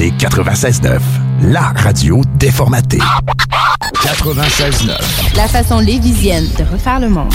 Des 96.9, la radio déformatée. 96.9. La façon lévisienne de refaire le monde.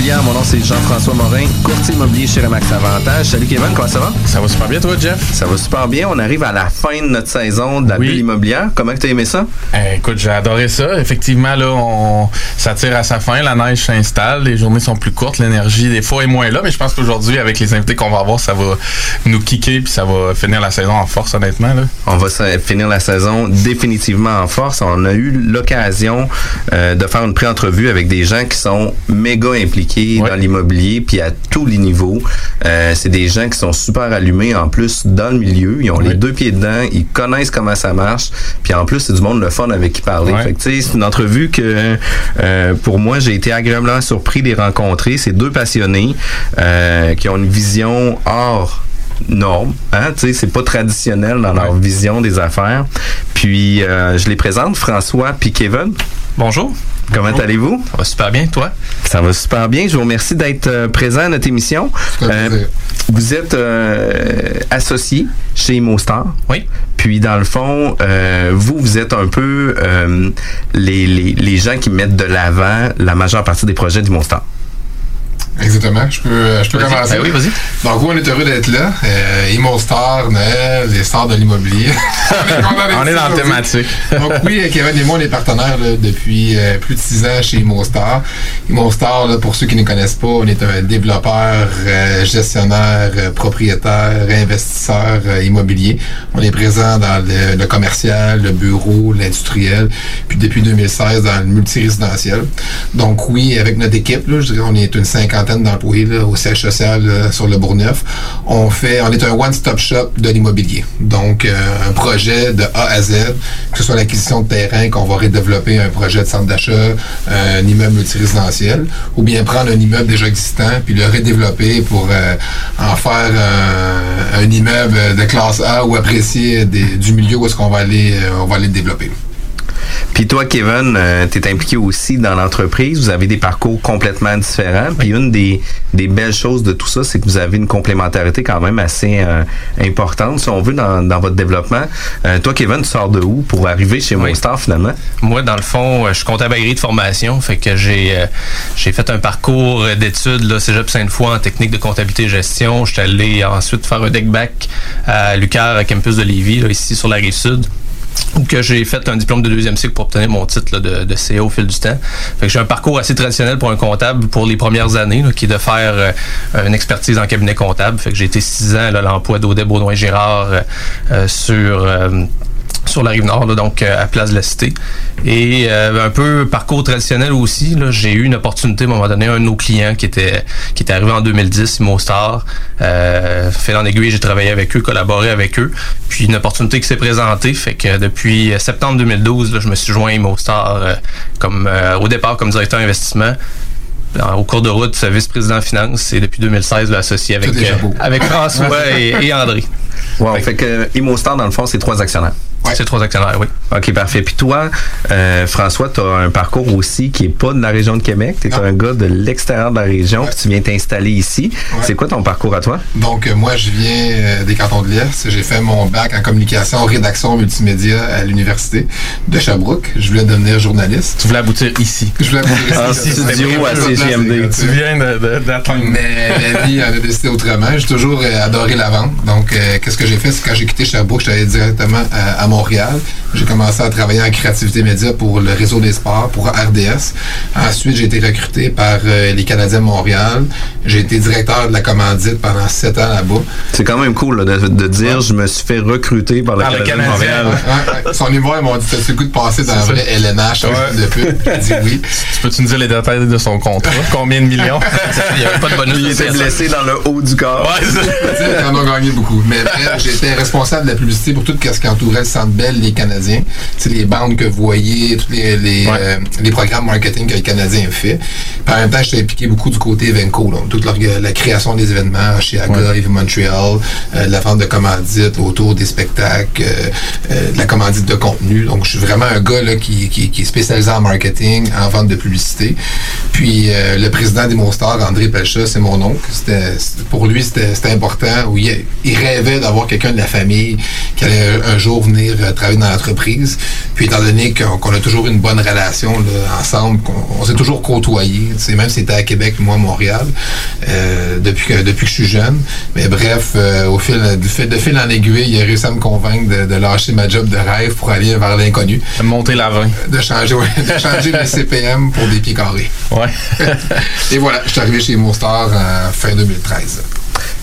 Immobilière. Mon nom c'est Jean-François Morin, courtier immobilier chez Remax Avantage. Salut Kevin, comment ça va? Ça va super bien, toi, Jeff? Ça va super bien. On arrive à la fin de notre saison de la Oui. bulle immobilière. Comment tu as aimé ça? Eh, écoute, j'ai adoré ça. Effectivement, là, on, ça tire à sa fin. La neige s'installe. Les journées sont plus courtes. L'énergie, des fois, est moins là. Mais je pense qu'aujourd'hui, avec les invités qu'on va avoir, ça va nous kicker puis ça va finir la saison en force, honnêtement. Là. On va finir la saison définitivement en force. On a eu l'occasion euh, de faire une pré-entrevue avec des gens qui sont méga impliqués Ouais. dans l'immobilier, puis à tous les niveaux. Euh, c'est des gens qui sont super allumés en plus dans le milieu. Ils ont les deux pieds dedans, ils connaissent comment ça marche, puis en plus c'est du monde le fun avec qui parler. Ouais. Fait que, tu sais, c'est une entrevue que euh, pour moi j'ai été agréablement surpris de les rencontrer. C'est deux passionnés euh, qui ont une vision hors norme, hein, tu sais, c'est pas traditionnel dans leur Ouais. vision des affaires. Puis euh, je les présente, François puis Kevin. Bonjour. Comment allez-vous? Ça va super bien, toi? Ça va super bien. Je vous remercie d'être euh, présent à notre émission. Euh, vous êtes euh, associé chez Immostar. Oui. Puis dans le fond, euh, vous, vous êtes un peu euh, les, les, les gens qui mettent de l'avant la majeure partie des projets d'Immostar. Exactement. Je peux, euh, je peux commencer. Ben oui, vas-y. Donc, oui, on est heureux d'être là. Euh, Imo Star, Noël, les stars de l'immobilier. On est dans la thématique. Donc, oui, Kevin et moi, on est partenaires là, depuis euh, plus de six ans chez Imo Star. Imo Star, là, pour ceux qui ne connaissent pas, on est un développeur, euh, gestionnaire, euh, propriétaire, investisseur euh, immobilier. On est présent dans le, le commercial, le bureau, l'industriel, puis depuis 2016 dans le multirésidentiel. Donc oui, avec notre équipe, là, je dirais on est une cinquantaine d'employés là, au siège social là, sur le Bourgneuf. On fait, on est un one-stop shop de l'immobilier. Donc euh, un projet de A à Z, que ce soit l'acquisition de terrain, qu'on va redévelopper un projet de centre d'achat, euh, un immeuble multirésidentiel, ou bien prendre un immeuble déjà existant puis le redévelopper pour euh, en faire euh, un immeuble de classe A ou apprécié des- du milieu où est-ce qu'on va aller, euh, on va aller le développer. Puis toi, Kevin, tu es impliqué aussi dans l'entreprise. Vous avez des parcours complètement différents. Puis une des, des belles choses de tout ça, c'est que vous avez une complémentarité quand même assez euh, importante, si on veut, dans, dans votre développement. Euh, toi, Kevin, tu sors de où pour arriver chez Oui. Finalement? Moi, dans le fond, euh, je suis comptable agréé de formation, fait que j'ai euh, j'ai fait un parcours euh, d'études là, Cégep Sainte-Foy en technique de comptabilité et gestion. Je suis allé ensuite faire un deck back à l'UQAR, à campus de Lévis, là, ici sur la rive sud où que j'ai fait un diplôme de deuxième cycle pour obtenir mon titre de, de CA au fil du temps. Fait que j'ai un parcours assez traditionnel pour un comptable pour les premières années, là, qui est de faire euh, une expertise en cabinet comptable. Fait que j'ai été six ans là, à l'emploi d'Audet Baudouin Gérard euh, euh, sur euh, sur la rive nord, là, donc euh, à Place de la Cité. Et euh, un peu parcours traditionnel aussi. là, J'ai eu une opportunité à un moment donné, un de nos clients qui était qui était arrivé en 2010, Imostar. Euh, fait en aiguille, j'ai travaillé avec eux, collaboré avec eux. Puis une opportunité qui s'est présentée, fait que depuis euh, septembre 2012, là, je me suis joint à Imostar euh, comme euh, au départ comme directeur investissement. Au cours de route, vice-président finance et depuis 2016, là, associé avec, euh, avec François et, et André. Wow, fait que Imostar, dans le fond, c'est trois actionnaires. C'est trois actionnaires, oui. OK, parfait. Puis toi, euh, François, tu as un parcours aussi qui est pas de la région de Québec. Tu es Non. un gars de l'extérieur de la région, puis tu viens t'installer ici. Ouais. C'est quoi ton parcours à toi? Donc, euh, moi, je viens euh, des cantons de l'Est. J'ai fait mon bac en communication, rédaction multimédia à l'université de Sherbrooke. Je voulais devenir journaliste. Tu voulais aboutir ici. Je voulais En studio à CGMD. Tu viens d'atteindre. Mais la vie en a décidé autrement. J'ai toujours euh, adoré la vente. Donc, euh, qu'est-ce que j'ai fait? C'est quand j'ai quitté Sherbrooke, j'étais allé directement à, à Montréal. J'ai commencé à travailler en créativité média pour le réseau des sports, pour RDS. Ensuite, j'ai été recruté par euh, les Canadiens de Montréal. J'ai été directeur de la commandite pendant sept ans là-bas. C'est quand même cool là, de, de dire je me suis fait recruter par le Par Canadien de Montréal. Ouais, ouais. Son humour, ils m'ont dit, t'as-tu le goût de passer dans un vrai LNH Ouais. de pub? J'ai dit oui. Tu peux-tu nous dire les détails de son contrat? Combien de millions? Il n'y avait pas de bonus. Il était blessé dans le haut du corps. Ouais, c'est- Ils en ont gagné beaucoup. Mais bref, j'étais responsable de la publicité pour tout ce qui entourait le Centre Bell, les Canadiens. C'est les bandes que vous voyez, tous les, les, Ouais. euh, les programmes marketing que les Canadiens ont fait. Puis en même temps, j'étais impliqué beaucoup du côté Evenco, toute la création des événements chez AGA, Yves Montreal, euh, la vente de commandites autour des spectacles, euh, de la commandite de contenu. Donc, je suis vraiment un gars là, qui, qui, qui est spécialisé en marketing, en vente de publicité. Puis, le président des Monstars, André Pelcha, c'est mon oncle. C'était, pour lui, c'était, c'était important. Où il, il rêvait d'avoir quelqu'un de la famille qui allait un jour venir euh, travailler dans l'entreprise. Puis, étant donné qu'on, a toujours une bonne relation là, ensemble, qu'on on s'est toujours sais, même si c'était à Québec, moi à Montréal, euh, depuis, que, depuis que je suis jeune. Mais bref, euh, au fil, de, fil- de fil en aiguille, il a réussi à me convaincre de, de lâcher ma job de rêve pour aller vers l'inconnu, Monter la vin. de changer, ouais, de changer le CPM pour des pieds carrés. Ouais. Et voilà, je suis arrivé chez Monstar en fin 2013.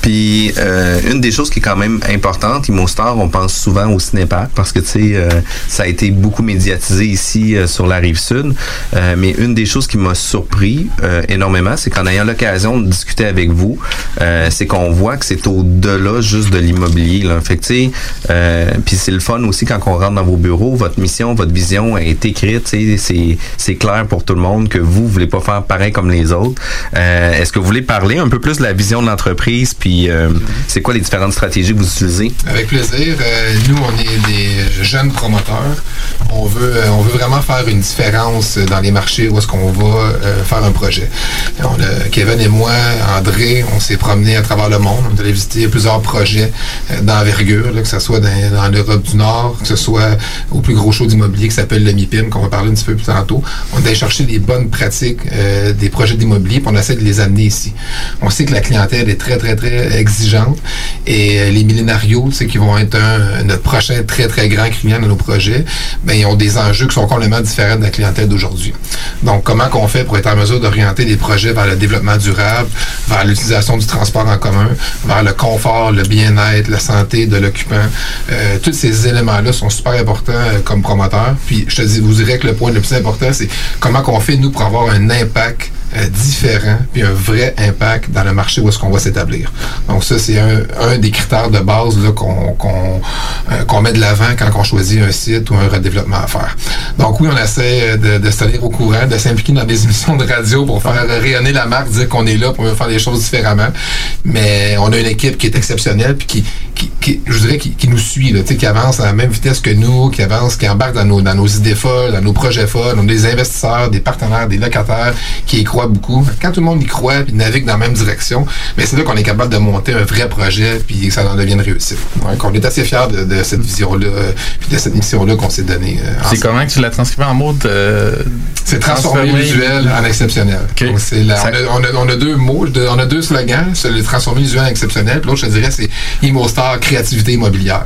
Puis euh, une des choses qui est quand même importante, Imostar, on pense souvent au cinépark parce que tu sais, euh, ça a été beaucoup médiatisé ici euh, sur la rive sud. Euh, mais une des choses qui m'a surpris euh, énormément, c'est qu'en ayant l'occasion de discuter avec vous, euh, c'est qu'on voit que c'est au-delà juste de l'immobilier. Là. Fait tu sais, puis c'est le fun aussi quand on rentre dans vos bureaux, votre mission, votre vision est écrite, c'est c'est clair pour tout le monde que vous voulez pas faire pareil comme les autres. Est-ce que vous voulez parler un peu plus de la vision de l'entreprise, puis euh, c'est quoi les différentes stratégies que vous utilisez? Avec plaisir. Euh, nous, on est des jeunes promoteurs. On veut, euh, on veut vraiment faire une différence dans les marchés où est-ce qu'on va faire un projet. Kevin et moi, André, on s'est promenés à travers le monde. On est allé visiter plusieurs projets d'envergure, que ce soit dans, dans l'Europe du Nord, que ce soit au plus gros show d'immobilier qui s'appelle le MIPIM, qu'on va parler un petit peu plus tantôt. On est allé chercher les bonnes pratiques des projets d'immobilier, puis on essaie de les amener ici. On sait que la clientèle est très, très, très exigeante. Et euh, les millénarios, tu sais, qui vont être notre prochain très, très grand client de nos projets, ben, ils ont des enjeux qui sont complètement différents de la clientèle d'aujourd'hui. Donc, comment qu'on fait pour être en mesure d'orienter des projets vers le développement durable, vers l'utilisation du transport en commun, vers le confort, le bien-être, la santé de l'occupant? Euh, tous ces éléments-là sont super importants euh, comme promoteur. Puis, je te dis, vous dirais que le point le plus important, c'est comment qu'on fait, nous, pour avoir un impact euh, différent, puis un vrai impact dans le marché où est-ce qu'on va s'établir. Donc ça, c'est un, des critères de base euh, qu'on met de l'avant quand on choisit un site ou un redéveloppement à faire. Donc oui, on essaie euh, de, se tenir au courant, de s'impliquer dans des émissions de radio pour faire rayonner la marque, dire qu'on est là pour faire les choses différemment. Mais on a une équipe qui est exceptionnelle, puis qui, qui, je dirais, qui, nous suit, qui avance à la même vitesse que nous, qui avance, qui embarque dans nos, dans nos idées folles, dans nos projets folles. On a des investisseurs, des partenaires, des locataires qui y croient beaucoup. Quand tout le monde y croit puis navigue dans la même direction, mais c'est là qu'on est capable de monter un vrai projet puis que ça en devienne réussite. Donc, on est assez fiers de, de cette vision-là euh, puis de cette mission-là qu'on s'est donnée. euh, C'est comment que tu l'as transcrit en mots de. C'est transformer le visuel en exceptionnel. Donc, la- on, a, on a- on a deux mots, on a deux slogans. C'est le transformer visuel en exceptionnel. L'autre, je dirais, c'est Imo Star Mostar créativité immobilière.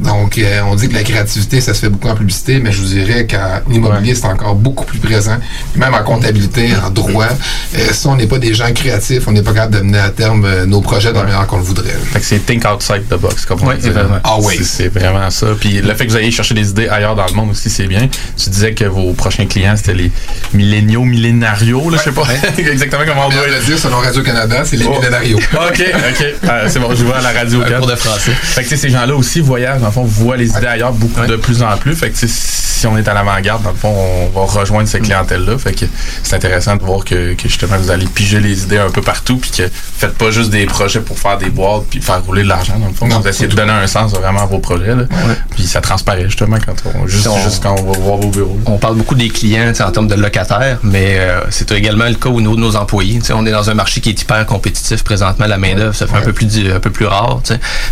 Donc, euh, on dit que la créativité, ça se fait beaucoup en publicité, mais je vous dirais qu'en immobilier, c'est encore beaucoup plus présent. Même en comptabilité, en droit. Euh, si on n'est pas des gens créatifs, on n'est pas capable de mener à terme euh, nos projets de la manière qu'on le voudrait. Fait que c'est think outside the box, comme on Oui, dit. vraiment. Ah oui. C'est- vraiment ça. Puis le fait que vous ayez cherché des idées ailleurs dans le monde aussi, c'est bien. Tu disais que vos prochains clients, c'était les milléniaux, millénarios, là, je sais pas exactement comment on doit le dire selon Radio-Canada, c'est les Oh. millénarios. OK, OK. Euh, c'est bon, je vois à la radio. Un 4. cours de français. Fait que tu sais, ces gens-là aussi voyagent, dans le fond, voient les idées ailleurs beaucoup de plus en plus. Fait que si on est à l'avant-garde, dans le fond, on va rejoindre cette clientèle-là. Fait que c'est intéressant de voir que, que justement vous allez piger les idées un peu partout, puis que vous faites pas juste des projets pour faire des boîtes puis faire rouler de l'argent. Dans le fond, Non, vous essayez de donner un sens vraiment à vos projets. Là. Puis ça transparaît justement quand on juste, On- juste quand on va voir vos bureaux. On parle beaucoup des clients en termes de locataires, mais euh, c'est également le cas au niveau de nos employés. On est dans un marché qui est hyper compétitif présentement. La main-d'œuvre, ça fait un peu plus un peu plus rare.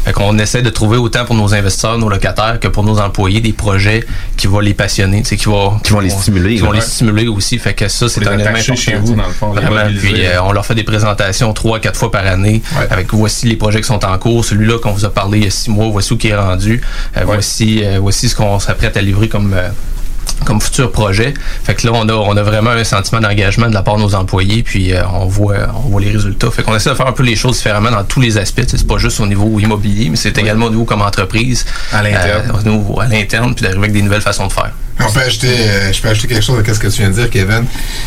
Fait qu'on essaie de trouver autant pour nos investisseurs, nos locataires, que pour nos employés des projets qui vont les passionner, qui vont Qui vont les stimuler, qui vont les stimuler aussi. Fait que ça, c'est un élément chez vous. Dans le fond, les Vraiment. mobiliser. Puis euh, on leur fait des présentations trois, quatre fois par année. Ouais. Avec voici les projets qui sont en cours. Celui-là qu'on vous a parlé il y a six mois, voici où qui est rendu. Euh, Voici, euh, voici ce qu'on s'apprête à livrer comme comme futur projet. Fait que là, on a, on a vraiment un sentiment d'engagement de la part de nos employés, puis euh, on voit on voit les résultats. Fait qu'on essaie de faire un peu les choses différemment dans tous les aspects. Sais, C'est pas juste au niveau immobilier, mais c'est également au niveau comme entreprise. À l'interne. Euh, à l'interne, puis d'arriver avec des nouvelles façons de faire. On peut ajouter, euh, je peux ajouter quelque chose à ce que tu viens de dire, Kevin.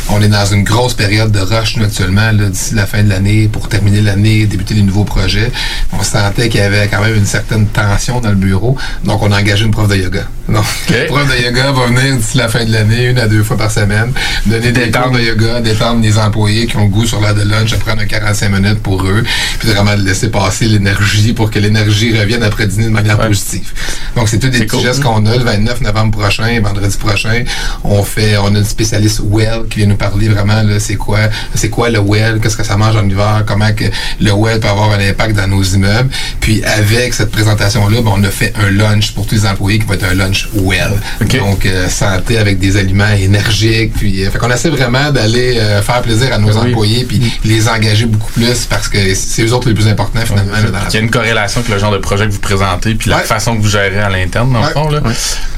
On est dans une grosse période de rush là, d'ici la fin de l'année, pour terminer l'année, débuter les nouveaux projets. On sentait qu'il y avait quand même une certaine tension dans le bureau, donc on a engagé une prof de yoga. Donc, la prof de yoga va venir d'ici la fin de l'année, une à deux fois par semaine, donner des cours de yoga, détendre les employés qui ont le goût sur l'heure de lunch, à prendre un 45 minutes pour eux, puis vraiment de laisser passer l'énergie pour que l'énergie revienne après dîner de manière positive. Donc, c'est tous des petits cool. gestes qu'on a le 29 novembre prochain, vendredi prochain. On fait, on a une spécialiste well qui vient nous parler vraiment là, c'est quoi, c'est quoi le well, qu'est-ce que ça mange en hiver, comment que le well peut avoir un impact dans nos immeubles. Puis avec cette présentation-là, ben, on a fait un lunch pour tous les employés qui va être un lunch well. Donc euh, santé avec des aliments énergiques. Puis, euh, fait qu'on essaie vraiment d'aller euh, faire plaisir à nos Oui. employés puis les engager beaucoup plus parce que c'est eux autres les plus importants finalement. là, dans Il y a une corrélation avec le genre de projet que vous présentez, puis la façon que vous gérez à l'interne, dans le fond. Là.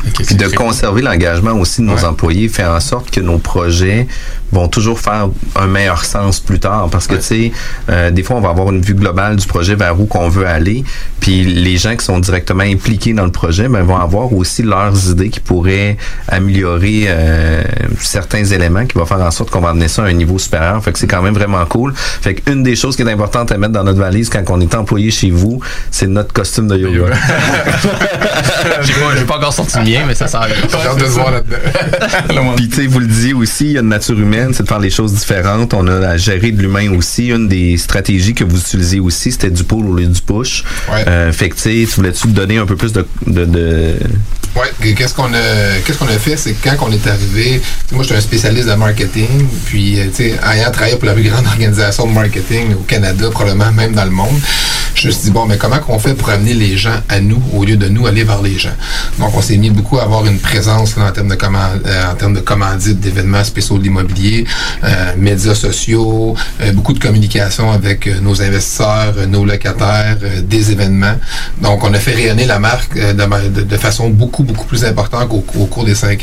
Ok, Puis de conserver l'engagement aussi de nos Ouais. employés fait en sorte que nos projets vont toujours faire un meilleur sens plus tard. Parce que, tu sais, euh, des fois, on va avoir une vue globale du projet vers où qu'on veut aller. Puis les gens qui sont directement impliqués dans le projet ben, vont avoir aussi leurs idées qui pourraient améliorer euh, certains éléments qui vont faire en sorte qu'on va amener ça à un niveau supérieur. Fait que c'est quand même vraiment cool. Fait qu'une des choses qui est importante à mettre dans notre valise quand on est employé chez vous, c'est notre costume de yoga. J'ai pas, j'ai pas encore sorti le mien, mais ça, ça arrive. J'ai hâte de voir là-dedans. Puis tu sais, vous le disiez aussi, il y a une nature humaine, c'est de faire les choses différentes. On a à gérer de l'humain aussi. Une des stratégies que vous utilisez aussi, c'était du pull au lieu du push. Ouais. Euh, fait que tu voulais-tu te donner un peu plus de... de, et qu'est-ce qu'on a, qu'est-ce qu'on a fait, c'est que quand on est arrivé, moi, je suis un spécialiste de marketing, puis, euh, ayant travaillé pour la plus grande organisation de marketing au Canada, probablement même dans le monde, je me suis dit, bon, mais comment qu'on fait pour amener les gens à nous au lieu de nous aller vers les gens? Donc, on s'est mis beaucoup à avoir une présence là, en termes de command, euh, en termes de commandite d'événements spéciaux de l'immobilier, euh, médias sociaux, euh, beaucoup de communication avec euh, nos investisseurs, nos locataires, des événements. Donc, on a fait rayonner la marque de, façon beaucoup, beaucoup plus importante qu'au au cours des cinq,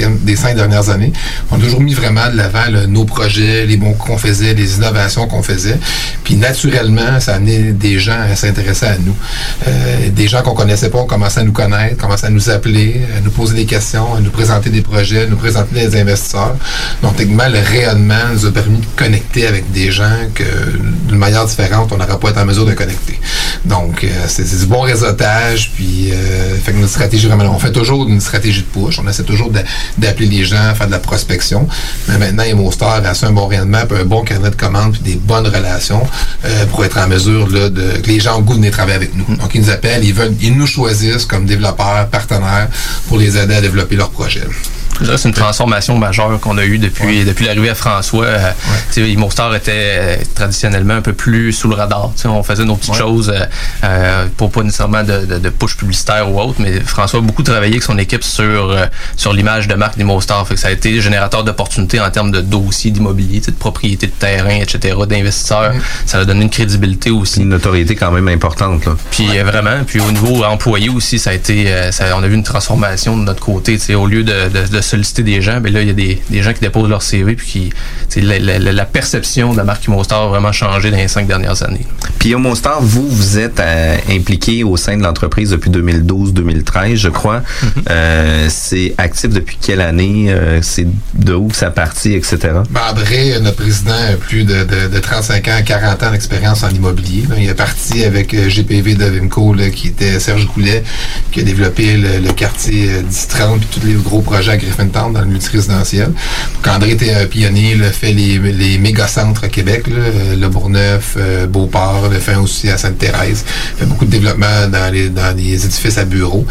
dernières années. On a toujours mis vraiment de l'avant nos projets, les bons qu'on faisait, les innovations qu'on faisait. Puis, naturellement, ça a amené des gens à s'intéresser à nous. Des gens qu'on connaissait pas ont commencé à nous connaître, commencé à nous appeler, à nous poser des questions, à nous présenter des projets, à nous présenter des investisseurs. Donc, techniquement, le nous a permis de connecter avec des gens que, d'une manière différente, on n'aurait pas été en mesure de connecter. Donc, euh, c'est du bon réseautage, puis euh, fait que notre stratégie, vraiment, on fait toujours une stratégie de push, on essaie toujours d'a- d'appeler les gens, faire de la prospection. Mais maintenant, Emostar a assez un bon rayonnement, puis un bon carnet de commandes, puis des bonnes relations euh, pour être en mesure là, de, que les gens ont goût de venir travailler avec nous. Donc, ils nous appellent, ils veulent, ils nous choisissent comme développeurs, partenaires, pour les aider à développer leurs projets. C'est une transformation majeure qu'on a eue depuis, depuis l'arrivée à François. Euh, Immostar était euh, traditionnellement un peu plus sous le radar. On faisait nos petites choses euh, euh, pour pas nécessairement de, de, de push publicitaire ou autre, mais François a beaucoup travaillé avec son équipe sur, euh, sur l'image de marque d'Immostar. Fait que ça a été générateur d'opportunités en termes de dossiers d'immobilier, de propriété de terrain, etc., d'investisseurs. Ça a donné une crédibilité aussi. Une notoriété quand même importante. Là. Puis vraiment, puis au niveau employé aussi, ça a été, ça- on a vu une transformation de notre côté. Au lieu de, de- de solliciter des gens, ben là il y a des, des gens qui déposent leur CV puis qui, la, la- perception de la marque Immostar a vraiment changé dans les cinq dernières années. Puis Homostar, vous, vous êtes euh, impliqué au sein de l'entreprise depuis 2012-2013, je crois. Mm-hmm. Euh, c'est actif depuis quelle année? Euh, c'est de où que ça partit, etc. Barbré, notre président, a plus de, de, de 35 ans, 40 ans d'expérience en immobilier. là. Il est parti avec GPV de Vimco, là, qui était Serge Goulet, qui a développé le, le quartier euh, 1030 puis tous les gros projets à Dans le multirésidentiel. Donc, André était un pionnier, là, fait les, les méga-centres à Québec, euh, Le Bourgneuf, euh, Beauport, le fait aussi à Sainte-Thérèse. fait beaucoup de développement dans les, dans les édifices à bureaux.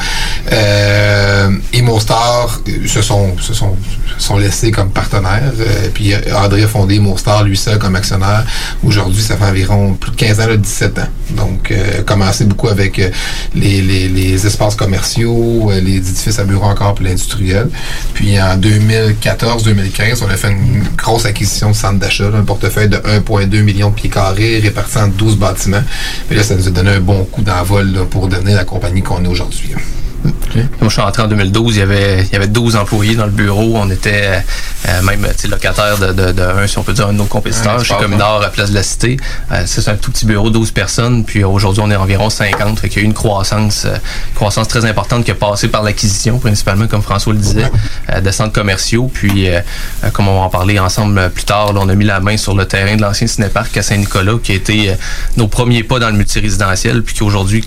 Euh, et Monstar euh, se sont, se sont, sont laissés comme partenaires. Euh, puis euh, André a fondé Monstar lui seul comme actionnaire. Aujourd'hui, ça fait environ plus de 15 ans, là, 17 ans. Donc, euh, commencé beaucoup avec euh, les, les, espaces commerciaux, euh, les édifices à bureaux encore puis l'industriel. Puis en 2014-2015, on a fait une grosse acquisition de centre d'achat, un portefeuille de 1,2 million de pieds carrés répartis en 12 bâtiments. Mais là, ça nous a donné un bon coup d'envol pour devenir la compagnie qu'on est aujourd'hui. Là. Moi, je suis entré en 2012, il y avait, il y avait 12 employés dans le bureau. On était euh, même locataire de, de, de un, si on peut dire, un de nos compétiteurs, Ouais, chez Communard à Place de la Cité. Euh, c'est un tout petit bureau, 12 personnes. Puis aujourd'hui, on est environ 50. Fait qu'il y a eu une croissance, euh, croissance très importante qui a passé par l'acquisition, principalement, comme François le disait, euh, de centres commerciaux. Puis, euh, euh, comme on va en parler ensemble plus tard, là, on a mis la main sur le terrain de l'ancien cinéparc à Saint-Nicolas, qui a été euh, nos premiers pas dans le multirésidentiel, puis qui aujourd'hui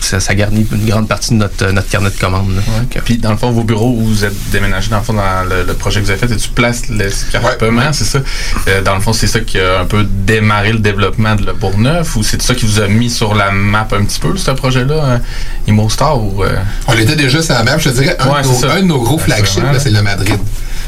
ça, ça garnit une grande partie de notre, notre carnet de commandes. Puis dans le fond, vos bureaux où vous êtes déménagé, dans le fond, dans le, le projet que vous avez fait, et tu places l'escarpement, c'est ça? Euh, dans le fond, c'est ça qui a un peu démarré le développement de Le Bourgneuf ou c'est ça qui vous a mis sur la map un petit peu, ce projet-là, euh, Immostar ou... euh, On était déjà sur la map. Je te dirais, un, Ouais, de, nos, c'est ça. un de nos gros flagships, c'est le Madrid.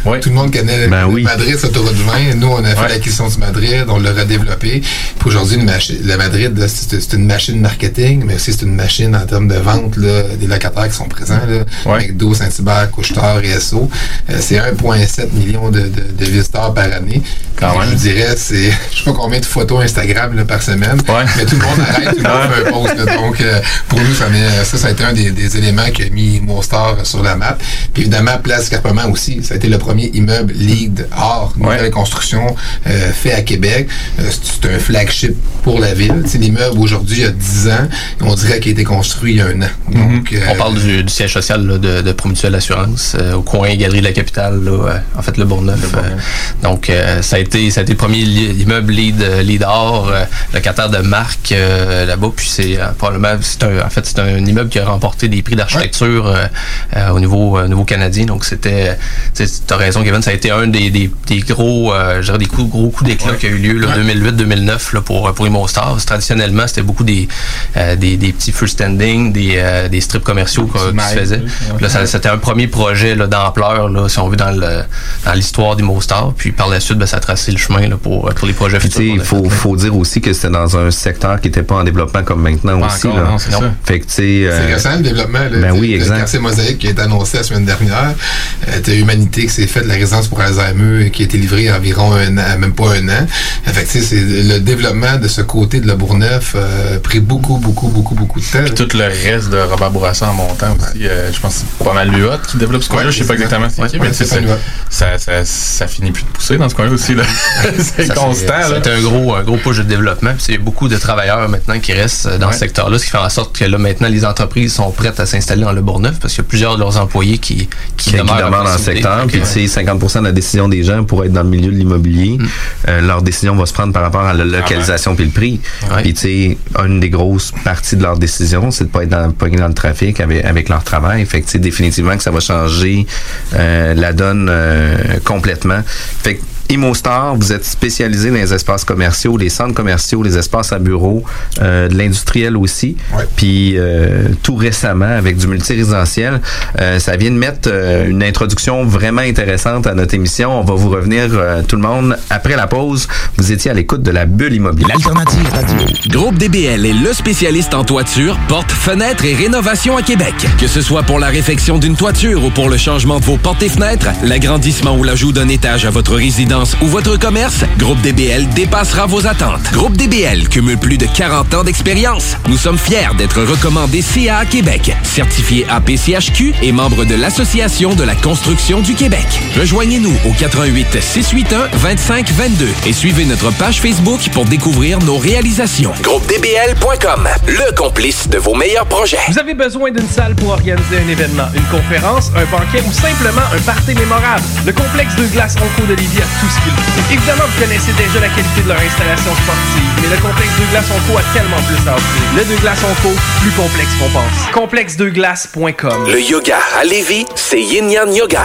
Ouais. Tout le monde connaît Ben le oui. Madrid, c'est autoroute 20. Nous, on a fait Ouais. l'acquisition du Madrid, on l'a redéveloppé. Puis aujourd'hui, le Madrid, c'est une machine marketing, mais aussi c'est une machine en termes de vente là, des locataires qui sont présents. Là, Ouais. McDo, Saint-Hubert, Couche-Tard et SO. Euh, c'est 1,7 million de, de, de visiteurs par année. Quand Puis, même. Je dirais, c'est je sais pas combien de photos Instagram là, par semaine. Ouais. Mais tout le monde arrête, tout le monde fait un post. Donc, euh, pour nous, ça, met- ça, ça a été un des, des éléments qui a mis Monstar sur la map. Puis évidemment, Place Escarpement aussi. Ça a été le premier immeuble LEED art, nouvelle Ouais. construction euh, fait à Québec. C'est un flagship pour la ville. C'est l'immeuble aujourd'hui, il y a 10 ans, on dirait qu'il a été construit il y a un an. Donc, euh, On parle du, du siège social là, de, de Promutuelle Assurance euh, au coin Galerie de la Capitale, là, euh, en fait le Bourgneuf. euh, donc euh, ça a été ça a été le premier immeuble lead lead or, locataire de marque là-bas. Puis c'est probablement un en fait c'est un immeuble qui a remporté des prix d'architecture au niveau niveau canadien. Donc c'était tu as raison Kevin, ça a été un des, des, des gros euh, des coups, gros coups d'éclat qui a eu lieu là, 2008-2009 là, pour pour Immostar. Traditionnellement c'était beaucoup des, euh, des des petits des euh, des strips commerciaux se Smile, faisaient. ouais. Là, ça- c'était un premier projet là, d'ampleur, là, si on veut, dans le dans l'histoire d'Immostar. Puis par la suite, ben, ça a tracé le chemin là, pour, pour les projets Puis tu futurs. il faut, faut dire aussi que c'était dans un secteur qui n'était pas en développement comme maintenant Pas aussi. encore, là. non, c'est ça. Fait que tu sais. C'est euh, récent le développement. Là, ben Tu oui, exact. quartier Mosaïque qui a été annoncé la semaine dernière. Euh, T'as Humanité qui s'est fait de la résidence pour Alzheimer et qui a été livrée environ un an, même pas un an. Euh, Fait que, tu c'est le développement de ce côté de Le Bourgneuf euh, a pris beaucoup, beaucoup, beaucoup, beaucoup de temps. Puis tout le reste de Robert Bourassa en montant aussi, euh, je pense que c'est pas mal l'UOT qui développe ce coin-là. Ouais, je sais pas c'est exactement c'est ça. qui, Ouais, mais c'est ça, ça, ça, ça finit plus de pousser dans ce coin-là aussi. là. c'est Ça, constant. là. C'est un gros, un gros push de développement. Puis c'est beaucoup de travailleurs maintenant qui restent euh, dans Ouais. ce secteur-là, ce qui fait en sorte que là, maintenant, les entreprises sont prêtes à s'installer dans le Bourgneuf parce qu'il y a plusieurs de leurs employés qui, qui, qui, demeurent, dans le secteur. Puis, tu sais, 50% de la décision des gens pour être dans le milieu de l'immobilier, euh, leur décision va se prendre par rapport à la localisation puis le prix. Ouais. Puis, tu sais, une des grosses parties de leur décision, c'est de pas être dans, dans le trafic avec, avec leur travail. Fait que, définitivement que ça va changer euh, la donne euh, complètement. ImoStar, vous êtes spécialisé dans les espaces commerciaux, les centres commerciaux, les espaces à bureaux, euh, de l'industriel aussi. Puis euh, tout récemment, avec du multirésidentiel, euh, ça vient de mettre euh, une introduction vraiment intéressante à notre émission. On va vous revenir euh, tout le monde après la pause. Vous étiez à l'écoute de la bulle immobilière. L'alternative radio. Groupe DBL est le spécialiste en toiture, portes, fenêtres et rénovation à Québec. Que ce soit pour la réfection d'une toiture ou pour le changement de vos portes et fenêtres, l'agrandissement ou l'ajout d'un étage à votre résidence ou votre commerce, Groupe DBL dépassera vos attentes. Groupe DBL cumule plus de 40 ans d'expérience. Nous sommes fiers d'être recommandés CA Québec, certifié APCHQ et membre de l'Association de la construction du Québec. Rejoignez-nous au 88 681 25 22 et suivez notre page Facebook pour découvrir nos réalisations. GroupeDBL.com, le complice de vos meilleurs projets. Vous avez besoin d'une salle pour organiser un événement, une conférence, un banquet ou simplement un party mémorable? Le complexe de glace Onco de Lévis a tout ce qu'il faut. Évidemment, vous connaissez déjà la qualité de leur installation sportive, mais le complexe de glace Onco a tellement plus à offrir. Le de glace Onco, plus complexe qu'on pense. Complexedeglace.com. Le yoga à Lévis, c'est Yin Yang Yoga.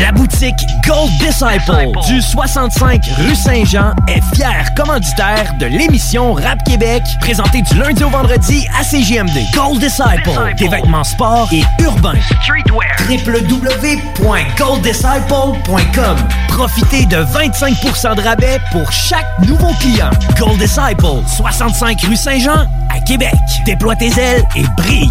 La boutique Gold Disciple du 65 rue Saint-Jean est fière commanditaire de l'émission Rap Québec, présentée du lundi au vendredi à CGMD. Gold Disciple, des vêtements sport et urbains. www.golddisciple.com Profitez de 25% de rabais pour chaque nouveau client. Gold Disciple, 65 rue Saint-Jean à Québec. Déploie tes ailes et brille.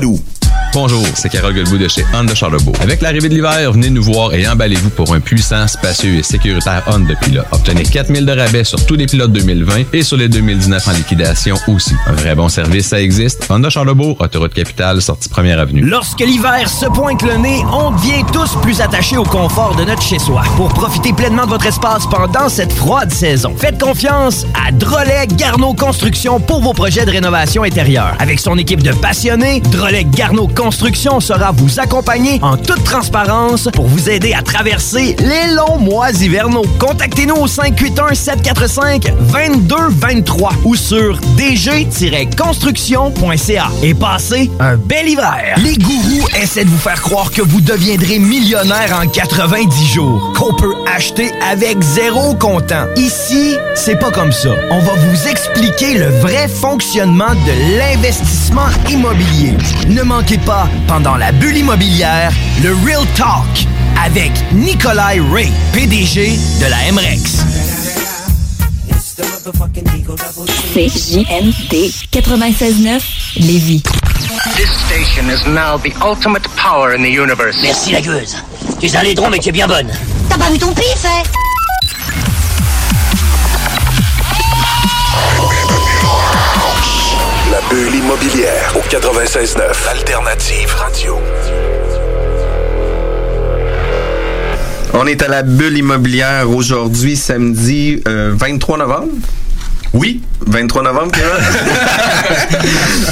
Bonjour, c'est Carole Guilbeault de chez Honda Charlebourg. Avec l'arrivée de l'hiver, venez nous voir et emballez-vous pour un puissant, spacieux et sécuritaire Honda Pilot. Obtenez 4000 de rabais sur tous les pilotes 2020 et sur les 2019 en liquidation aussi. Un vrai bon service, ça existe. Honda Charlebourg, autoroute capitale, sortie première avenue. Lorsque l'hiver se pointe le nez, on devient tous plus attachés au confort de notre chez-soi. Pour profiter pleinement de votre espace pendant cette froide saison, faites confiance à Drolet Garneau Construction pour vos projets de rénovation intérieure. Avec son équipe de passionnés, Drolet Garneau Construction sera vous accompagner en toute transparence pour vous aider à traverser les longs mois hivernaux. Contactez-nous au 581-745-2223 ou sur dg-construction.ca et passez un bel hiver. Les gourous essaient de vous faire croire que vous deviendrez millionnaire en 90 jours, qu'on peut acheter avec zéro comptant. Ici, c'est pas comme ça. On va vous expliquer le vrai fonctionnement de l'investissement immobilier. Ne manquez pas, pendant la bulle immobilière, le Real Talk avec Nikolai Ray, PDG de la MREX. CJMD 96.9 Lévis. This station is now the ultimate power in the universe. Merci la gueuse. Tu es un laidron mais tu es bien bonne. T'as pas vu ton pif, hein? Bulle immobilière au 96.9 Alternative Radio. On est à la bulle immobilière aujourd'hui, samedi euh, 23 novembre. Oui, 23 novembre, Kevin?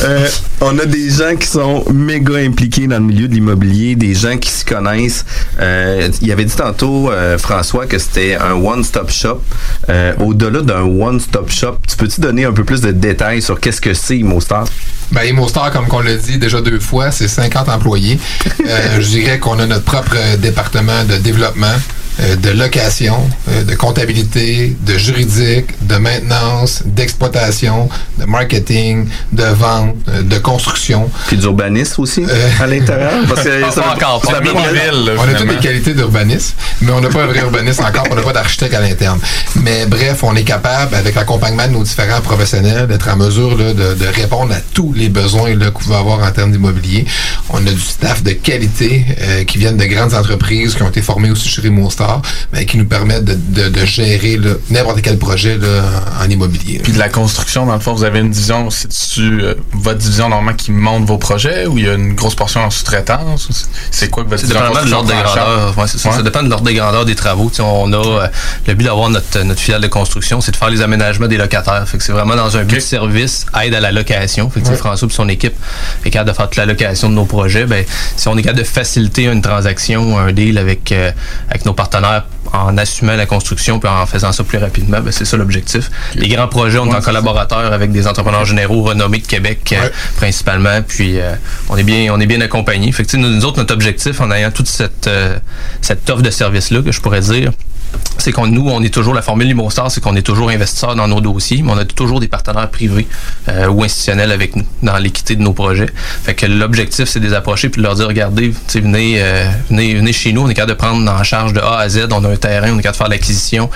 Euh, on a des gens qui sont méga impliqués dans le milieu de l'immobilier, des gens qui se connaissent. Euh, il avait dit tantôt, euh, François, que c'était un one-stop shop. Euh, Au-delà d'un one-stop shop, tu peux-tu donner un peu plus de détails sur qu'est-ce que c'est ImoStar? Ben, ImoStar, comme on l'a dit déjà deux fois, c'est 50 employés. Euh, je dirais qu'on a notre propre département de développement, euh, de location, euh, de comptabilité, de juridique, de maintenance, d'exploitation, de marketing, de vente, euh, de construction. Puis d'urbanisme aussi à l'intérieur. Parce que ça Pas encore, ça pas encore. ville, on a toutes les qualités d'urbanisme, mais on n'a pas un vrai urbaniste encore, on n'a pas d'architecte à l'interne. Mais bref, on est capable, avec l'accompagnement de nos différents professionnels, d'être en mesure là, de, de répondre à tous les besoins vous pouvez avoir en termes d'immobilier. On a du staff de qualité euh, qui viennent de grandes entreprises, qui ont été formées aussi chez Raymond Mais qui nous permettent de, de- de gérer n'importe quel projet là, en, immobilier. Puis de la construction, dans le fond, vous avez une division, c'est-tu euh, votre division normalement qui monte vos projets ou il y a une grosse portion en sous-traitance? ou c'est- C'est quoi que votre C'est division dépendamment de l'ordre de grandeur. Ouais, c'est ça, Ouais. ça dépend de l'ordre de grandeur des travaux. Tu sais, on a euh, le but d'avoir notre, notre filiale de construction, c'est de faire les aménagements des locataires. Fait que c'est vraiment dans un but de service, aide à la location. Fait que tu sais, Ouais. François et son équipe est capable de faire toute la location de nos projets. Ben, si on est capable de faciliter une transaction, un deal avec, euh, avec nos partenaires en assumant la construction puis en faisant ça plus rapidement, ben, c'est ça l'objectif. Les grands projets, on est en collaborateur avec des entrepreneurs généraux renommés de Québec euh, principalement. Puis euh, on est bien on est bien. Fait que, nous, nous autres, notre objectif en ayant toute cette, euh, cette offre de service-là, que je pourrais dire, c'est qu'on nous, on est toujours la formule Limostar, c'est qu'on est toujours investisseur dans nos dossiers, mais on a toujours des partenaires privés euh, ou institutionnels avec nous dans l'équité de nos projets. Fait que l'objectif, c'est de les approcher puis de leur dire, regardez, venez, euh, venez, venez chez nous, on est capable de prendre en charge de A à Z, on a un terrain, on est capable de faire l'acquisition,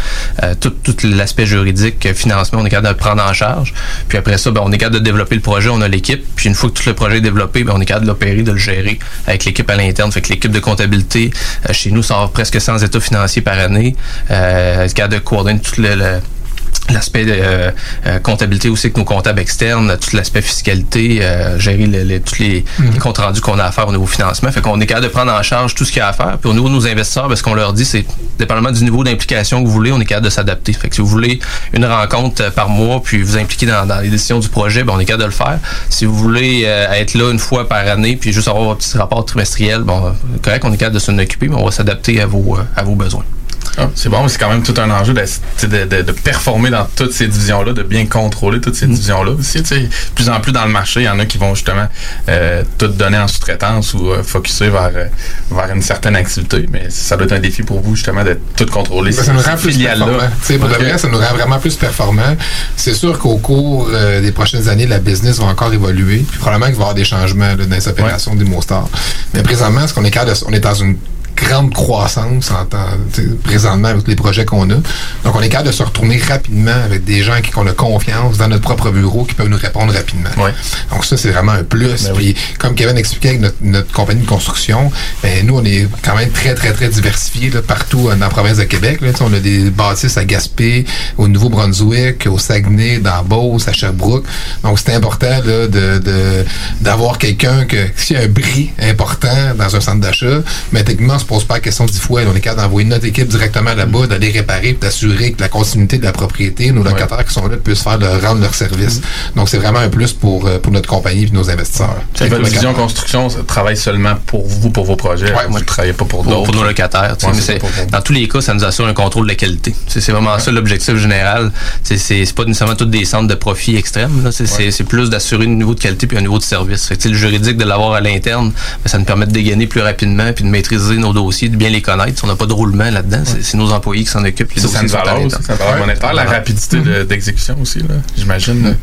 euh, tout, tout l'aspect juridique, financement, on est capable de le prendre en charge. Puis après ça, ben, on est capable de développer le projet, on a l'équipe. Puis une fois que tout le projet est développé, ben, on est capable de l'opérer, de le gérer avec l'équipe à l'interne. Fait que l'équipe de comptabilité euh, chez nous sort presque 100 états financiers par année. Euh, est capable de coordonner tout le, le- l'aspect de euh, euh, comptabilité aussi avec nos comptables externes, tout l'aspect fiscalité, euh, gérer le- le- tous les, les comptes rendus qu'on a à faire au niveau financement. Fait qu'on est capable de prendre en charge tout ce qu'il y a à faire. Puis au niveau de nos investisseurs, ben, ce qu'on leur dit, c'est dépendamment du niveau d'implication que vous voulez, on est capable de s'adapter. Fait que si vous voulez une rencontre par mois, puis vous impliquer dans, dans les décisions du projet, ben, on est capable de le faire. Si vous voulez être là une fois par année, puis juste avoir un petit rapport trimestriel, bon, correct, on est capable de s'en occuper, mais on va s'adapter à vos, à vos besoins. Ah, c'est bon, mais c'est quand même tout un enjeu de, de, de- de performer dans toutes ces divisions-là, de bien contrôler toutes Mm. ces divisions-là aussi. De plus en plus dans le marché, il y en a qui vont justement euh, tout donner en sous-traitance ou euh, focuser vers, euh, vers une certaine activité. Mais ça doit être un défi pour vous justement de tout contrôler. Ben, ces- ça nous rend plus performants. Pour de Ok. vrai, ça nous rend vraiment plus performants. C'est sûr qu'au cours euh, des prochaines années, la business va encore évoluer. Puis probablement qu'il va y avoir des changements là, dans les opérations des Mostar. Mais présentement, ce qu'on est on est dans une grande croissance en temps, présentement avec les projets qu'on a. Donc, on est capable de se retourner rapidement avec des gens qui ont la confiance dans notre propre bureau qui peuvent nous répondre rapidement. Donc, ça, c'est vraiment un plus. Puis, comme Kevin expliquait avec notre, notre compagnie de construction, ben, nous, on est quand même très, très, très diversifiés là, partout euh, dans la province de Québec. Là. On a des bâtisses à Gaspé, au Nouveau-Brunswick, au Saguenay, dans Beauce, à Sherbrooke. Donc, c'est important là, de, de- d'avoir quelqu'un que, s'il y a un bris important dans un centre d'achat, mais techniquement, on se pose pas la question dix fois. On est capable d'envoyer notre équipe directement là-bas, d'aller réparer, puis d'assurer que la continuité de la propriété, nos locataires qui sont là puissent faire leur, rendre leur service. Donc, c'est vraiment un plus pour, euh, pour notre compagnie et nos investisseurs. Puis votre division construction ça travaille seulement pour vous, pour vos projets? vous ne travaillez pas pour d'autres? pour nos locataires. tu sais, Ouais, mais c'est c'est- ça, pour- dans tous les cas, ça nous assure un contrôle de qualité. Tu sais, C'est vraiment ça l'objectif général. C'est- C'est c'est pas nécessairement tous des centres de profit extrêmes. C'est c'est- c'est plus d'assurer un niveau de qualité puis un niveau de service. Fait que, le juridique de l'avoir à l'interne, ben, ça nous permet de dégainer plus rapidement puis de maîtriser nos dossiers, de bien les connaître. On n'a pas de roulement là-dedans. C'est- C'est nos employés qui s'en occupent. Les Ça, ça dossiers valeur ça valeur monétaire, la rapidité de- d'exécution aussi, là, j'imagine.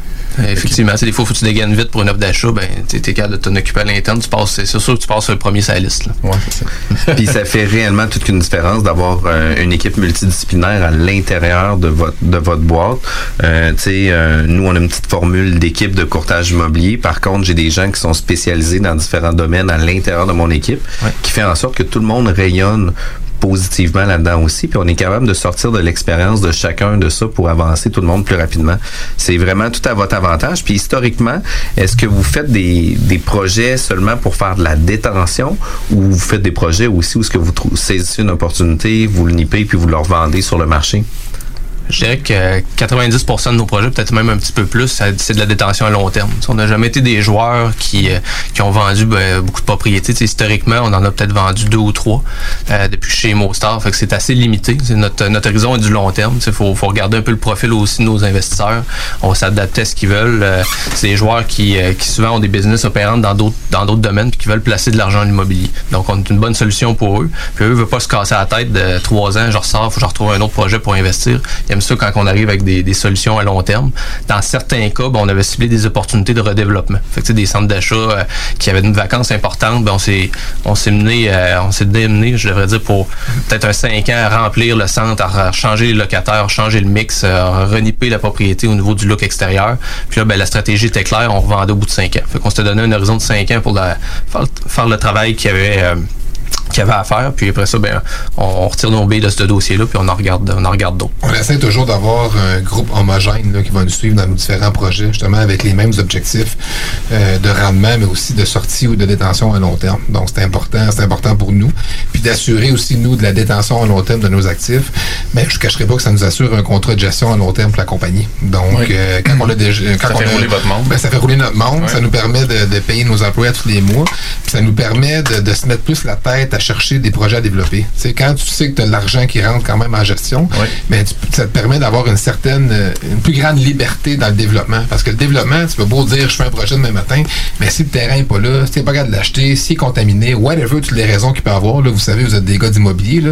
Effectivement, c'est des fois, faut que tu dégaines vite pour une offre d'achat, ben, tu es capable de t'en occuper à l'interne, tu passes, c'est sûr que tu passes sur le premier sur la liste, là. Puis ça fait réellement toute une différence d'avoir euh, une équipe multidisciplinaire à l'intérieur de votre de votre boîte. Euh, tu sais, euh, nous on a une petite formule d'équipe de courtage immobilier. Par contre, j'ai des gens qui sont spécialisés dans différents domaines à l'intérieur de mon équipe, qui fait en sorte que tout le monde positivement là-dedans aussi, puis on est capable de sortir de l'expérience de chacun de ça pour avancer tout le monde plus rapidement. C'est vraiment tout à votre avantage. Puis historiquement, est-ce que vous faites des, projets seulement pour faire de la détention ou vous faites des projets aussi où est-ce que vous saisissez une opportunité, vous le nippez puis vous le revendez sur le marché? Je dirais que 90% de nos projets, peut-être même un petit peu plus, c'est de la détention à long terme. On n'a jamais été des joueurs qui, euh, qui ont vendu ben, beaucoup de propriétés. Historiquement, on en a peut-être vendu deux ou trois euh, depuis chez Mostar. C'est assez limité. Notre, horizon est du long terme. Il faut, regarder un peu le profil aussi de nos investisseurs. On s'adapte à ce qu'ils veulent. Euh, c'est des joueurs qui, qui souvent ont des business opérants dans d'autres dans d'autres domaines puis qui veulent placer de l'argent en immobilier. Donc, on est une bonne solution pour eux. Puis eux ne veulent pas se casser la tête de trois ans, je ressors, faut que je retrouve un autre projet pour investir. Ça quand on arrive avec des, des solutions à long terme. Dans certains cas, ben, on avait ciblé des opportunités de redéveloppement. Fait que, des centres d'achat euh, qui avaient une vacance importante, ben, on s'est on s'est mené, euh, on s'est démené, je devrais dire, pour peut-être un cinq ans à remplir le centre, à changer les locataires, changer le mix, euh, à renipper la propriété au niveau du look extérieur. Puis là, ben, la stratégie était claire, on revendait au bout de cinq ans. Fait qu'on s'était donné un horizon de cinq ans pour faire, faire le travail qu'il y avait. euh, qu'il y avait à faire, puis après ça, ben, on, on retire nos billes de ce dossier-là, puis on en regarde, on en regarde d'autres. On essaie toujours d'avoir un groupe homogène là, qui va nous suivre dans nos différents projets, justement avec les mêmes objectifs euh, de rendement, mais aussi de sortie ou de détention à long terme. Donc c'est important, c'est important pour nous. Puis d'assurer aussi, nous, de la détention à long terme de nos actifs. Mais je ne cacherai pas que ça nous assure un contrat de gestion à long terme pour la compagnie. Donc Oui. euh, quand on a déjà. Quand Ça on fait a- rouler votre monde. Ben, ça fait rouler notre monde. Ça nous permet de, de payer nos employés tous les mois. Puis ça nous permet de, de se mettre plus la tête à chercher des projets à développer. Quand tu sais que tu as de l'argent qui rentre quand même en gestion, ben, tu- ça te permet d'avoir une certaine, euh, une plus grande liberté dans le développement. Parce que le développement, tu peux beau dire je fais un projet demain matin, mais si le terrain n'est pas là, si tu n'es pas capable de l'acheter, s'il est contaminé, whatever, toutes les raisons qu'il peut avoir, là, vous savez, vous êtes des gars d'immobilier, là.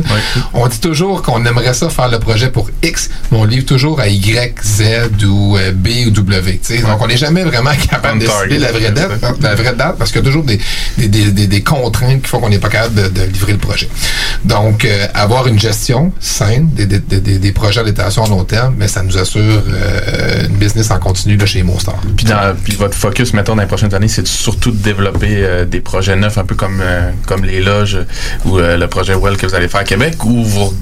on dit toujours qu'on aimerait ça faire le projet pour X, mais on livre toujours à Y, Z ou euh, B ou W. tu sais. Donc on n'est jamais vraiment capable de la vraie date, la vraie date parce qu'il y a toujours des, des, des, des- des contraintes qui font qu'on n'est pas capable de, de livrer le projet. Donc, euh, avoir une gestion saine des, des, des, des projets d'adaptation à long terme, mais ça nous assure euh, une business en continu là, chez Monstar. Puis, dans, puis votre focus, mettons, dans les prochaines années, c'est surtout de développer euh, des projets neufs, un peu comme, euh, comme les loges ou le projet Well que vous allez faire à Québec, ou vous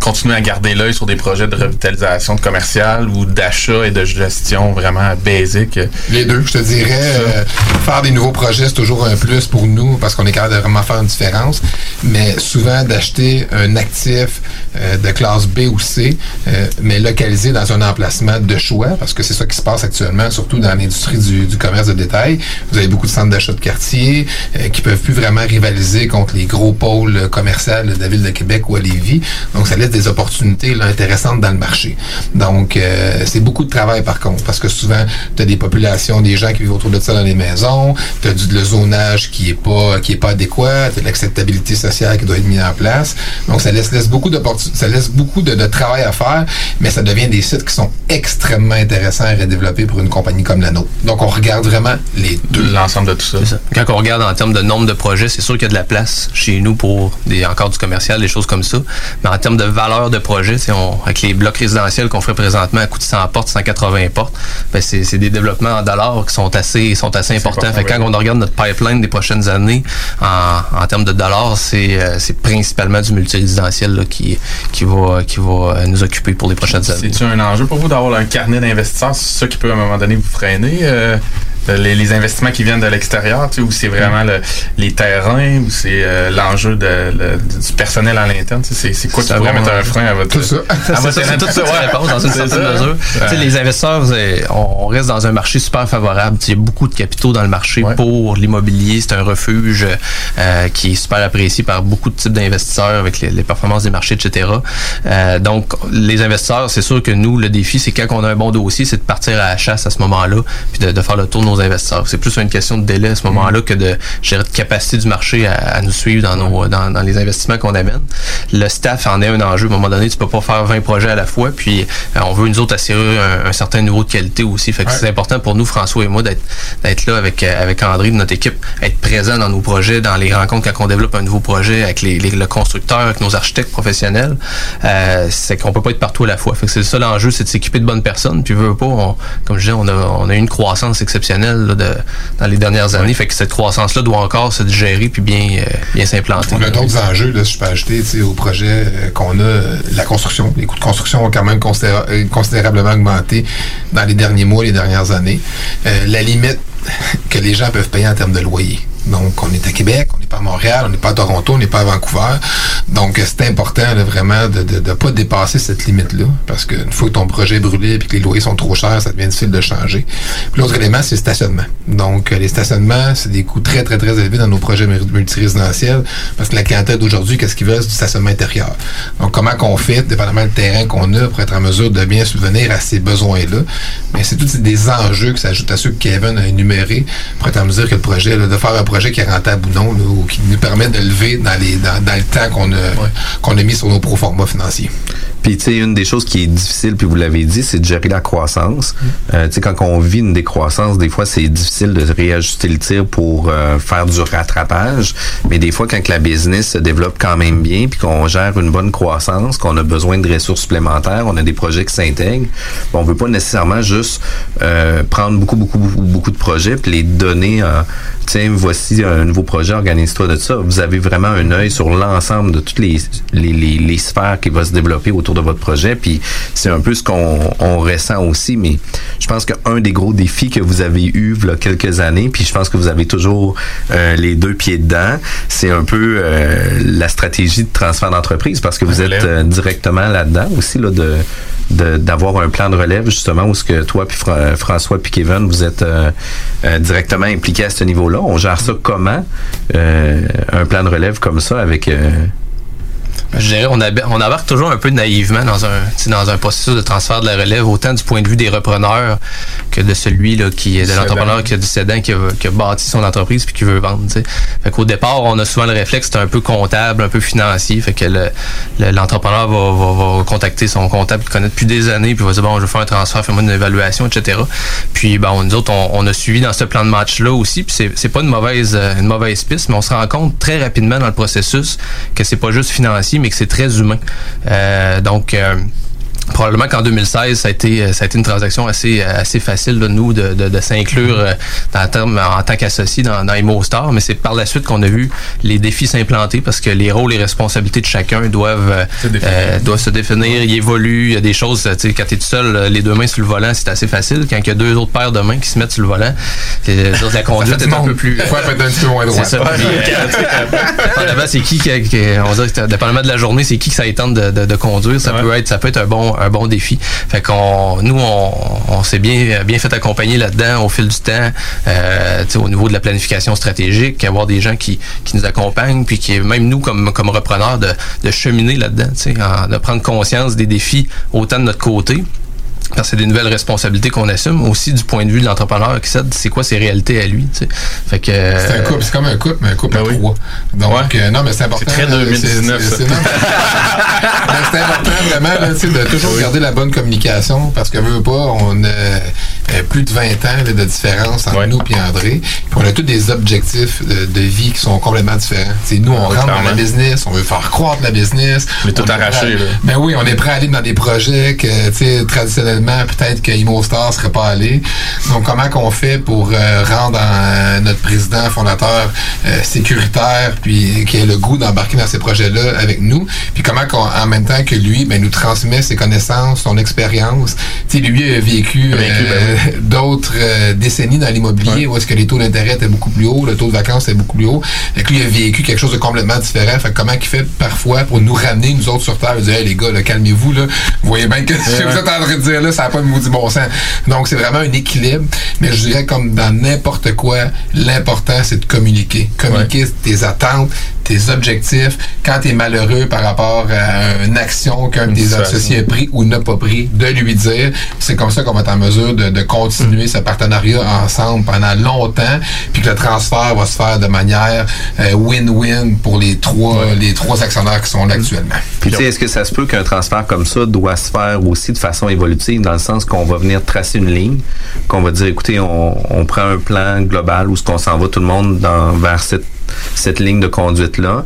continuez à garder l'œil sur des projets de revitalisation de commercial ou d'achat et de gestion vraiment basique? Les deux, je te dirais, euh, faire des nouveaux projets, c'est toujours un plus pour nous parce qu'on est capable de vraiment faire une différence. Mais souvent, d'acheter un actif euh, de classe B ou C, euh, mais localisé dans un emplacement de choix, parce que c'est ça qui se passe actuellement, surtout dans l'industrie du, du commerce de détail. Vous avez beaucoup de centres d'achat de quartier euh, qui peuvent plus vraiment rivaliser contre les gros pôles commerciaux de la ville de Québec ou à Lévis. Donc, ça laisse des opportunités là, intéressantes dans le marché. Donc, euh, c'est beaucoup de travail par contre, parce que souvent, tu as des populations, des gens qui vivent autour de ça dans les maisons, tu as du le zonage qui est pas qui est pas adéquat, tu as l'acceptabilité sociale qui doit être mise en place. Donc, ça laisse, laisse beaucoup d'opportun- ça laisse beaucoup de, de travail à faire, mais ça devient des sites qui sont extrêmement intéressants à redévelopper pour une compagnie comme la nôtre. Donc, on regarde vraiment les deux. L'ensemble de tout ça. Quand on regarde en termes de nombre de projets, c'est sûr qu'il y a de la place chez nous pour des, encore du commercial, des choses comme ça. Mais en termes de valeur de projet, on, avec les blocs résidentiels qu'on ferait présentement à coût de 100 portes, 180 portes, ben c'est des développements en dollars qui sont assez, sont assez importants. important, Fait que quand on regarde notre pipeline des prochaines années, en, en termes de dollars, c'est euh, c'est principalement du multirésidentiel là, qui, qui, va, qui va euh, nous occuper pour les prochaines années. C'est-tu un enjeu pour vous d'avoir un carnet d'investisseurs? C'est ça qui peut à un moment donné vous freiner? euh, les, les investissements qui viennent de l'extérieur, tu sais, ou c'est vraiment le- les terrains, ou c'est euh, l'enjeu de, le- du personnel à l'interne? tu sais, C'est quoi qui Ça pourrait mettre un ouais. frein à votre... Tout ça. à votre ça, c'est ouais. réponse dans une certaine ça. mesure. Tu sais, les investisseurs, on reste dans un marché super favorable. Il y a beaucoup de capitaux dans le marché pour l'immobilier. C'est un refuge euh, qui est super apprécié par beaucoup de types d'investisseurs avec les, les performances des marchés, etc. Euh, donc, les investisseurs, c'est sûr que nous, le défi, c'est quand on a un bon dossier, c'est de partir à la chasse à ce moment-là, puis de, de faire le tour de nos investisseurs. C'est plus une question de délai à ce moment-là que de, dirais, de capacité du marché à, à nous suivre dans, nos, dans, dans les investissements qu'on amène. Le staff en est un enjeu. À un moment donné, tu peux pas faire 20 projets à la fois, puis euh, on veut nous autres assurer un, un certain niveau de qualité aussi. Fait que c'est important pour nous, François et moi, d'être là avec, euh, avec André de notre équipe, être présent dans nos projets, dans les rencontres quand on développe un nouveau projet avec les, les- le constructeur, avec nos architectes professionnels. Euh, c'est qu'on peut pas être partout à la fois. Fait que c'est ça l'enjeu, c'est de s'équiper de bonnes personnes. Puis veut pas, on- comme je disais, on a, on a eu une croissance exceptionnelle là, de, dans les dernières années. Fait que cette croissance-là doit encore se digérer puis bien, euh, bien s'implanter. On a d'autres enjeux, là, si je peux ajouter, au projet euh, qu'on a, euh, la construction. Les coûts de construction ont quand même considéra- considérablement augmenté dans les derniers mois, les dernières années. Euh, la limite que les gens peuvent payer en termes de loyer. Donc, on est à Québec, pas à Montréal, on n'est pas à Toronto, on n'est pas à Vancouver. Donc, c'est important là, vraiment de ne pas dépasser cette limite-là. Parce qu'une fois que ton projet est brûlé et que les loyers sont trop chers, ça devient difficile de changer. L'autre élément, c'est le stationnement. Donc, euh, les stationnements, c'est des coûts très, très, très élevés dans nos projets multi- multirésidentiels. Parce que la clientèle d'aujourd'hui, qu'est-ce qu'ils veulent? C'est du stationnement intérieur. Donc, comment qu'on fait, dépendamment du terrain qu'on a, pour être en mesure de bien subvenir à ces besoins-là. Mais c'est tous des enjeux qui s'ajoutent à ceux que Kevin a énumérés pour être en mesure que le projet, là, de faire un projet qui est rentable ou non, là, ou qui nous permet de lever dans, les, dans, dans le temps qu'on a, qu'on a mis sur nos pro-formats financiers. Puis, tu sais, une des choses qui est difficile, puis vous l'avez dit, c'est de gérer la croissance. Euh, tu sais, quand on vit une décroissance, des fois, c'est difficile de réajuster le tir pour euh, faire du rattrapage. Mais des fois, quand la business se développe quand même bien, puis qu'on gère une bonne croissance, qu'on a besoin de ressources supplémentaires, on a des projets qui s'intègrent, on veut pas nécessairement juste euh, prendre beaucoup, beaucoup, beaucoup, beaucoup de projets puis les donner en, tiens, voici un nouveau projet, organise-toi de ça. Vous avez vraiment un œil sur l'ensemble de toutes les, les, les, les sphères qui vont se développer autour de votre projet. Puis c'est un peu ce qu'on on ressent aussi. Mais je pense qu'un des gros défis que vous avez eu il y a quelques années, puis je pense que vous avez toujours euh, les deux pieds dedans, c'est un peu euh, la stratégie de transfert d'entreprise parce que vous êtes euh, directement là-dedans aussi là, de de- d'avoir un plan de relève justement où ce que toi puis Fra- François puis Kevin vous êtes directement impliqués à ce niveau-là. On gère ça comment un plan de relève comme ça avec Je dirais, on, on embarque toujours un peu naïvement dans un, dans processus de transfert de la relève, autant du point de vue des repreneurs que de celui là, qui est de l'entrepreneur qui a du cédant qui a, qui a bâti son entreprise puis qui veut vendre. tu sais. Fait qu'au départ, on a souvent le réflexe, c'est un peu comptable, un peu financier. Fait que le- le- l'entrepreneur va, va, va contacter son comptable qu'il connaît depuis des années, puis va dire bon, je veux faire un transfert, fais-moi une évaluation, etc. Puis bon, nous autres, on, on a suivi dans ce plan de match-là aussi, puis c'est, pas une mauvaise, une mauvaise piste, mais on se rend compte très rapidement dans le processus que c'est pas juste financier, mais que c'est très humain. Euh, donc euh, Probablement qu'en 2016, ça a été, euh, ça a été une transaction assez, euh, assez facile de nous de, de, de s'inclure euh, en tant qu'associé dans, dans EmoStar, mais c'est par la suite qu'on a vu les défis s'implanter parce que les rôles et responsabilités de chacun doivent, Se définir. euh, doivent se définir, ils évoluent, il y a des choses, tu sais, quand tu es tout seul, les deux mains sur le volant, c'est assez facile. Quand il y a deux autres paires de mains qui se mettent sur le volant, dire, la conduite est un peu plus... Peut être un petit peu moins droite. C'est ça. C'est qui, qui, qui- on dirait que dépendamment de la journée, c'est qui que ça y tente de, de, de conduire. Ça peut être, ça peut être un bon, un bon défi. Fait qu'on, nous, on, on s'est bien, bien fait accompagner là-dedans au fil du temps, euh, au niveau de la planification stratégique, avoir des gens qui, qui nous accompagnent, puis qui, même nous, comme, comme repreneurs, de, de cheminer là-dedans, de prendre conscience des défis autant de notre côté, parce que c'est des nouvelles responsabilités qu'on assume aussi du point de vue de l'entrepreneur qui sait c'est quoi ses réalités à lui. tu sais. Fait que C'est un couple, c'est comme un couple, mais un couple à trois. Donc, euh, non, mais c'est important. C'est très euh, 2019, c'est- c'est- non, mais c'est important vraiment là, de toujours garder la bonne communication parce que veut pas, on a euh, plus de 20 ans là, de différence entre nous et André. Puis on a tous des objectifs de, de vie qui sont complètement différents. Nous, on rentre dans la business, on veut faire croître la business. Mais tout arraché, à- là. Ben oui, on est prêt à aller dans des projets que, traditionnellement, peut-être que ImoStar serait pas allé. Donc, comment qu'on fait pour euh, rendre notre président fondateur euh, sécuritaire, puis qui ait le goût d'embarquer dans ces projets-là avec nous, puis comment en même temps que lui, ben, nous transmet ses connaissances, son expérience? Tu lui a vécu, euh, d'autres euh, décennies dans l'immobilier où est-ce que les taux d'intérêt étaient beaucoup plus hauts, le taux de vacances était beaucoup plus haut. Fait que lui, il a vécu quelque chose de complètement différent. Fait que comment il fait parfois pour nous ramener, nous autres, sur Terre, il dit, hey, les gars, calmez-vous, là. Vous voyez bien que ce que Ouais, vous êtes en train de dire là, ça n'a pas de maudit bon sens. Donc, c'est vraiment un équilibre. Mais je dirais, comme dans n'importe quoi, l'important, c'est de communiquer. Communiquer tes attentes, tes objectifs. Quand tu es malheureux par rapport à une action qu'un de tes associés a pris ou n'a pas pris, de lui dire. C'est comme ça qu'on va être en mesure de, de continuer ce partenariat ensemble pendant longtemps, puis que le transfert va se faire de manière euh, win-win pour les trois, les trois actionnaires qui sont là actuellement. Puis, tu sais, est-ce que ça se peut qu'un transfert comme ça doit se faire aussi de façon évolutive, dans le sens qu'on va venir tracer une ligne, qu'on va dire, écoutez, on, on prend un plan global où ce qu'on s'en va tout le monde dans, vers cette cette ligne de conduite là.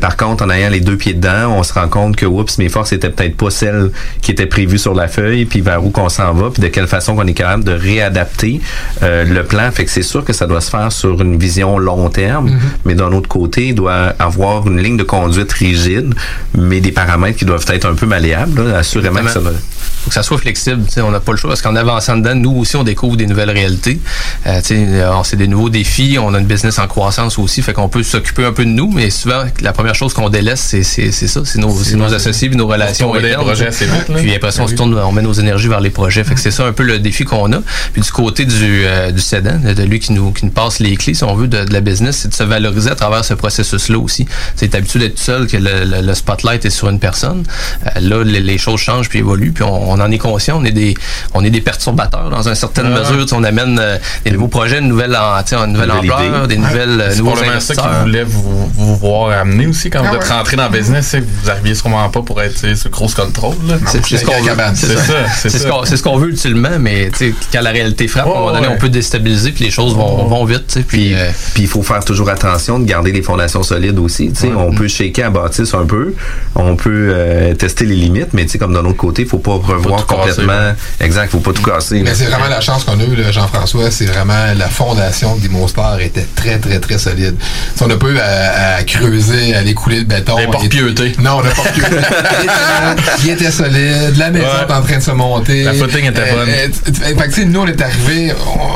par contre, en ayant les deux pieds dedans, on se rend compte que oups, mes forces étaient peut-être pas celles qui étaient prévues sur la feuille, puis vers où qu'on s'en va, puis de quelle façon qu'on est capable de réadapter euh, le plan. Fait que c'est sûr que ça doit se faire sur une vision long terme, Mhm. mais d'un autre côté, il doit avoir une ligne de conduite rigide, mais des paramètres qui doivent être un peu malléables. là. Assurément que ça doit. faut que ça soit flexible. On n'a pas le choix parce qu'en avançant dedans, nous aussi, on découvre des nouvelles réalités. Euh, euh, c'est des nouveaux défis. On a une business en croissance aussi. Fait qu'on peut s'occuper un peu de nous, mais souvent, la première chose qu'on délaisse, c'est c'est- c'est ça, c'est nos, c'est nos associés, nos relations tourner les projets assez vite. Puis après ça, on Ben se tourne, on met nos énergies vers les projets. Fait que c'est ça un peu le défi qu'on a. Puis du côté du, euh, du cédant, de lui qui nous, qui nous passe les clés, si on veut, de, de la business, c'est de se valoriser à travers ce processus-là aussi. C'est habitué d'être seul, que le, le- le spotlight est sur une personne. Euh, là, les, les choses changent puis évoluent, puis on, on en est conscient. On est des, on est des perturbateurs dans une certaine Ouais. mesure. On amène euh, des nouveaux projets, une nouvelle, en- tu sais, une nouvelle Nouvelle ampleur, idée. des nouvelles, euh, nouveaux probablement ça qu'ils voulaient vous, vous voir amener aussi quand Ah vous êtes ouais. rentré dans le business. c'est que Vous arriviez sûrement pas pour être tu sais, sur grosse contrôle. là. C'est c'est ce qu'on veut. C'est ça. C'est C'est ce qu'on veut ultimement, mais tu sais, quand la réalité frappe, à un moment donné, ouais. on peut déstabiliser, puis les choses vont, vont vite. tu sais, Puis, euh, Puis il faut faire toujours attention de garder les fondations solides aussi. tu sais. On peut shaker à bâtisse un peu, on peut euh, tester les limites, mais tu sais, comme d'un autre côté, il faut pas revoir complètement. exact, faut pas tout casser. Mais c'est vraiment la chance qu'on a eue, Jean-François. C'est vraiment la fondation d'Imostar était très, très, très solide. Si on n'a pas eu à, à creuser, à aller couler le béton. Les portes pieutés. Non, le porte il, était, solide. La maison Ouais. est en train de se monter. La footing était bonne. euh, t- t- fait que, nous, on est arrivé,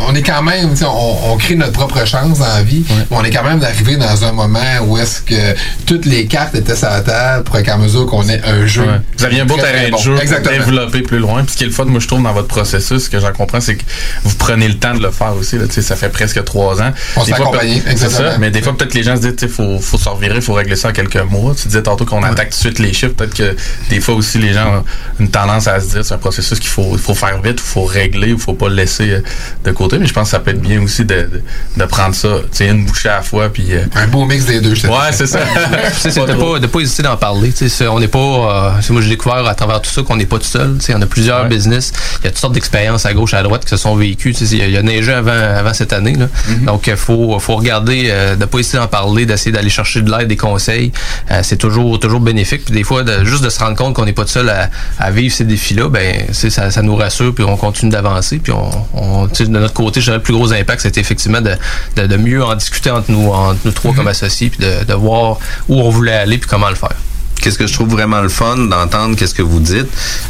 on, est quand même, on, crée notre propre chance dans la vie. mais on est quand même arrivé dans un moment où est-ce que toutes les cartes étaient sur la table pour qu'à mesure qu'on ait un jeu. Vous aviez un beau terrain de jeu développer plus loin. Puis ce qui est le fun, moi, je trouve, dans votre processus, ce que j'en comprends, c'est que vous prenez le temps de le faire aussi. Là, ça fait presque trois ans. On s'est accompagné, exactement. ça, mais des fois, peut-être que les gens se disent, il faut, faut se revirer, il faut régler ça en quelques mois. Tu disais tantôt qu'on attaque tout de suite les chiffres. Peut-être que des fois aussi, les gens ont une tendance à se dire, c'est un processus qu'il faut, il faut faire vite, il faut régler, il faut pas le laisser euh, de côté. Mais je pense que ça peut être bien aussi de, de, de prendre ça, tu sais, une bouchée à la fois. Puis, euh, un beau mix des deux, je Ouais, c'est ça. Tu sais, c'est de pas, de pas hésiter d'en parler. Tu sais, c'est- on n'est pas. euh, c'est moi, j'ai découvert à travers tout ça qu'on n'est pas tout seul. Tu sais, on a plusieurs business. Il y a toutes sortes d'expériences à gauche, à droite qui se sont vécues. Tu sais, il y a- il y a neigé avant, avant cette année. Là. Donc, il faut, faut regarder, euh, de pas hésiter d'en parler, d'essayer d'aller chercher de l'aide, des conseils. Euh, c'est toujours, toujours bénéfique. Puis des fois, de- juste de se rendre compte qu'on n'est pas tout seul à, à vivre ces défis-là, ben, ça, ça nous rassure. Puis on continue d'avancer. Puis on, de notre côté, je dirais, le plus gros impact, c'était effectivement de, de, de mieux en discuter entre nous, entre nous trois comme associés, puis de, de voir où on voulait aller, puis comment le faire. Qu'est-ce que je trouve vraiment le fun d'entendre qu'est-ce que vous dites,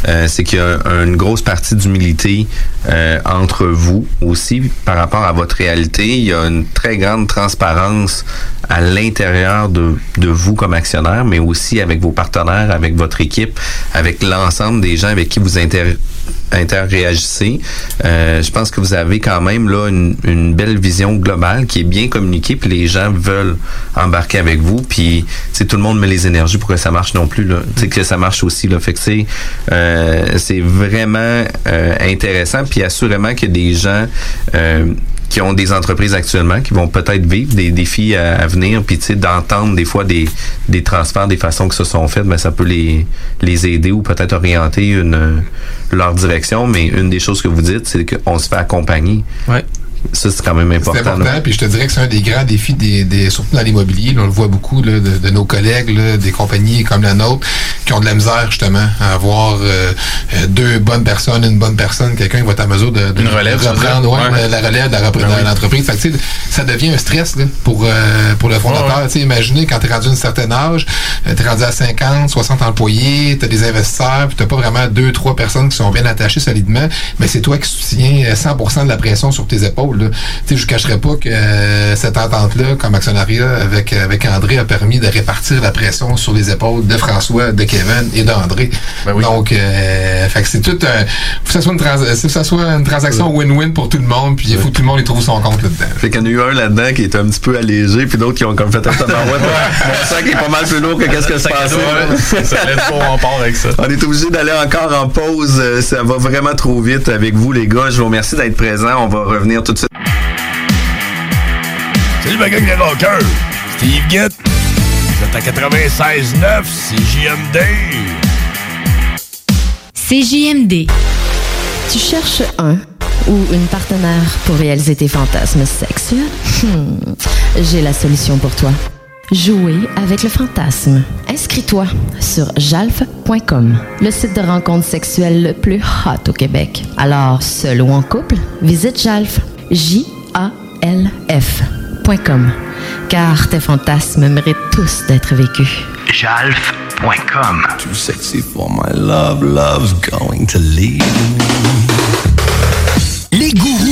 euh, c'est qu'il y a un- une grosse partie d'humilité euh, entre vous aussi par rapport à votre réalité. Il y a une très grande transparence à l'intérieur de, de vous comme actionnaire, mais aussi avec vos partenaires, avec votre équipe, avec l'ensemble des gens avec qui vous inter interréagissez. Euh, je pense que vous avez quand même là une, une belle vision globale qui est bien communiquée, puis les gens veulent embarquer avec vous, puis tout le monde met les énergies pour que ça marche non plus là, que ça marche aussi là. Fait c'est euh, c'est vraiment euh, intéressant, puis assurément que des gens euh, qui ont des entreprises actuellement, qui vont peut-être vivre des défis à, venir, puis tu d'entendre des fois des, des transferts, des façons que se sont faites, ben, ça peut les, les aider ou peut-être orienter une, leur direction. Mais une des choses que vous dites, c'est qu'on se fait accompagner. Ça, c'est quand même C'est important. important, là. puis je te dirais que c'est un des grands défis, des, des surtout dans l'immobilier. On le voit beaucoup là, de, de nos collègues, là, des compagnies comme la nôtre, qui ont de la misère justement à avoir euh, euh, deux bonnes personnes, une bonne personne, quelqu'un qui va être à mesure de, de Une relève, reprendre dire? ouais, Ouais. la relève de la Ben oui. l'entreprise. Ça devient un stress là, pour, euh, pour le fondateur. Imaginez quand tu es rendu à un certain âge, tu es rendu à 50, 60 employés, tu as des investisseurs, puis tu pas vraiment deux, trois personnes qui sont bien attachées solidement, mais c'est toi qui soutiens euh, 100% de la pression sur tes épaules. Là. Je ne cacherai pas que euh, cette entente-là, comme actionnariat avec, avec André, a permis de répartir la pression sur les épaules de François, de Kevin et d'André. Donc, euh, fait que c'est tout un... faut que ça soit une, trans- faut que ça soit une transaction win-win pour tout le monde, puis il faut que tout le monde y trouve son compte là-dedans. Fait qu'il y en a eu un là-dedans qui est un petit peu allégé, puis d'autres qui ont comme fait un tabarouette. Mon sac est pas mal plus lourd que qu'est-ce que je pensais. Ouais, ça laisse pas on part avec ça. On est obligé d'aller encore en pause. Euh, Ça va vraiment trop vite avec vous, les gars. Je vous remercie d'être présents. On va revenir tout de suite. Salut ma gang de rockers! Steve Guett! Vous êtes à 96.9 CJMD! CJMD. Tu cherches un ou une partenaire pour réaliser tes fantasmes sexuels? Hmm, J'ai la solution pour toi. Jouer avec le fantasme. Inscris-toi sur jalf.com, le site de rencontre sexuelle le plus hot au Québec. Alors, seul ou en couple, visite jalf. J-A-L-F.com. Car tes fantasmes méritent tous d'être vécus. Jalf.com Too sexy for my love, love's going to leave Les gourous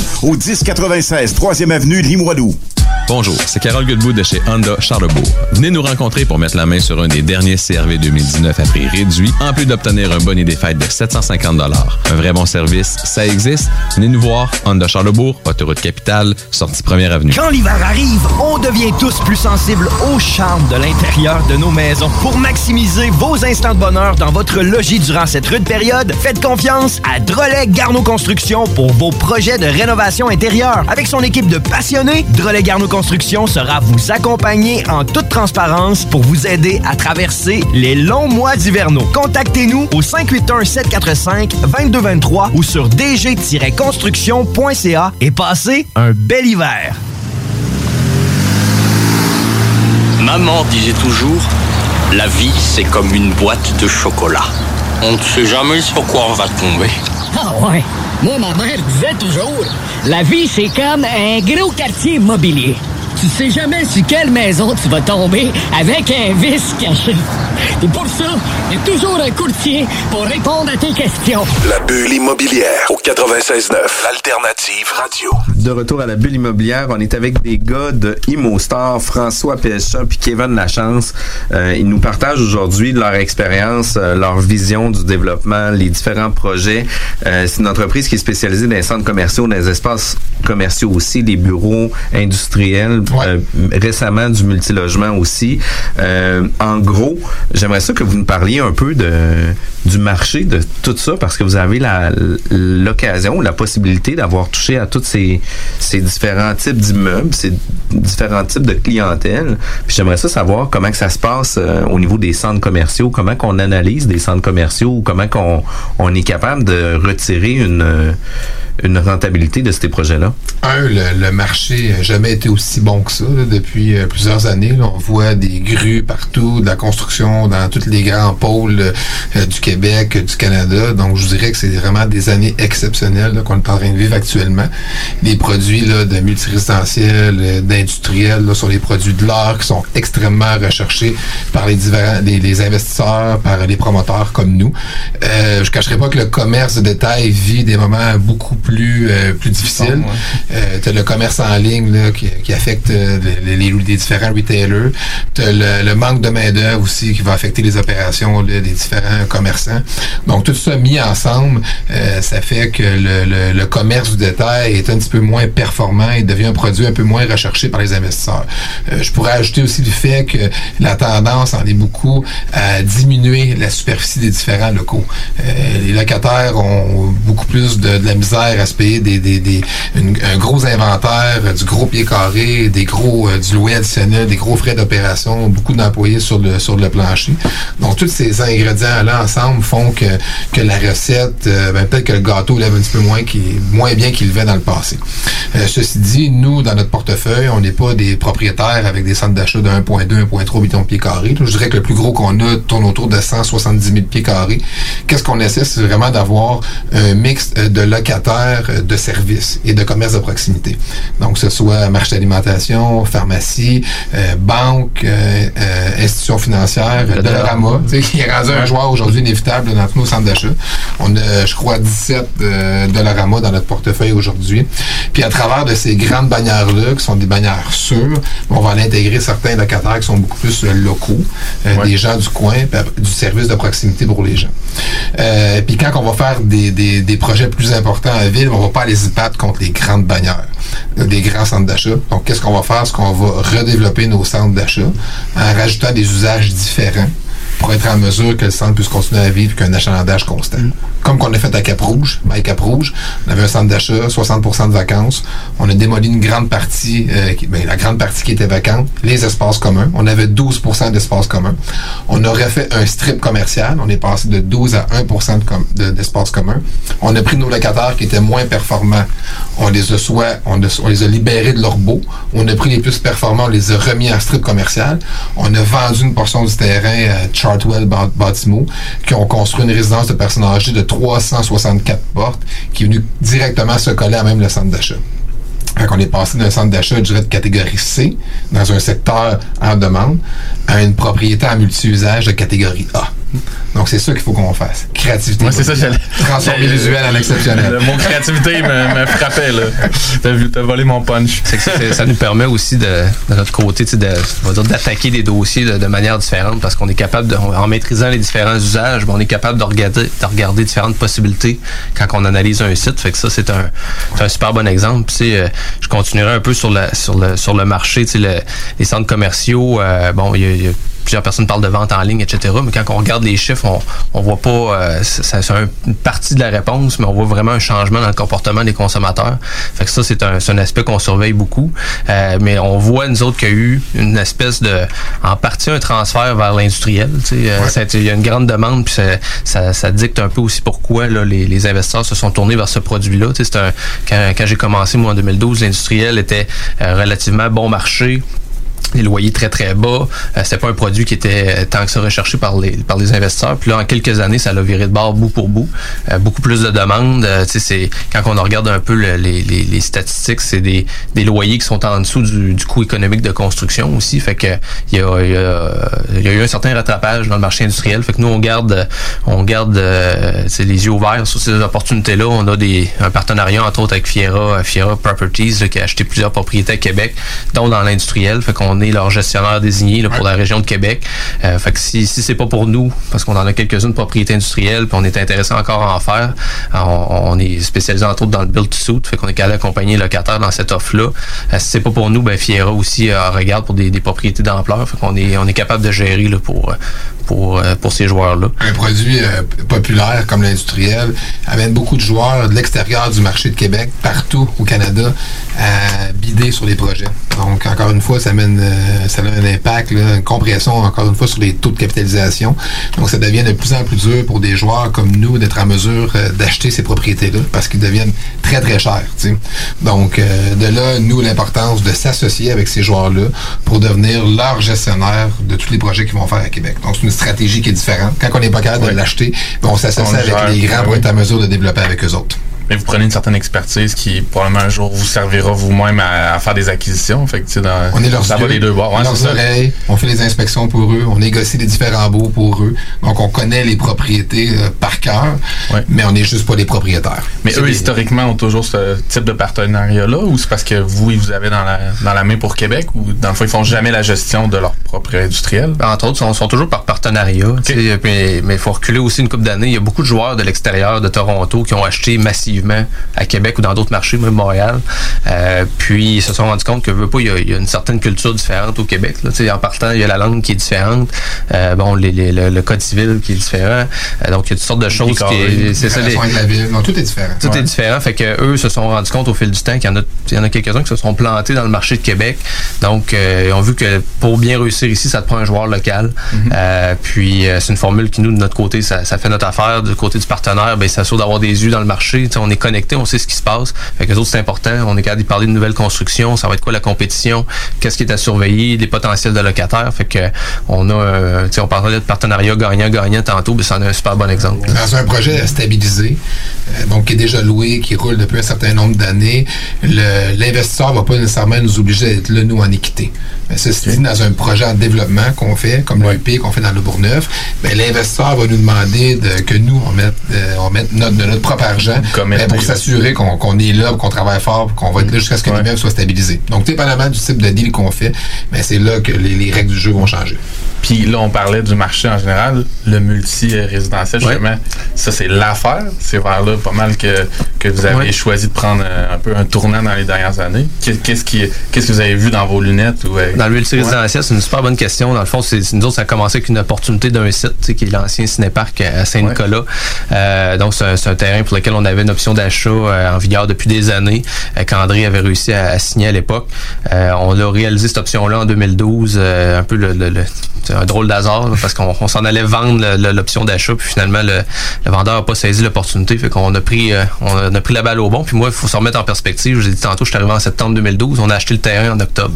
au 1096 3e avenue Limoilou. Bonjour, c'est Carole Goodwood de chez Honda Charlebourg. Venez nous rencontrer pour mettre la main sur un des derniers CRV 2019 à prix réduit, en plus d'obtenir un bonnet des fêtes de 750 Un vrai bon service, ça existe. Venez nous voir, Honda Charlebourg, autoroute capitale, sortie première avenue. Quand l'hiver arrive, on devient tous plus sensibles au charme de l'intérieur de nos maisons. Pour maximiser vos instants de bonheur dans votre logis durant cette rude période, faites confiance à Drolet Garneau Construction pour vos projets de rénovation intérieure. Avec son équipe de passionnés, Drolet Garneau Construction sera vous accompagner en toute transparence pour vous aider à traverser les longs mois d'hivernaux. Contactez-nous au 581-745-2223 ou sur dg-construction.ca et passez un bel hiver. Maman disait toujours, la vie c'est comme une boîte de chocolat. On ne sait jamais sur quoi on va tomber. Ah ouais. Moi, ma mère disait toujours, la vie, c'est comme un gros quartier immobilier. Tu sais jamais sur quelle maison tu vas tomber avec un vice caché. Et pour ça, il y a toujours un courtier pour répondre à tes questions. La bulle immobilière au 96.9, l'alternative radio. De retour à la bulle immobilière, on est avec des gars de ImoStar, François Pécha puis Kevin Lachance. Euh, ils nous partagent aujourd'hui leur expérience, euh, leur vision du développement, les différents projets. Euh, c'est une entreprise qui est spécialisée dans les centres commerciaux, dans les espaces commerciaux aussi, des bureaux industriels, euh, récemment du multilogement aussi. Euh, en gros, j'aimerais ça que vous nous parliez un peu de du marché de tout ça parce que vous avez la l'occasion, la possibilité d'avoir touché à tous ces, ces différents types d'immeubles, ces différents types de clientèle. J'aimerais ça savoir comment ça se passe euh, au niveau des centres commerciaux, comment qu'on analyse des centres commerciaux, comment qu'on on est capable de retirer une une rentabilité de ces projets-là? Un, le, marché n'a jamais été aussi bon que ça depuis euh, plusieurs années. on voit des grues partout, de la construction dans tous les grands pôles euh, du Québec, euh, du Canada. Donc, je vous dirais que c'est vraiment des années exceptionnelles qu'on est en train de vivre actuellement. Produits là, de multirésidentiel, euh, d'industriel, là, sont les produits de l'art qui sont extrêmement recherchés par les divers, les, les investisseurs, par les promoteurs comme nous. Euh, je cacherai pas que le commerce de détail vit des moments beaucoup plus euh, plus difficiles. Euh, t'as le commerce en ligne là, qui, qui affecte euh, les, les- les différents retailers. T'as le, le manque de main d'œuvre aussi qui va affecter les opérations là, des différents commerçants. Donc tout ça mis ensemble, euh, ça fait que le, le- le commerce du détail est un petit peu moins performant et devient un produit un peu moins recherché par les investisseurs. Euh, je pourrais ajouter aussi le fait que la tendance en est beaucoup à diminuer la superficie des différents locaux. Euh, les locataires ont beaucoup plus de, de la misère à se payer des, des, des- un gros inventaire, du gros pied carré, des gros euh, du louer additionnel, des gros frais d'opération, beaucoup d'employés sur le sur le plancher. Donc tous ces ingrédients-là ensemble font que, que la recette, euh, ben, peut-être que le gâteau lève un petit peu moins qui moins bien qu'il levait dans le passé. Euh, ceci dit, nous, dans notre portefeuille, on n'est pas des propriétaires avec des centres d'achat de 1,2, 1,3 millions de pieds carrés. Je dirais que le plus gros qu'on a tourne autour de 170 000 pieds carrés. Qu'est-ce qu'on essaie, c'est vraiment d'avoir un mix euh, de locataires, euh, de services et de commerce de proximité. Donc, que ce soit marché d'alimentation, pharmacie, euh, banque, euh, institutions financières, Dollarama, tu sais, qui est rendu un joueur aujourd'hui inévitable dans tous nos centres d'achat. On a, je crois, 17 euh, Dollarama dans notre portefeuille aujourd'hui. Puis à travers de ces grandes bannières-là, qui sont des bannières sûres, on va en intégrer certains locataires qui sont beaucoup plus euh, locaux, euh, des gens du coin, du service de proximité pour les gens. Euh, puis quand on va faire des, des, des projets plus importants en ville, on va pas aller se battre contre les grandes bannières, des grands centres d'achat. Donc qu'est-ce qu'on va faire? C'est qu'on va redévelopper nos centres d'achat en rajoutant des usages différents pour être en mesure que le centre puisse continuer à vivre qu'un achalandage constant. Comme qu'on a fait à Cap-Rouge. À Cap-Rouge, on avait un centre d'achat, 60% de vacances. On a démoli une grande partie, euh, qui- ben, la grande partie qui était vacante, les espaces communs. On avait 12% d'espaces communs. On aurait fait un strip commercial. On est passé de 12 à 1 de com- de- d'espaces communs. On a pris nos locataires qui étaient moins performants. On les a soit, on, a- on les a libérés de leur beau. On a pris les plus performants, on les a remis en strip commercial. On a vendu une portion du terrain à Chartwell Baltimore, qui ont construit une résidence de personnes âgées de 364 portes, qui est venue directement se coller à même le centre d'achat. Fait qu'on est passé d'un centre d'achat, je dirais, de catégorie C, dans un secteur en demande, à une propriété en multi-usage de catégorie A. Donc, c'est ça qu'il faut qu'on fasse. Créativité. Ouais, c'est ça, j'allais. Transformer l'usuel en exceptionnel. Le mot créativité me, me frappait, là. T'as vu, t'as volé mon punch. C'est que ça, ça nous permet aussi de, de notre côté, tu sais, de, on va dire, d'attaquer des dossiers de, de manière différente parce qu'on est capable, de, en maîtrisant les différents usages, ben, on est capable de regarder, de regarder différentes possibilités quand on analyse un site. Fait que ça, c'est un, c'est un super bon exemple. Puis, euh, je continuerai un peu sur, la, sur, le, sur le marché, tu les centres commerciaux. euh, bon, il y y a plusieurs personnes parlent de vente en ligne, etc. Mais quand on regarde les chiffres, on, on voit pas, euh, c'est c'est un- une partie de la réponse, mais on voit vraiment un changement dans le comportement des consommateurs. Fait que ça, c'est un, un aspect qu'on surveille beaucoup. Euh, mais on voit, nous autres, qu'il y a eu une espèce de, en partie, un transfert vers l'industriel. Euh, Il y a une grande demande, puis ça, ça, ça dicte un peu aussi pourquoi là, les, les investisseurs se sont tournés vers ce produit-là. Quand, quand j'ai commencé, moi, en 2012, l'industriel était euh, relativement bon marché les loyers très très bas. Euh, c'était pas un produit qui était euh, tant que ça recherché par les par les investisseurs. Puis là, en quelques années, ça l'a viré de bord bout pour bout. Euh, beaucoup plus de demandes. Euh, c'est quand on regarde un peu le- les, les, les statistiques, c'est des, des loyers qui sont en dessous du, du coût économique de construction aussi. Fait que il y a, y, a, y a eu un certain rattrapage dans le marché industriel. Fait que nous, on garde on garde euh, les yeux ouverts sur ces opportunités-là. On a des un partenariat entre autres avec Fiera, Fiera Properties là, qui a acheté plusieurs propriétés à Québec, dont dans l'industriel. Fait qu'on est leur gestionnaire désigné pour la région de Québec. Euh, fait que si, si c'est pas pour nous, parce qu'on en a quelques-unes propriétés industrielles, puis on est intéressé encore à en faire, on, on est spécialisé entre autres dans le build to suit, fait qu'on est capable d'accompagner les locataires dans cette offre-là. Euh, si c'est pas pour nous, ben Fiera aussi euh, regarde pour des, des propriétés d'ampleur, fait qu'on est on est capable de gérer là, pour pour euh, pour ces joueurs-là. un produit euh, populaire comme l'industriel amène beaucoup de joueurs de l'extérieur du marché de Québec, partout au Canada, à bider sur les projets. Donc, encore une fois, ça amène, euh, ça a un impact, une compression, encore une fois, sur les taux de capitalisation. Donc, ça devient de plus en plus dur pour des joueurs comme nous d'être en mesure d'acheter ces propriétés-là parce qu'ils deviennent très, très chers. Donc, de là, nous, l'importance de s'associer avec ces joueurs-là pour devenir leur gestionnaire de tous les projets qu'ils vont faire à Québec. Donc, une stratégie qui est différente. Quand on n'est pas capable de l'acheter, on s'associe avec gère, les grands pour être en mesure de développer avec eux autres. Mais vous prenez une certaine expertise qui, probablement, un jour, vous servira vous-même à, à faire des acquisitions. Fait que, tu sais, dans, On est leurs ça va yeux, les deux bords. Ouais, leurs c'est ça. oreilles, on fait les inspections pour eux, on négocie les différents baux pour eux. Donc, on connaît les propriétés euh, par cœur, mais on n'est juste pas les propriétaires. Mais eux, des- historiquement, ont toujours ce type de partenariat-là ou c'est parce que vous, ils vous avez dans la, dans la main pour Québec ou dans le fond, ils font jamais la gestion de leur propre industriel? Entre autres, sont, sont toujours par partenariat. puis- Mais il faut reculer aussi une couple d'années. Il y a beaucoup de joueurs de l'extérieur de Toronto qui ont acheté massivement à Québec ou dans d'autres marchés, même Montréal. Euh, puis ils se sont rendus compte que veut pas, il y, a, il y a une certaine culture différente au Québec. Là. En partant, il y a la langue qui est différente. Euh, bon, les- les- le, le code civil qui est différent. Euh, donc il y a toutes sortes de choses qui c'est ça. Les... avec la ville. Non, tout est différent. Tout est différent. Fait que eux se sont rendus compte au fil du temps qu'il y en a, il y en a quelques-uns qui se sont plantés dans le marché de Québec. Donc, ils ont vu que pour bien réussir ici, ça te prend un joueur local. Euh, puis, c'est une formule qui, nous, de notre côté, ça, ça fait notre affaire. Du côté du partenaire, ben, ça s'assure d'avoir des yeux dans le marché. T'sais, on est connecté, on sait ce qui se passe. Fait que les autres, c'est important. On est capable de parler de nouvelles constructions. Ça va être quoi la compétition? Qu'est-ce qui est à surveiller? Les potentiels de locataires. Fait que, on a, euh, on parlait de partenariat gagnant-gagnant tantôt, ben, c'en est un super bon exemple. Dans un projet stabilisé, euh, donc qui est déjà loué, qui roule depuis un certain nombre d'années, l'investisseur va pas nécessairement nous obliger d'être là, nous, en équité. Mais ceci dit, dans un projet en développement qu'on fait, comme l'UP qu'on fait dans le Bourgneuf, ben, l'investisseur va nous demander de- que nous, on mette, euh, on mette notre, de notre propre argent ben, pour s'assurer qu'on qu'on est là, qu'on travaille fort, qu'on va être là jusqu'à ce que l'immeuble soit stabilisé. Donc, dépendamment du type de deal qu'on fait, ben, c'est là que les, les règles du jeu vont changer. Puis là, on parlait du marché en général, le multi-résidentiel, justement, ça, c'est l'affaire. C'est vers là pas mal que, que vous avez Ouais. choisi de prendre euh, un peu un tournant dans les dernières années. Qu'est- Qu'est-ce qui, qu'est-ce que vous avez vu dans vos lunettes? Ou, euh, Dans le multirésidentiel, c'est une super bonne question. Dans le fond, c'est nous autres, ça a commencé avec une opportunité d'un site, qui est l'ancien Cinéparc à Saint-Nicolas. Euh, donc, c'est un, un terrain pour lequel on avait une option d'achat euh, en vigueur depuis des années, euh, qu'André avait réussi à, à signer à l'époque. Euh, on a réalisé cette option-là en 2012, euh, un peu le, le- le- c'est un drôle d'hasard, parce qu'on on s'en allait vendre l'option d'achat, puis finalement, le, vendeur n'a pas saisi l'opportunité, fait qu'on a pris euh, on a, pris la balle au bon. Puis moi, il faut se remettre en perspective. Je vous ai dit tantôt, je suis arrivé en septembre 2012, on a acheté le terrain en octobre.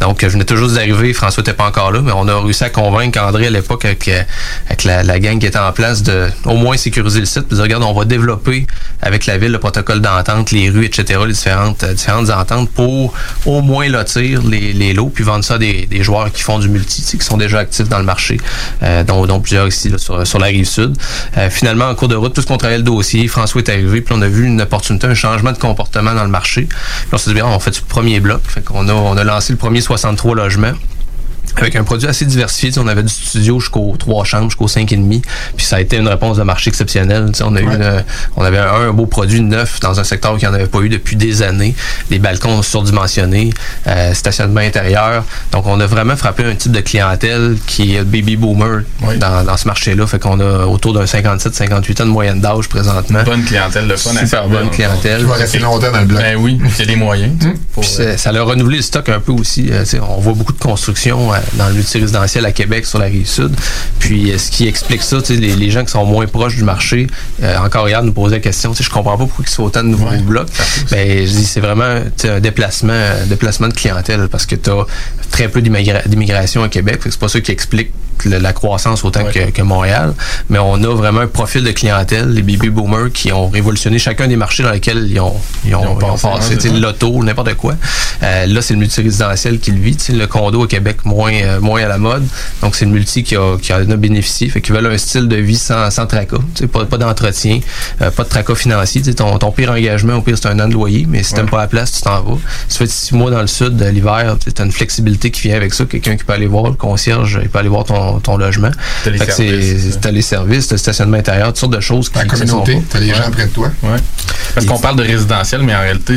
Donc, je venais toujours d'arriver, François n'était pas encore là, mais on a réussi à convaincre André à l'époque avec, euh, avec la, gang qui était en place de au moins sécuriser le site, puis regarde, on va développer avec la ville le protocole d'entente, les rues, etc., les différentes, euh, différentes ententes pour au moins lotir les, lots, puis vendre ça à des, des joueurs qui font du multi, qui sont déjà actifs dans le marché, euh, dont, plusieurs ici sur, la rive sud. Euh, finalement, en cours de route, tout ce qu'on travaillait le dossier, François est arrivé, puis on a vu une opportunité, un changement de comportement dans le marché. Puis on s'est dit, bien, on fait du premier bloc. Fait on a lancé le premier 63 logements avec un produit assez diversifié. Tu sais, on avait du studio jusqu'aux trois chambres, jusqu'aux cinq et demi. Puis ça a été une réponse de marché exceptionnelle. Tu sais, on a eu une- on avait un, un beau produit neuf dans un secteur qui n'en avait pas eu depuis des années. Des balcons surdimensionnés, euh, stationnement intérieur. Donc on a vraiment frappé un type de clientèle qui est baby boomer dans, dans ce marché-là. Fait qu'on a autour d'un 57-58 ans de moyenne d'âge présentement. Bonne clientèle, le fun à Super bonne clientèle. Qui va rester longtemps dans le bloc. Ben oui, c'est les moyens. pour, Puis ça, ça a renouvelé le stock un peu aussi. Euh, tu sais, on voit beaucoup de construction euh, dans le multirésidentiel à Québec sur la rive sud. Puis euh, ce qui explique ça, les, les gens qui sont moins proches du marché, euh, encore hier, nous posaient la question, tu sais, je comprends pas pourquoi il se fait autant de nouveaux blocs. Ben, je dis, c'est vraiment un déplacement, un déplacement de clientèle parce que tu as très peu d'immigra- d'immigration à Québec. C'est pas ça qui explique la croissance autant que, que Montréal. Mais on a vraiment un profil de clientèle, les baby boomers qui ont révolutionné chacun des marchés dans lesquels ils ont, ils ont, ils ont passé, passé, hein, sais, c'est ça. l'auto, n'importe quoi. Euh, là, c'est le multirésidentiel qui le vit. Le condo au Québec, moins, euh, moins à la mode. Donc, c'est le multi qui, a, qui en a bénéficié. Fait qu'ils veulent un style de vie sans, sans tracas. Pas, pas d'entretien, euh, pas de tracas financier. Tu sais, ton, ton pire engagement, au pire, c'est un an de loyer. Mais si t'aimes pas la place, tu t'en vas. Si tu fais six mois dans le sud, l'hiver, tu as une flexibilité qui vient avec ça. Quelqu'un qui peut aller voir le concierge, il peut aller voir ton, ton logement. T'as les services, T'as les services, t'as le stationnement intérieur, toutes sortes de choses qui La communauté, t'as les gens près de toi. Ouais. Parce qu'on parle de résidentiel, mais en réalité,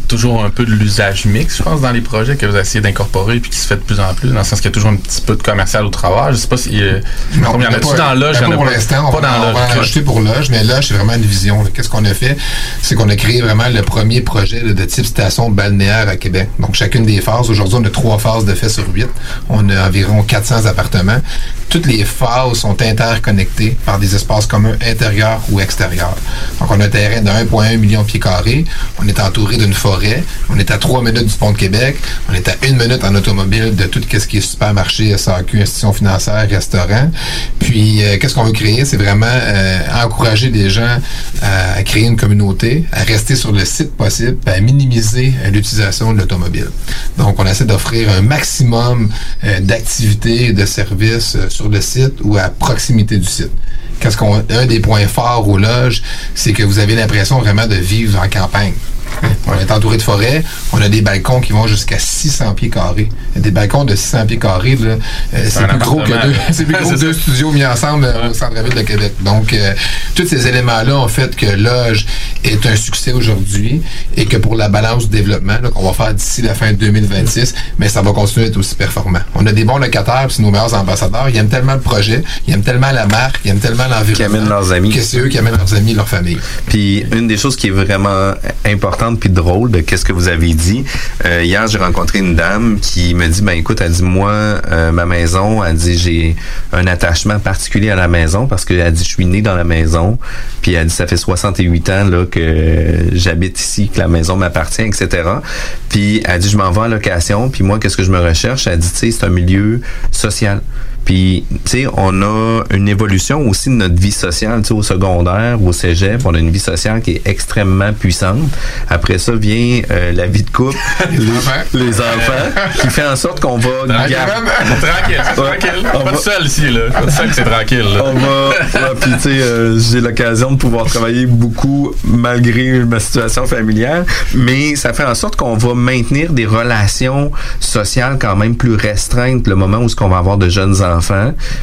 c'est toujours un peu de l'usage mix, je pense, dans les projets que vous essayez d'incorporer puis qui se fait de plus en plus, dans le sens qu'il y a toujours un petit peu de commercial au travers. Je sais pas si. euh, il y en a-tu dans loge, il y en a pour pas- l'instant, on pas va, en rajouter pour loge, mais loge, c'est vraiment une vision. Qu'est-ce qu'on a fait? C'est qu'on a créé vraiment le premier projet là, de type station balnéaire à Québec. Donc, chacune des phases, aujourd'hui, on a trois phases de fait sur huit. On a environ 400 appartements. Toutes les phases sont interconnectées par des espaces communs intérieurs ou extérieurs. Donc, on a un terrain de 1,1 million de pieds carrés. On est entouré d'une forêt. On est à 3 minutes du pont de Québec. On est à une minute en automobile de tout ce qui est supermarché, SAQ, institution financière, restaurant. Puis, euh, qu'est-ce qu'on veut créer? C'est vraiment euh, encourager des gens à, à créer une communauté, à rester sur le site possible, à minimiser euh, l'utilisation de l'automobile. Donc, on essaie d'offrir un maximum euh, d'activités et de services euh, sur le site ou à proximité du site. Qu'est-ce qu'on, un des points forts aux loges, c'est que vous avez l'impression vraiment de vivre en campagne. On est entouré de forêts. On a des balcons qui vont jusqu'à 600 pieds carrés. Des balcons de 600 pieds carrés, là, euh, c'est plus gros que deux, c'est plus gros que deux studios mis ensemble euh, au centre-ville de Québec. Donc, euh, tous ces éléments-là ont fait que Loge est un succès aujourd'hui et que pour la balance du développement là, qu'on va faire d'ici la fin de 2026, mais ça va continuer à être aussi performant. On a des bons locataires, puis c'est nos meilleurs ambassadeurs. Ils aiment tellement le projet, ils aiment tellement la marque, ils aiment tellement l'environnement. Qui amènent leurs amis. Que c'est eux qui amènent leurs amis, leur famille. Puis une des choses qui est vraiment importante puis drôle de qu'est-ce que vous avez dit. euh, hier, j'ai rencontré une dame qui me dit ben écoute, elle dit moi euh, ma maison, elle dit j'ai un attachement particulier à la maison parce que elle dit je suis né dans la maison. Puis elle dit ça fait 68 ans là que j'habite ici, que la maison m'appartient, etc. Puis elle dit je m'en vais en location. Puis moi qu'est-ce que je me recherche? Elle dit tu sais c'est un milieu social. Puis, tu sais, on a une évolution aussi de notre vie sociale, tu sais, au secondaire, au cégep, on a une vie sociale qui est extrêmement puissante. Après ça vient euh, la vie de couple, les, les enfants, qui fait en sorte qu'on va Tranquille, tranquille, tranquille. On Pas va- seul ici, là. Pas seul, c'est tranquille. là. on va, ouais, puis tu sais, euh, j'ai l'occasion de pouvoir travailler beaucoup malgré ma situation familiale, mais ça fait en sorte qu'on va maintenir des relations sociales quand même plus restreintes le moment où ce qu'on va avoir de jeunes enfants,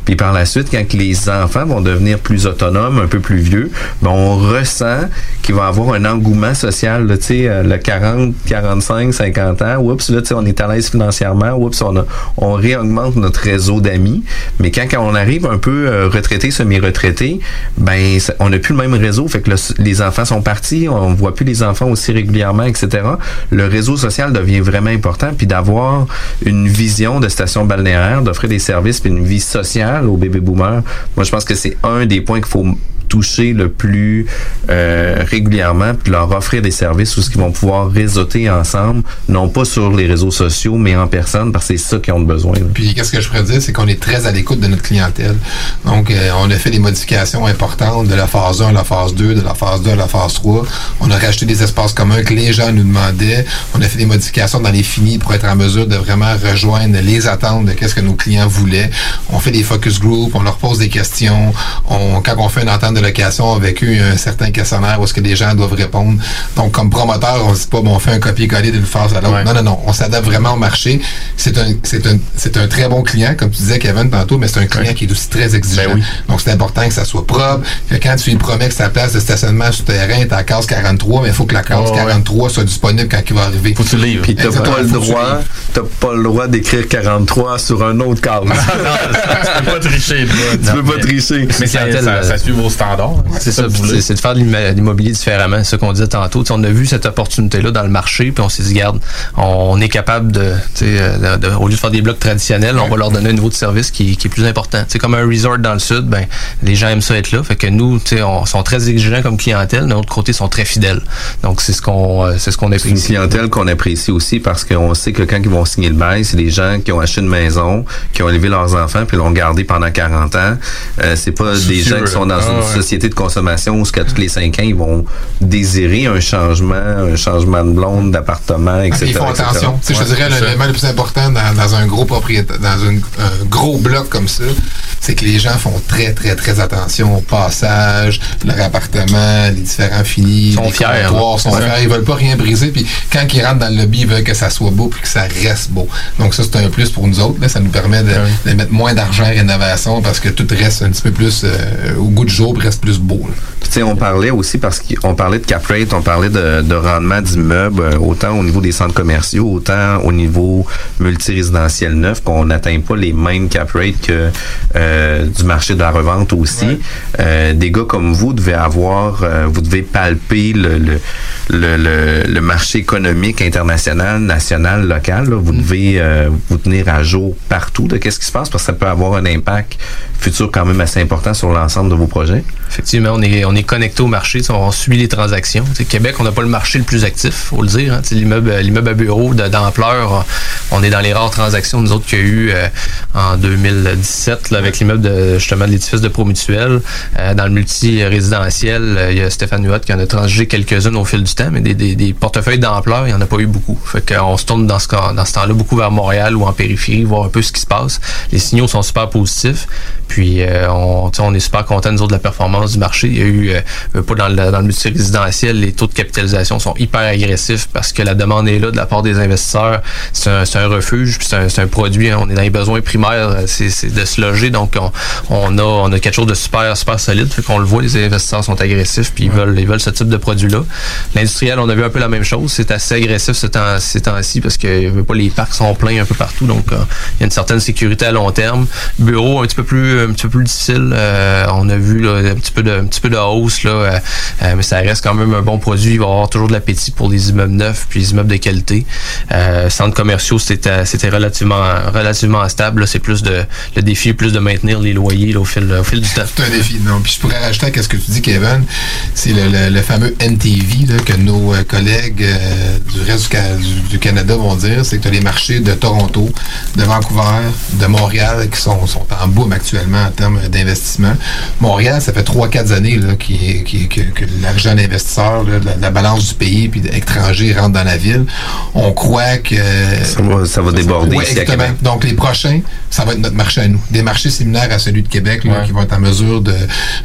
puis par la suite quand les enfants vont devenir plus autonomes, un peu plus vieux, ben on ressent qu'il va avoir un engouement social, tu sais, euh, le 40, 45, 50 ans, oups, là, on est à l'aise financièrement, oups, on, a, on réaugmente notre réseau d'amis, mais quand, quand on arrive un peu euh, retraité, semi-retraité, ben, on n'a plus le même réseau, fait que le- les enfants sont partis, on voit plus les enfants aussi régulièrement, etc. Le réseau social devient vraiment important, puis d'avoir une vision de station balnéaire, d'offrir des services, puis vie sociale aux bébés boomers, moi, je pense que c'est un des points qu'il faut toucher le plus euh, régulièrement puis leur offrir des services où ils vont pouvoir réseauter ensemble non pas sur les réseaux sociaux mais en personne parce que c'est ça qu'ils ont besoin. Puis qu'est-ce que je pourrais dire, c'est qu'on est très à l'écoute de notre clientèle. Donc, euh, on a fait des modifications importantes de la phase 1 à la phase 2, de la phase 2 à la phase 3. On a rajouté des espaces communs que les gens nous demandaient. On a fait des modifications dans les finis pour être en mesure de vraiment rejoindre les attentes de qu'est-ce que nos clients voulaient. On fait des focus groups, on leur pose des questions. On, quand on fait une entente de location a un certain questionnaire où est-ce que les gens doivent répondre. Donc, comme promoteur, on se dit pas, bon, on fait un copier-coller d'une phase à l'autre. Non, non, non. On s'adapte vraiment au marché. C'est un, c'est un, c'est un très bon client, comme tu disais, Kevin, tantôt, mais c'est un client qui est aussi très exigeant. Donc, c'est important que ça soit propre, que quand tu lui promets que sa place de stationnement souterrain est à la case 43, mais il faut que la case Ouais, ouais. 43 soit disponible quand il va arriver. Faut que tu livres. puis t'as pas le droit t'as pas le droit d'écrire 43 sur un autre cadre tu peux pas tricher, toi. tu peux pas tricher Mais Ça, clientèle, ça, ça suit vos standards. Hein. C'est ça, c'est de faire de l'immo- l'immobilier différemment, c'est ce qu'on disait tantôt. Tu sais, on a vu cette opportunité-là dans le marché, puis on s'est dit, garde, on est capable de, tu sais, euh, de- de- au lieu de faire des blocs traditionnels, on va leur donner un niveau de service qui, qui est plus important. C'est comme un resort dans le sud, ben les gens aiment ça être là, fait que nous, tu sais, on sont très exigeants comme clientèle, de l'autre côté, ils sont très fidèles. Donc c'est ce qu'on, euh, c'est ce qu'on C'est une apprécie. clientèle qu'on apprécie aussi parce qu'on sait que quand ils vont signer le bail, c'est des gens qui ont acheté une maison, qui ont élevé leurs enfants puis l'ont gardé pendant 40 ans. Euh, c'est pas des gens qui sont dans une Ah ouais. Société de consommation où ce qu'à tous les 5 ans, ils vont désirer un changement, un changement de blonde, d'appartement, etc. Ah, ils font etc. attention. Tu sais, je te Ouais, dirais l'élément le plus important dans, dans un gros propriétaire, dans une- un gros bloc comme ça, c'est que les gens font très, très, très attention au passage, leur appartement, les différents finis, Ils sont les fiers, comptoirs, sont ça. fiers. Ils veulent pas rien briser. Puis quand ils rentrent dans le lobby, ils veulent que ça soit beau puis que ça reste beau. Donc ça, c'est un plus pour nous autres. Là. Ça nous permet de, de mettre moins d'argent en rénovation parce que tout reste un petit peu plus euh, au goût du jour, reste plus beau. sais, on parlait aussi parce qu'on parlait de cap rate, on parlait de, de rendement d'immeubles, euh, autant au niveau des centres commerciaux, autant au niveau multirésidentiel neuf, qu'on n'atteint pas les mêmes cap rates que euh, du marché de la revente aussi. Euh, des gars comme vous devez avoir, euh, vous devez palper le, le, le, le, le marché économique international, national, local. là. Vous devez euh, vous tenir à jour partout de qu'est-ce qui se passe parce que ça peut avoir un impact futur quand même assez important sur l'ensemble de vos projets. Effectivement, on est, on est connecté au marché, on suit les transactions. Québec, on n'a pas le marché le plus actif, faut le dire. hein. Tu sais, L'immeuble, l'immeuble à bureau d'ampleur, on est dans les rares transactions, nous autres, qu'il y a eu euh, en 2017 là, avec l'immeuble de, justement de l'édifice de Promutuel. Euh, dans le multi-résidentiel, euh, il y a Stéphane Huot qui en a transigé quelques-unes au fil du temps, mais des, des- portefeuilles d'ampleur, il n'y en a pas eu beaucoup. Fait qu'on se tourne dans ce, dans ce temps-là beaucoup vers Montréal ou en périphérie, voir un peu ce qui se passe. Les signaux sont super positifs. Puis euh, on, on est super content nous autres de la performance performance du marché. Il y a eu, euh, pas dans le, dans le multirésidentiel, les taux de capitalisation sont hyper agressifs parce que la demande est là de la part des investisseurs. C'est un, un refuge, puis c'est un, un produit. hein. on est dans les besoins primaires, euh, c'est, de se loger. Donc, on, on a, on a quelque chose de super, super solide. Fait qu'on le voit, les investisseurs sont agressifs, puis ils veulent, ils veulent ce type de produit-là. L'industriel, on a vu un peu la même chose. C'est assez agressif ce temps, ces temps-ci parce que pas, les parcs sont pleins un peu partout. Donc, euh, il y a une certaine sécurité à long terme. Bureau, un petit peu plus, un petit peu plus difficile. Euh, on a vu là, un petit peu de, un petit peu de hausse là, euh, euh, mais ça reste quand même un bon produit. Il va y avoir toujours de l'appétit pour les immeubles neufs puis les immeubles de qualité. Euh, centres commerciaux, c'était, c'était relativement, relativement stable. C'est plus de, le défi est plus de maintenir les loyers au fil, au fil du temps. C'est un défi, non. Puis je pourrais rajouter à ce que tu dis, Kevin, c'est le, le- fameux NTV que nos euh, collègues euh, du reste du Canada vont dire, c'est que tu as les marchés de Toronto, de Vancouver, de Montréal qui sont, sont en boom actuellement en termes d'investissement. Montréal, ça fait 3-4 années là, qui, qui- que, que l'argent d'investisseurs, la, la balance du pays puis d'étrangers rentre dans la ville. On croit que... Ça va, ça va déborder Ouais, ici à exactement. Québec. Donc, les prochains, ça va être notre marché à nous. Des marchés similaires à celui de Québec, là, Ouais. qui vont être en mesure de-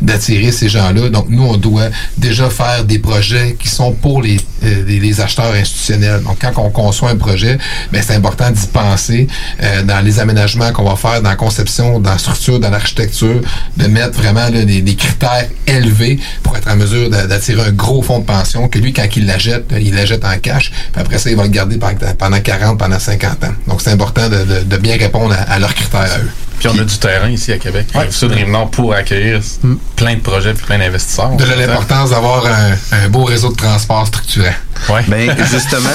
d'attirer ces gens-là. Donc, nous, on doit déjà faire des projets qui sont pour les, euh, les, les acheteurs institutionnels. Donc, quand on conçoit un projet, ben, c'est important d'y penser euh, dans les aménagements qu'on va faire, dans la conception, dans la structure, dans l'architecture, de mettre vraiment là, des, des critères élevés pour être en mesure d'a- d'attirer un gros fonds de pension que lui, quand il l'achète, il l'achète en cash. Puis après ça, il va le garder pendant 40, pendant 50 ans. Donc, c'est important de, de- de bien répondre à, à leurs critères à eux. Puis on a du terrain ici à Québec, Ouais. Rive-Sud, Rive-Nord, pour accueillir plein de projets puis plein d'investisseurs. De l'importance d'avoir un, un beau réseau de transport structuré. Ouais. Ben, justement,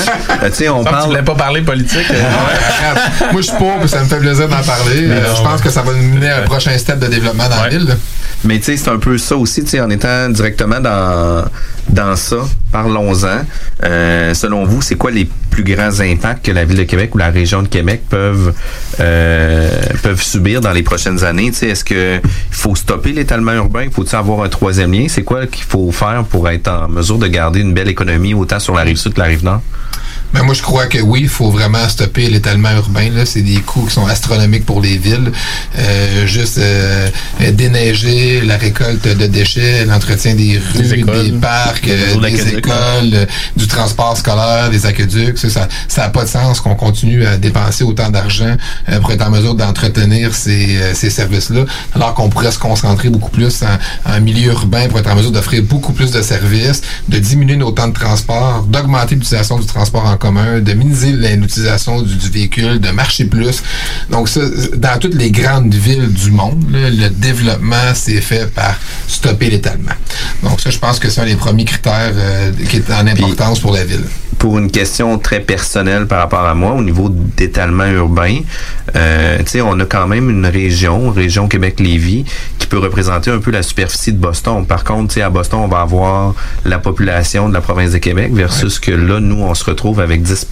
euh, tu sais, on parle. Tu voulais pas parler politique. euh. Moi, je suis pas, mais ça me fait plaisir d'en parler. Euh, je pense que ça va nous mener à un prochain step de développement dans la ville. là. Mais tu sais, c'est un peu ça aussi, tu sais, en étant directement dans, dans ça, parlons-en. Euh, selon vous, c'est quoi les plus grands impacts que la Ville de Québec ou la région de Québec peuvent, euh, peuvent subir dans les prochaines années? Est-ce qu'il faut stopper l'étalement urbain? Faut-il avoir un troisième lien? C'est quoi qu'il faut faire pour être en mesure de garder une belle économie autant sur la rive sud que la rive nord? Ben, moi, je crois que oui, il faut vraiment stopper l'étalement urbain. Là. C'est des coûts qui sont astronomiques pour les villes. Euh, juste euh, déneiger, la récolte de déchets, l'entretien des rues, Des écoles, des parcs, des euh, des écoles, euh, du transport scolaire, des aqueducs. Ça, ça ça a pas de sens qu'on continue à dépenser autant d'argent euh, pour être en mesure d'entretenir ces, ces services-là, alors qu'on pourrait se concentrer beaucoup plus en, en milieu urbain pour être en mesure d'offrir beaucoup plus de services, de diminuer nos temps de transport, d'augmenter l'utilisation du transport en commun, de minimiser l'utilisation du, du véhicule, de marcher plus. Donc ça, dans toutes les grandes villes du monde, là, le développement s'est fait par stopper l'étalement. Donc ça, je pense que c'est un des premiers critères euh, qui est en importance pour la ville. Pour une question très personnelle par rapport à moi, au niveau d'étalement urbain, euh, tu sais, on a quand même une région, région Québec-Lévis, qui peut représenter un peu la superficie de Boston. Par contre, tu sais, à Boston, on va avoir la population de la province de Québec versus que là, nous, on se retrouve avec 10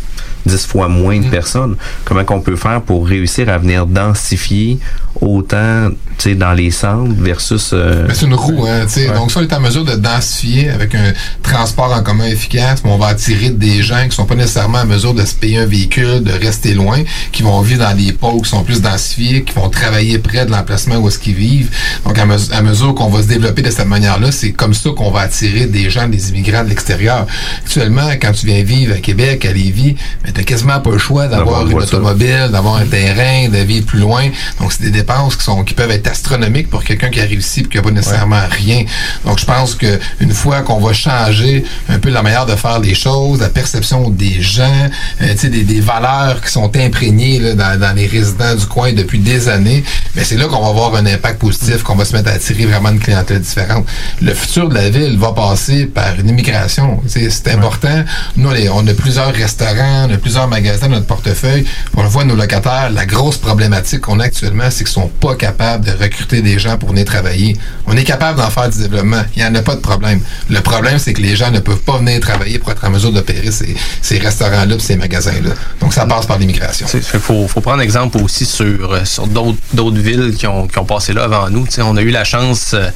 10 fois moins de personnes. Comment qu'on peut faire pour réussir à venir densifier autant, tu sais, dans les centres versus... euh, c'est une roue, hein, tu sais. Donc, ça, on est en mesure de densifier avec un transport en commun efficace, mais on va attirer des gens qui sont pas nécessairement en mesure de se payer un véhicule, de rester loin, qui vont vivre dans des pôles qui sont plus densifiés, qui vont travailler près de l'emplacement où est-ce qu'ils vivent. Donc, à, mes- à mesure qu'on va se développer de cette manière-là, c'est comme ça qu'on va attirer des gens, des immigrants de l'extérieur. Actuellement, quand tu viens vivre à Québec, à Lévis, ben, t'as quasiment pas le choix d'avoir une une voiture. automobile, d'avoir un terrain, de vivre plus loin. Donc, c'est des dépenses qui sont qui peuvent être astronomiques pour quelqu'un qui arrive ici et qui n'a pas nécessairement rien. Donc, je pense que une fois qu'on va changer un peu la manière de faire les choses, la perception des gens, euh, des, des valeurs qui sont imprégnées là, dans, dans les résidents du coin depuis des années, mais c'est là qu'on va avoir un impact positif, qu'on va se mettre à attirer vraiment une clientèle différente. Le futur de la ville va passer par une immigration. C'est important. Nous, on, a plusieurs restaurants, on a plusieurs magasins dans notre portefeuille. On le voit, nos locataires, la grosse problématique qu'on a actuellement, c'est qu'ils sont pas capables de recruter des gens pour venir travailler. On est capable d'en faire du développement. Il n'y en a pas de problème. Le problème, c'est que les gens ne peuvent pas venir travailler pour être en mesure d'opérer ces, ces restaurants-là ces magasins-là. Donc, ça passe par l'immigration. Il faut, prendre exemple aussi sur, euh, sur d'autres villes qui ont, qui ont passé là avant nous. On a eu la chance euh,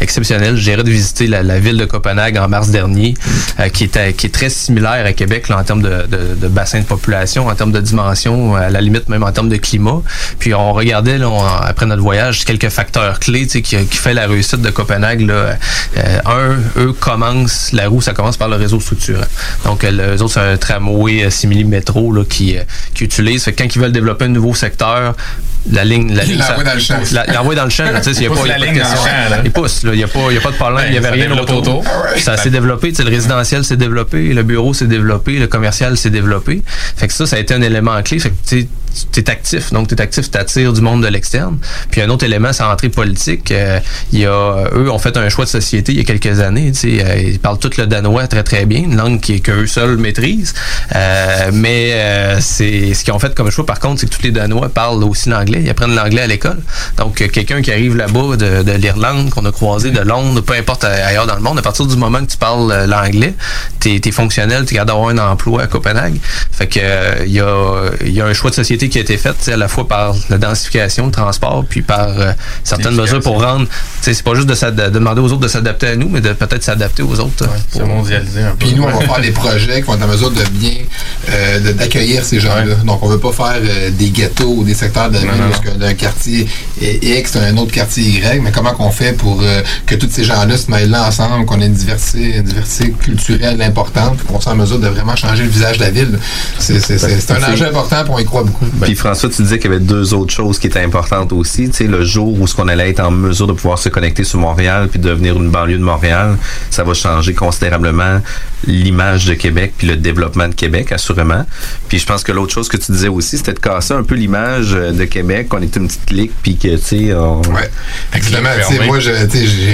exceptionnelle, je dirais, de visiter la, ville de Copenhague en mars dernier, euh, qui, était, qui est très similaire à Québec en termes de, de, de bassin de population, en termes de dimension, à la limite même en termes de climat. Puis on regardait, là, on, après notre voyage, quelques facteurs clés qui, qui fait la réussite de Copenhague. Là. Euh, un, eux commencent, la roue, ça commence par le réseau structurant. Donc, euh, eux autres, c'est un tramway euh, simili métro là, qui, qui utilise. Fait que quand ils veulent développer un nouveau secteur, la ligne, la ligne, dans le champ. la- dans le champ. là, tu sais, il y a pas, il a la pas de ligne dans le question. champ, là. Ils poussent, là. Il n'y a, pas- il y a pas de problème, il n'y avait rien autour. autour. Ça s'est développé, tu sais, le résidentiel s'est développé, le bureau s'est développé, le commercial s'est développé. Fait que ça, ça a été un élément clé. Fait que tu es actif. Donc, tu es actif, tu attires du monde de l'externe. Puis un autre élément, c'est l'entrée politique. Euh, il y a, eux ont fait un choix de société il y a quelques années. Euh, ils parlent tout le danois très très bien, une langue qui- qu'eux seuls maîtrisent. Euh, mais euh, c'est ce qu'ils ont fait comme choix, par contre, c'est que tous les Danois parlent aussi l'anglais. Ils apprennent l'anglais à l'école. Donc, euh, quelqu'un qui arrive là-bas de, de l'Irlande, qu'on a croisé de Londres, peu importe euh, ailleurs dans le monde, à partir du moment que tu parles euh, l'anglais, t'es es fonctionnel, t'es capable d'avoir un emploi à Copenhague. Fait que euh, il y, a, il y a un choix de société qui a été fait, tu sais, à la fois par la densification, le transport, puis par euh, certaines mesures pour rendre. C'est pas juste de, s'ad- de demander aux autres de s'adapter à nous, mais de peut-être s'adapter aux autres. euh, pour- mondialisé un peu. Puis nous, on va faire des projets qui vont être en mesure de bien euh, d'accueillir ces gens-là. Donc, on veut pas faire euh, des ghettos ou des secteurs de la ville parce que d'un quartier X, un autre quartier Y, mais comment qu'on fait pour euh, que tous ces gens-là se mêlent là ensemble, qu'on ait une diversité, une diversité culturelle importante, qu'on soit en mesure de vraiment changer le visage de la ville? C'est un enjeu important, puis on y croit beaucoup. Puis François, tu disais qu'il y avait deux autres choses qui étaient importantes aussi. Tu sais, le jour où ce qu'on allait être en mesure de pouvoir se connecter sur Montréal puis devenir une banlieue de Montréal, ça va changer considérablement l'image de Québec puis le développement de Québec, assurément. Puis je pense que l'autre chose que tu disais aussi, c'était de casser un peu l'image euh, de Québec, qu'on était une petite clique puis que, tu sais, on... Ouais. Exactement. Tu sais, fermé. moi, j'ai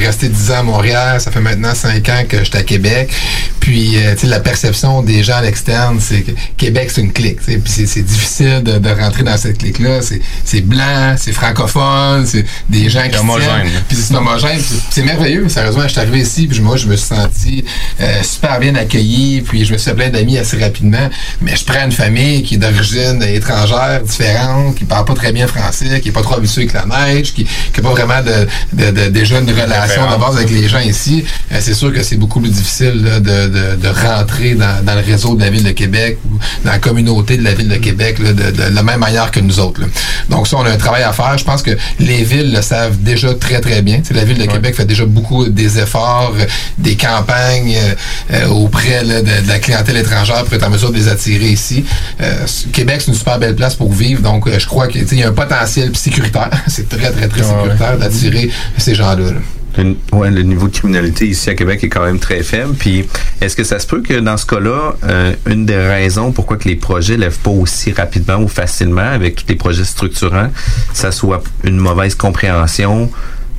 resté 10 ans à Montréal. Ça fait maintenant 5 ans que j'étais à Québec. Puis, euh, tu sais, la perception des gens à l'externe, c'est que Québec, c'est une clique. Puis, c'est difficile de, de rentrer dans cette clique-là. C'est- C'est blanc, c'est francophone, c'est des gens qui homogène. Puis, c'est homogène. C'est merveilleux. Sérieusement, je suis arrivé ici. Puis, moi, je me suis senti euh, super bien accueilli. Puis, je me suis fait plein d'amis assez rapidement. Mais je prends une famille qui est d'origine étrangère, différente, qui parle pas très bien français, qui est pas trop habituée avec la neige, qui n'a pas vraiment de, de, de- déjà une relation de base avec les gens ici. Euh, c'est sûr que c'est beaucoup plus difficile là, de, de, de rentrer dans, dans le réseau de la Ville de Québec ou dans la communauté de la Ville de Québec là, de, de la même manière que nous autres. là. Donc ça, on a un travail à faire. Je pense que les villes le savent déjà très, très bien. La Ville de Québec fait déjà beaucoup des efforts, euh, des campagnes euh, euh, auprès là, de, de la clientèle étrangère pour être en mesure de les attirer ici. Euh, Québec, c'est une super belle place pour vivre. Donc, je crois qu'il y a un potentiel sécuritaire. c'est très, très, très sécuritaire d'attirer ces gens-là. là. Le, ouais, le niveau de criminalité ici à Québec est quand même très faible. Puis, est-ce que ça se peut que dans ce cas-là, euh, une des raisons pourquoi que les projets lèvent pas aussi rapidement ou facilement avec tous les projets structurants, ça soit une mauvaise compréhension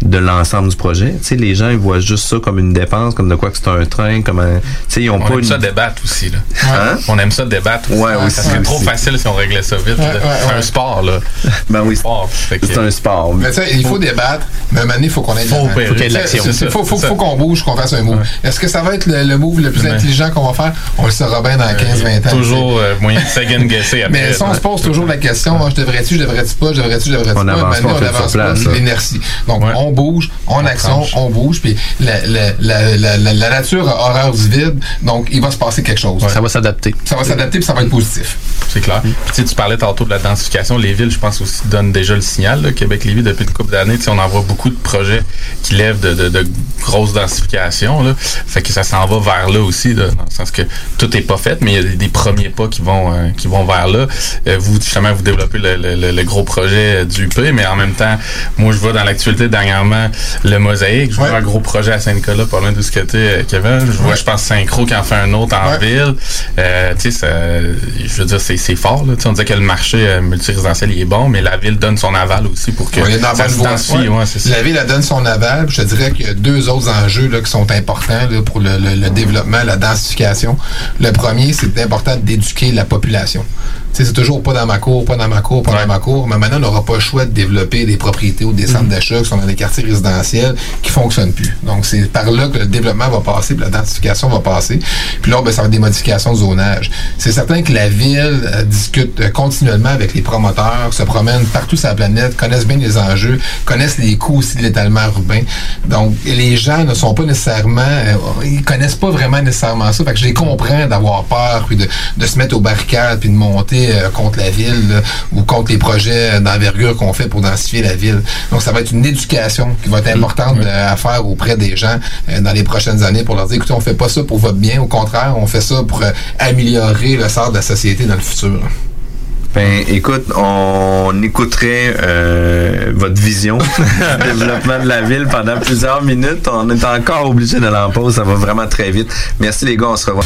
de l'ensemble du projet. Tu sais, les gens ils voient juste ça comme une dépense, comme de quoi que c'est un train, comme un. Tu sais, ils ont On pas aime une. ça débattre aussi. Là. Hein? On aime ça débattre. Aussi. Ouais, aussi, Ça serait trop facile si on réglait ça vite. Ouais, là. ouais, c'est un sport. là. Ben oui, c'est un sport. Mais tu sais, il faut débattre, mais à un moment donné, il faut qu'on ait de l'action, Il ça. faut, faut, C'est faut ça. qu'on bouge, qu'on fasse un move. Est-ce que ça va être le, le move le plus intelligent qu'on va faire? On le saura bien dans 15-20 ans. Toujours euh, moyen de second guesser après. Mais si on se pose toujours la question, je devrais-tu, je devrais-tu pas, je devrais-tu, je devrais-tu On pas, avance pas, on on ça avance pas, c'est là. l'inertie. Donc, on bouge, on, action, tranche. on bouge, puis la, la, la, la, la, la nature a horreur du vide, donc il va se passer quelque chose. Ça va s'adapter. Ça va s'adapter, puis ça va être positif. C'est clair. Puis, tu sais, tu parlais tantôt de la densification. Les villes, je pense aussi, donnent déjà le signal. là. Québec-Lévis, depuis une couple d'années, on en voit beaucoup de projets qui lèvent de, de, de grosses densifications. Là. Fait que ça s'en va vers là aussi, là, dans le sens que tout n'est pas fait, mais il y a des, premiers pas qui vont, euh, qui vont vers là. Euh, vous, justement, vous développez le, le- le- le gros projet du UP, mais en même temps, moi, je vois dans l'actualité dernièrement le Mosaïque. Je vois un gros projet à Saint-Nicolas, pas loin de ce que tu es, Kevin. Je vois, je pense, Synchro qui en fait un autre en ville. Euh, tu sais, je veux dire, c'est fort. Là. On disait que le marché euh, multirésidentiel, il est bon, mais la ville donne son aval aussi pour que ça se densifie. Ouais. Ouais. La ville elle donne son aval. Je te dirais qu'il y a deux autres enjeux là, qui sont importants là, pour le, le- le développement, la densification. Le premier, c'est important d'éduquer la population. C'est toujours pas dans ma cour, pas dans ma cour, pas dans ma cour. Mais maintenant, on n'aura pas le choix de développer des propriétés ou des centres d'achat qui sont dans des quartiers résidentiels qui fonctionnent plus. Donc, c'est par là que le développement va passer, puis la densification va passer. Puis là, ben, ça va être des modifications de zonage. C'est certain que la ville euh, discute euh, continuellement avec les promoteurs, se promène partout sur la planète, connaissent bien les enjeux, connaissent les coûts aussi de l'étalement urbain. Donc, les gens ne sont pas nécessairement, euh, ils connaissent pas vraiment nécessairement ça. Fait que je les comprends d'avoir peur, puis de, de se mettre aux barricades, puis de monter lutter euh, contre la ville là, ou contre les projets d'envergure qu'on fait pour densifier la ville. Donc, ça va être une éducation qui va être importante euh, à faire auprès des gens euh, dans les prochaines années pour leur dire, écoutez, on fait pas ça pour votre bien, au contraire, on fait ça pour euh, améliorer le sort de la société dans le futur. Ben, écoute, on écouterait euh, votre vision du développement de la ville pendant plusieurs minutes. On est encore obligé de l'en pause. Ça va vraiment très vite. Merci les gars, on se revoit.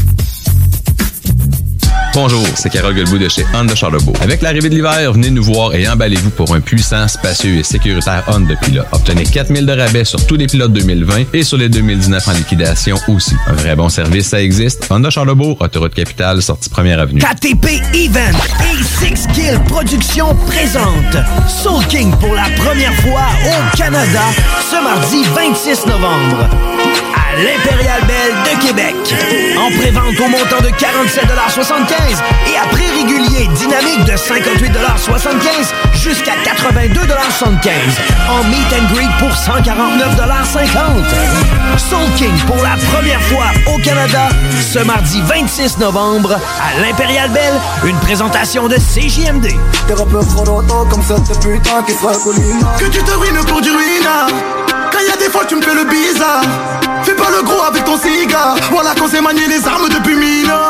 Bonjour, c'est Carole Guilbeault de chez Honda Charlebourg. Avec l'arrivée de l'hiver, venez nous voir et emballez-vous pour un puissant, spacieux et sécuritaire Honda Pilot. Obtenez 4000 de rabais sur tous les pilotes 2020 et sur les 2019 en liquidation aussi. Un vrai bon service, ça existe. Honda Charlebourg, autoroute capitale, sortie première avenue. KTP Event et Six Kill Productions présente Soul King pour la première fois au Canada ce mardi 26 novembre à l'Impérial Belle de Québec. En prévente au montant de 47,75 et à prix régulier dynamique de 58,75 jusqu'à 82,75 en meet and greet pour 149,50 Soul King pour la première fois au Canada ce mardi 26 novembre à l'Impérial Belle, une présentation de CJMD. Que tu te ruines pour du ruina Quand y a des fois tu me fais le bizarre. Fais pas le gros avec ton cigare. Voilà qu'on sait manier les armes depuis mille ans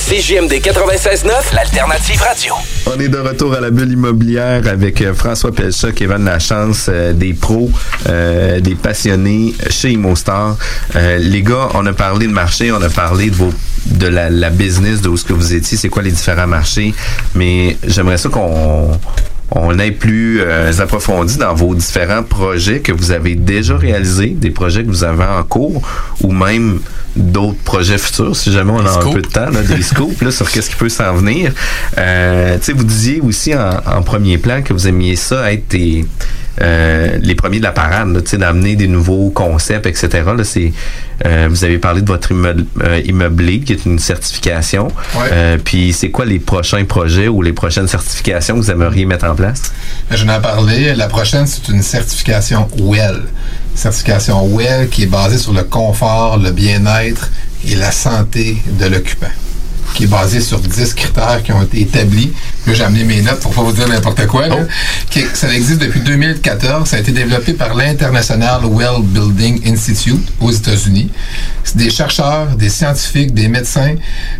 CJMD 96.9, l'alternative radio. On est de retour à la bulle immobilière avec euh, François Pelcha, Kevin Lachance, euh, des pros, euh, des passionnés chez ImmoStar. Les gars, on a parlé de marché, on a parlé de la business, de où ce que vous étiez, c'est quoi les différents marchés, mais j'aimerais ça qu'on on aille plus euh, approfondi dans vos différents projets que vous avez déjà réalisés, des projets que vous avez en cours, ou même d'autres projets futurs, si jamais on a un peu de temps, là, des scoops là, sur qu'est-ce qui peut s'en venir. Euh, tu sais, vous disiez aussi en, en premier plan que vous aimiez ça être des euh, les premiers de la parade, d'amener des nouveaux concepts, etc. Là, c'est, euh, vous avez parlé de votre immeuble, euh, qui est une certification. Ouais. Puis c'est quoi les prochains projets ou les prochaines certifications que vous aimeriez mettre en place? Je n'en ai parlé. La prochaine, c'est une certification WELL. Certification WELL qui est basée sur le confort, le bien-être et la santé de l'occupant qui est basée sur 10 critères qui ont été établis. Là, j'ai amené mes notes pour pas vous dire n'importe quoi. là. Qui- ça existe depuis 2014. Ça a été développé par l'International Well Building Institute aux États-Unis. C'est des chercheurs, des scientifiques, des médecins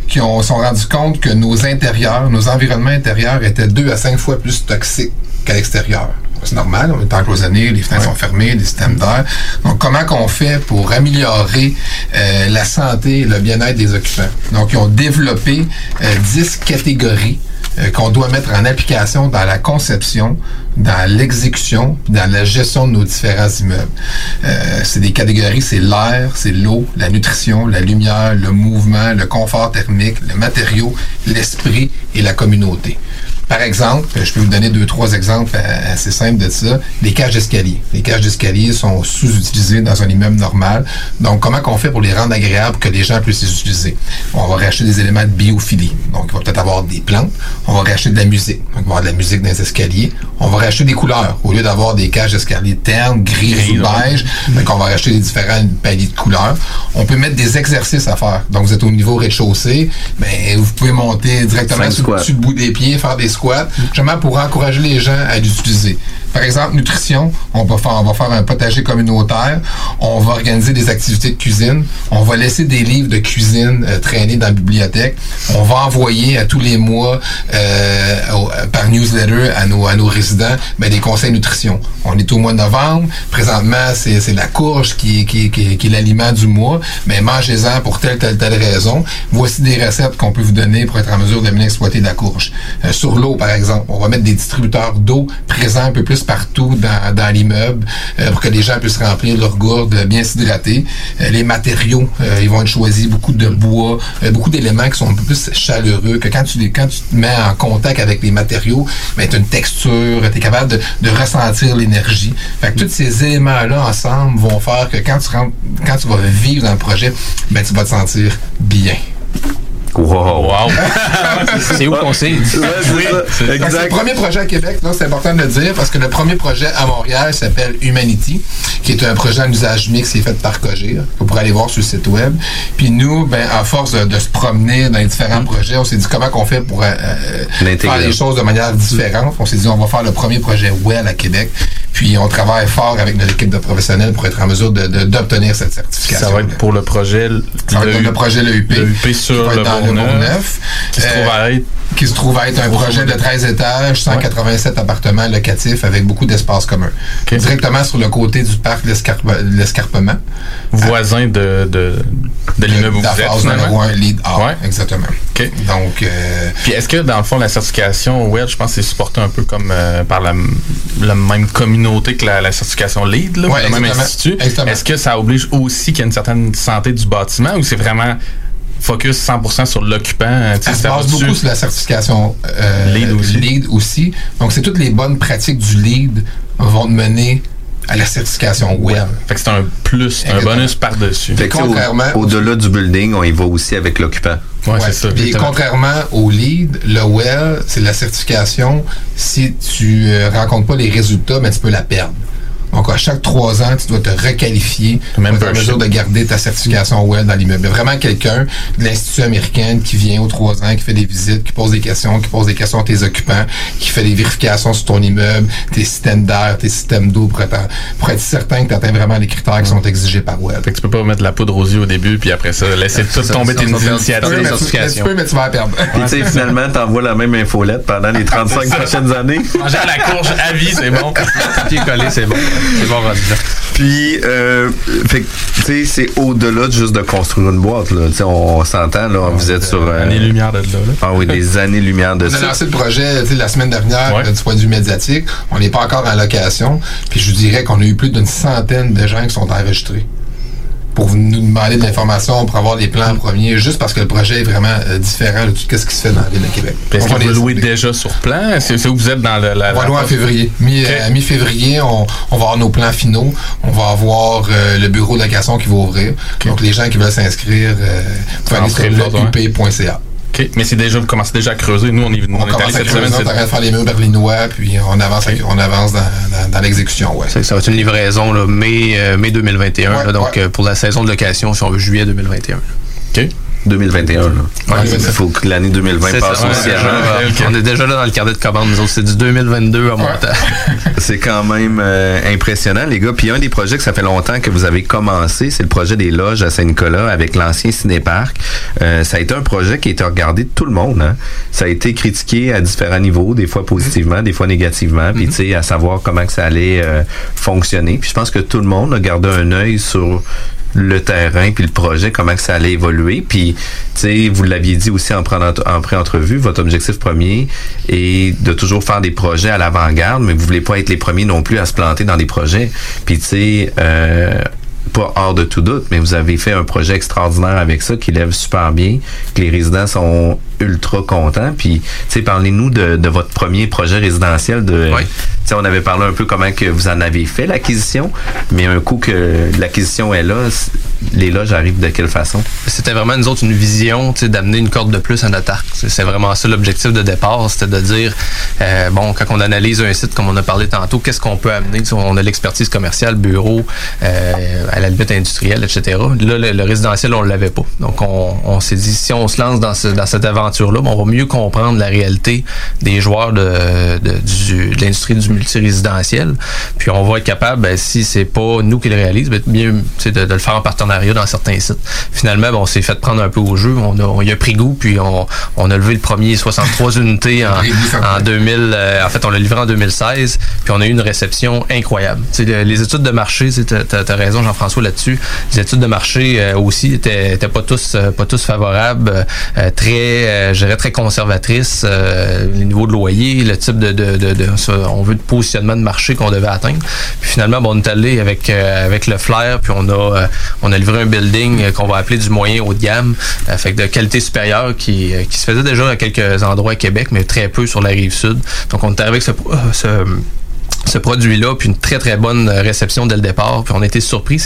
qui ont sont rendus compte que nos intérieurs, nos environnements intérieurs étaient deux à cinq fois plus toxiques qu'à l'extérieur. C'est normal, on est encloisonné, les fenêtres sont fermées, les systèmes d'air. Donc, comment qu'on fait pour améliorer euh, la santé et le bien-être des occupants? Donc, ils ont développé euh, 10 catégories euh, qu'on doit mettre en application dans la conception, dans l'exécution, dans la gestion de nos différents immeubles. Euh, c'est des catégories, c'est l'air, c'est l'eau, la nutrition, la lumière, le mouvement, le confort thermique, le matériau, l'esprit et la communauté. Par exemple, je peux vous donner deux, trois exemples euh, assez simples de ça. Les cages d'escalier. Les cages d'escalier sont sous-utilisées dans un immeuble normal. Donc, comment qu'on fait pour les rendre agréables que les gens puissent les utiliser? On va racheter des éléments de biophilie. Donc, il va peut-être avoir des plantes. On va racheter de la musique. Donc, il va y avoir de la musique dans les escaliers. On va racheter des couleurs. Au lieu d'avoir des cages d'escalier ternes, gris ou beige, donc on va racheter des différents paliers de couleurs. On peut mettre des exercices à faire. Donc, vous êtes au niveau rez-de-chaussée, mais vous pouvez monter directement sur le bout des pieds, faire des squats, justement pour encourager les gens à l'utiliser. Par exemple, nutrition, on va faire, on va faire un potager communautaire, on va organiser des activités de cuisine, on va laisser des livres de cuisine euh, traîner dans la bibliothèque, on va envoyer à tous les mois euh, euh, par newsletter à nos, à nos résidents ben, des conseils nutrition. On est au mois de novembre, présentement c'est la courge qui, qui, qui, est- l'aliment du mois, mais mangez-en pour telle, telle, telle raison. Voici des recettes qu'on peut vous donner pour être en mesure de bien exploiter la courge. Sur l'eau, par exemple, on va mettre des distributeurs d'eau présents un peu plus partout dans, dans l'immeuble euh, pour que les gens puissent remplir leur gourde, euh, bien s'hydrater. Euh, les matériaux, euh, ils vont être choisis, beaucoup de bois, beaucoup d'éléments qui sont un peu plus chaleureux, que quand tu, quand tu te mets en contact avec les matériaux, ben, tu as une texture, tu es capable de, ressentir l'énergie. Fait que tous ces éléments-là ensemble vont faire que quand tu quand tu vas vivre dans le projet, ben, tu vas te sentir bien. Wow! c'est où qu'on sait? Oui, c'est le premier projet à Québec, c'est important de le dire, parce que le premier projet à Montréal s'appelle Humanity, qui est un projet en usage mixte qui est fait par Cogir. Vous pourrez aller voir sur le site web. Puis nous, ben, à force de, de se promener dans les différents projets, on s'est dit comment qu'on fait pour euh, euh, faire les choses de manière différente. On s'est dit on va faire le premier projet WELL à Québec. Puis on travaille fort avec notre équipe de professionnels pour être en mesure de- de- d'obtenir cette certification. Ça va être pour le projet. Ça va être le projet Le UP. Le UP sur le Qui se trouve Euh, à être. qui se trouve à être un projet de 13 étages, 187 appartements locatifs avec beaucoup d'espaces communs. Directement sur le côté du parc L'Escarpe- L'Escarpement. Voisin de, de, de l'immeuble où vous êtes. lead A. Ouais. Exactement. Donc, euh, Puis est-ce que dans le fond la certification WELL, je pense que c'est supporté un peu comme euh, par la, la même communauté que la, la certification LEED, là, Ouais, le même institut? Est-ce que ça oblige aussi qu'il y ait une certaine santé du bâtiment ou c'est vraiment focus 100% sur l'occupant? euh, tu sais, Elle se ça base beaucoup sur la certification euh, Lead aussi. lead aussi. Donc, c'est toutes les bonnes pratiques du lead vont te mener à la certification WELL. Fait que c'est un plus, un bonus par-dessus. Au- contrairement- Au-delà du building, on y va aussi avec l'occupant. Ouais, Ouais. c'est ça. Puis contrairement au lead, le well, c'est la certification. Si tu euh, rencontres pas les résultats, mais tu peux la perdre. Donc, à chaque trois ans, tu dois te requalifier pour être en mesure de garder ta certification WELL dans l'immeuble. Il y a Vraiment quelqu'un de l'Institut américain qui vient aux trois ans, qui fait des visites, qui pose des questions, qui pose des questions à tes occupants, qui fait des vérifications sur ton immeuble, tes systèmes d'air, tes systèmes d'eau pour être, en- pour être certain que tu atteins vraiment les critères qui sont exigés par WELL. Fait que tu peux pas mettre la poudre aux yeux au début, puis après ça, laisser tout Ça, tomber ça, tes initiatives. tu peux, mais tu- tu peux, mais tu vas la perdre. Puis tu sais, finalement, t'envoies la même infolette pendant les 35 prochaines années. Manger à la courge à vie, c'est bon. Papier collé, c'est bon. C'est bon. Puis, euh, fait tu sais, c'est au-delà de juste de construire une boîte, là. Tu sais, on s'entend, là, vous êtes sur... euh, Années-lumière de là, là. Ah oui, des années-lumière de On a ça. lancé le projet tu sais, la semaine dernière du point de vue médiatique. On n'est pas encore en location. Puis je vous dirais qu'on a eu plus d'une centaine de gens qui sont enregistrés. Pour nous demander de l'information, pour avoir les plans premiers, juste parce que le projet est vraiment euh, différent de tout ce qui se fait dans la ville de Québec. Est-ce On que va vous les- louez déjà sur plan? C'est où vous êtes dans le, la... on va louer en février. Mi- euh, Mi-février, on, on va avoir nos plans finaux. On va avoir euh, le bureau de location qui va ouvrir. Donc, les gens qui veulent s'inscrire, euh, peuvent aller sur up.ca. OK. Mais c'est déjà, vous commencez déjà à creuser. Nous, on est, on On est allé cette creuser, semaine. on c'est- arrête de faire les murs berlinois, puis on avance, on avance dans, dans- dans l'exécution. Ouais. Ça, ça va être une livraison là, mai, euh, mai 2021. Ouais, là, donc, ouais. euh, pour la saison de location, si on veut, juillet 2021. OK. 2021, là. Il faut que l'année 2020 C'est passe ouais, aussi euh, On est déjà là dans le carnet de commande. Nous autres, c'est du 2022 à montant. C'est quand même euh, impressionnant, les gars. Puis un des projets que ça fait longtemps que vous avez commencé, c'est le projet des loges à Saint-Nicolas avec l'ancien cinéparc. Euh, ça a été un projet qui a été regardé de tout le monde. Hein. Ça a été critiqué à différents niveaux, des fois positivement, des fois négativement. Puis tu sais, à savoir comment que ça allait euh, fonctionner. Puis je pense que tout le monde a gardé un œil sur le terrain puis le projet, comment que ça allait évoluer. Puis, tu sais, vous l'aviez dit aussi en, en pré-entrevue, votre objectif premier est de toujours faire des projets à l'avant-garde, mais vous voulez pas être les premiers non plus à se planter dans des projets. Puis, tu sais, euh, pas hors de tout doute, mais vous avez fait un projet extraordinaire avec ça qui lève super bien, que les résidents sont ultra contents. Puis, tu sais, parlez-nous de, de votre premier projet résidentiel. De, tu sais, on avait parlé un peu comment que vous en avez fait l'acquisition, mais un coup que l'acquisition est là, loges arrivent de quelle façon? C'était vraiment, nous autres, une vision d'amener une corde de plus à notre arc. C'est vraiment ça l'objectif de départ, c'était de dire, euh, bon, quand on analyse un site, comme on a parlé tantôt, qu'est-ce qu'on peut amener? Tu sais, On a l'expertise commerciale, bureau, euh, à la limite industrielle, etc. Là, le, le résidentiel, on l'avait pas. Donc, on, on s'est dit, si on se lance dans, ce- dans cette aventure-là, ben, on va mieux comprendre la réalité des joueurs de, de, du- de l'industrie du multirésidentiel. Puis, on va être capable, ben, si c'est pas nous qui le réalise, ben, sais, de, de le faire en partenariat dans certains sites. Finalement, ben, on s'est fait prendre un peu au jeu. On a, on y a pris goût, puis on, on a levé le premier 63 unités en, en 2000. euh, en fait, on l'a livré en 2016, puis on a eu une réception incroyable. Tu sais, le- les études de marché, tu as, raison, Jean-François, là-dessus. Les études de marché euh, aussi étaient, étaient pas tous euh, pas tous favorables, euh, très, euh, je dirais très conservatrices. euh, les niveaux de loyer, le type de, de, de, de- on veut de positionnement de marché qu'on devait atteindre. Puis finalement, bon, on est allé avec euh, avec le flair, puis on a euh, on a un building euh, qu'on va appeler du moyen haut de gamme, euh, de qualité supérieure qui, euh, qui se faisait déjà à quelques endroits à Québec, mais très peu sur la rive sud. Donc on est arrivé avec ce, ce produit-là, puis une très très bonne réception dès le départ. Puis on a été surpris,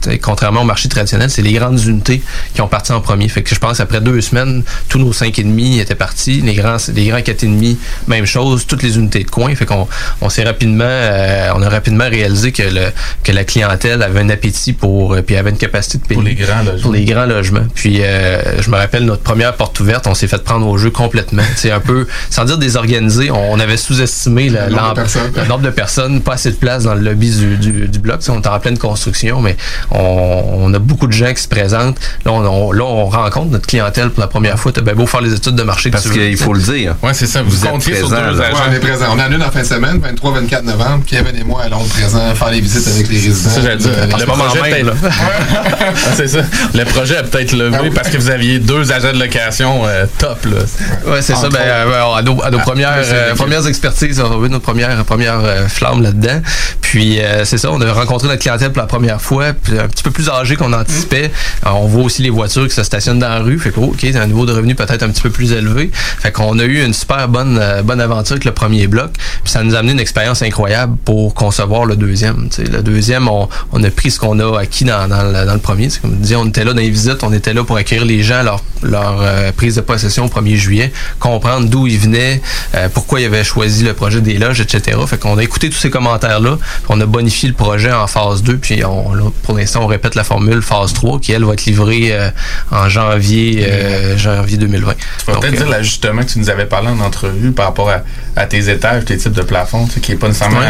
t'sais, contrairement au marché traditionnel, c'est les grandes unités qui ont parti en premier. Fait que je pense après deux semaines, tous nos cinq et demi étaient partis. Les grands, les grands quatre et demi, même chose. Toutes les unités de coin. Fait qu'on, on s'est rapidement, euh, on a rapidement réalisé que le, que la clientèle avait un appétit pour, euh, puis avait une capacité de payer Pour les grands logements. Pour les grands logements. Puis euh, je me rappelle notre première porte ouverte, on s'est fait prendre au jeu complètement. C'est un peu, sans dire désorganisé, on, on avait sous-estimé la- Le nombre de personnes. pas assez de place dans le lobby du, du, du bloc. Tu sais, on est en pleine construction, mais on, on a beaucoup de gens qui se présentent. Là, on, on- là, on rencontre notre clientèle pour la première fois. T'as bien beau faire les études de marché. Parce tu qu'il faut le dire. Ouais, c'est ça. Vous, Vous êtes comptiez sur présent, deux agents. Ouais, on est présent. On en a une en fin de semaine, 23-24 novembre. Kevin et moi allons présent faire les visites avec les résidents. Ça, j'allais dire. Euh, Le projet même, peut-être- Ah, c'est ça. Le projet a peut-être levé parce que vous aviez deux agents de location euh, top. Là. Ouais, c'est ça. Ben, euh, à, nos, à nos premières, mais c'est euh, premières expertises, on a eu notre première, première euh, flamme là-dedans. Puis, euh, c'est ça, on a rencontré notre clientèle pour la première fois, puis un petit peu plus âgé qu'on anticipait. Euh, on voit aussi les voitures qui se stationnent dans la rue. Fait que, oh, OK, c'est un niveau de revenu peut-être un petit peu plus élevé. Fait qu'on a eu une super bonne, euh, bonne aventure avec le premier bloc. Puis, ça nous a amené une expérience incroyable pour concevoir le deuxième. Le deuxième, on, a pris ce qu'on a acquis dans, le, premier. C'est comme je disais, on était là dans les visites, on était là pour accueillir les gens leur, euh, prise de possession au 1er juillet, comprendre d'où ils venaient, euh, pourquoi ils avaient choisi le projet des loges, etc. Fait qu'on a écouté tous ces commentaires-là, on a bonifié le projet en phase 2, puis on, là, pour on répète la formule phase 3, qui, elle, va être livrée euh, en janvier, euh, janvier 2020. Tu vas peut-être euh, dire l'ajustement que tu nous avais parlé en entrevue par rapport à, à tes étages, tes types de plafonds, tu sais, qui n'est pas nécessairement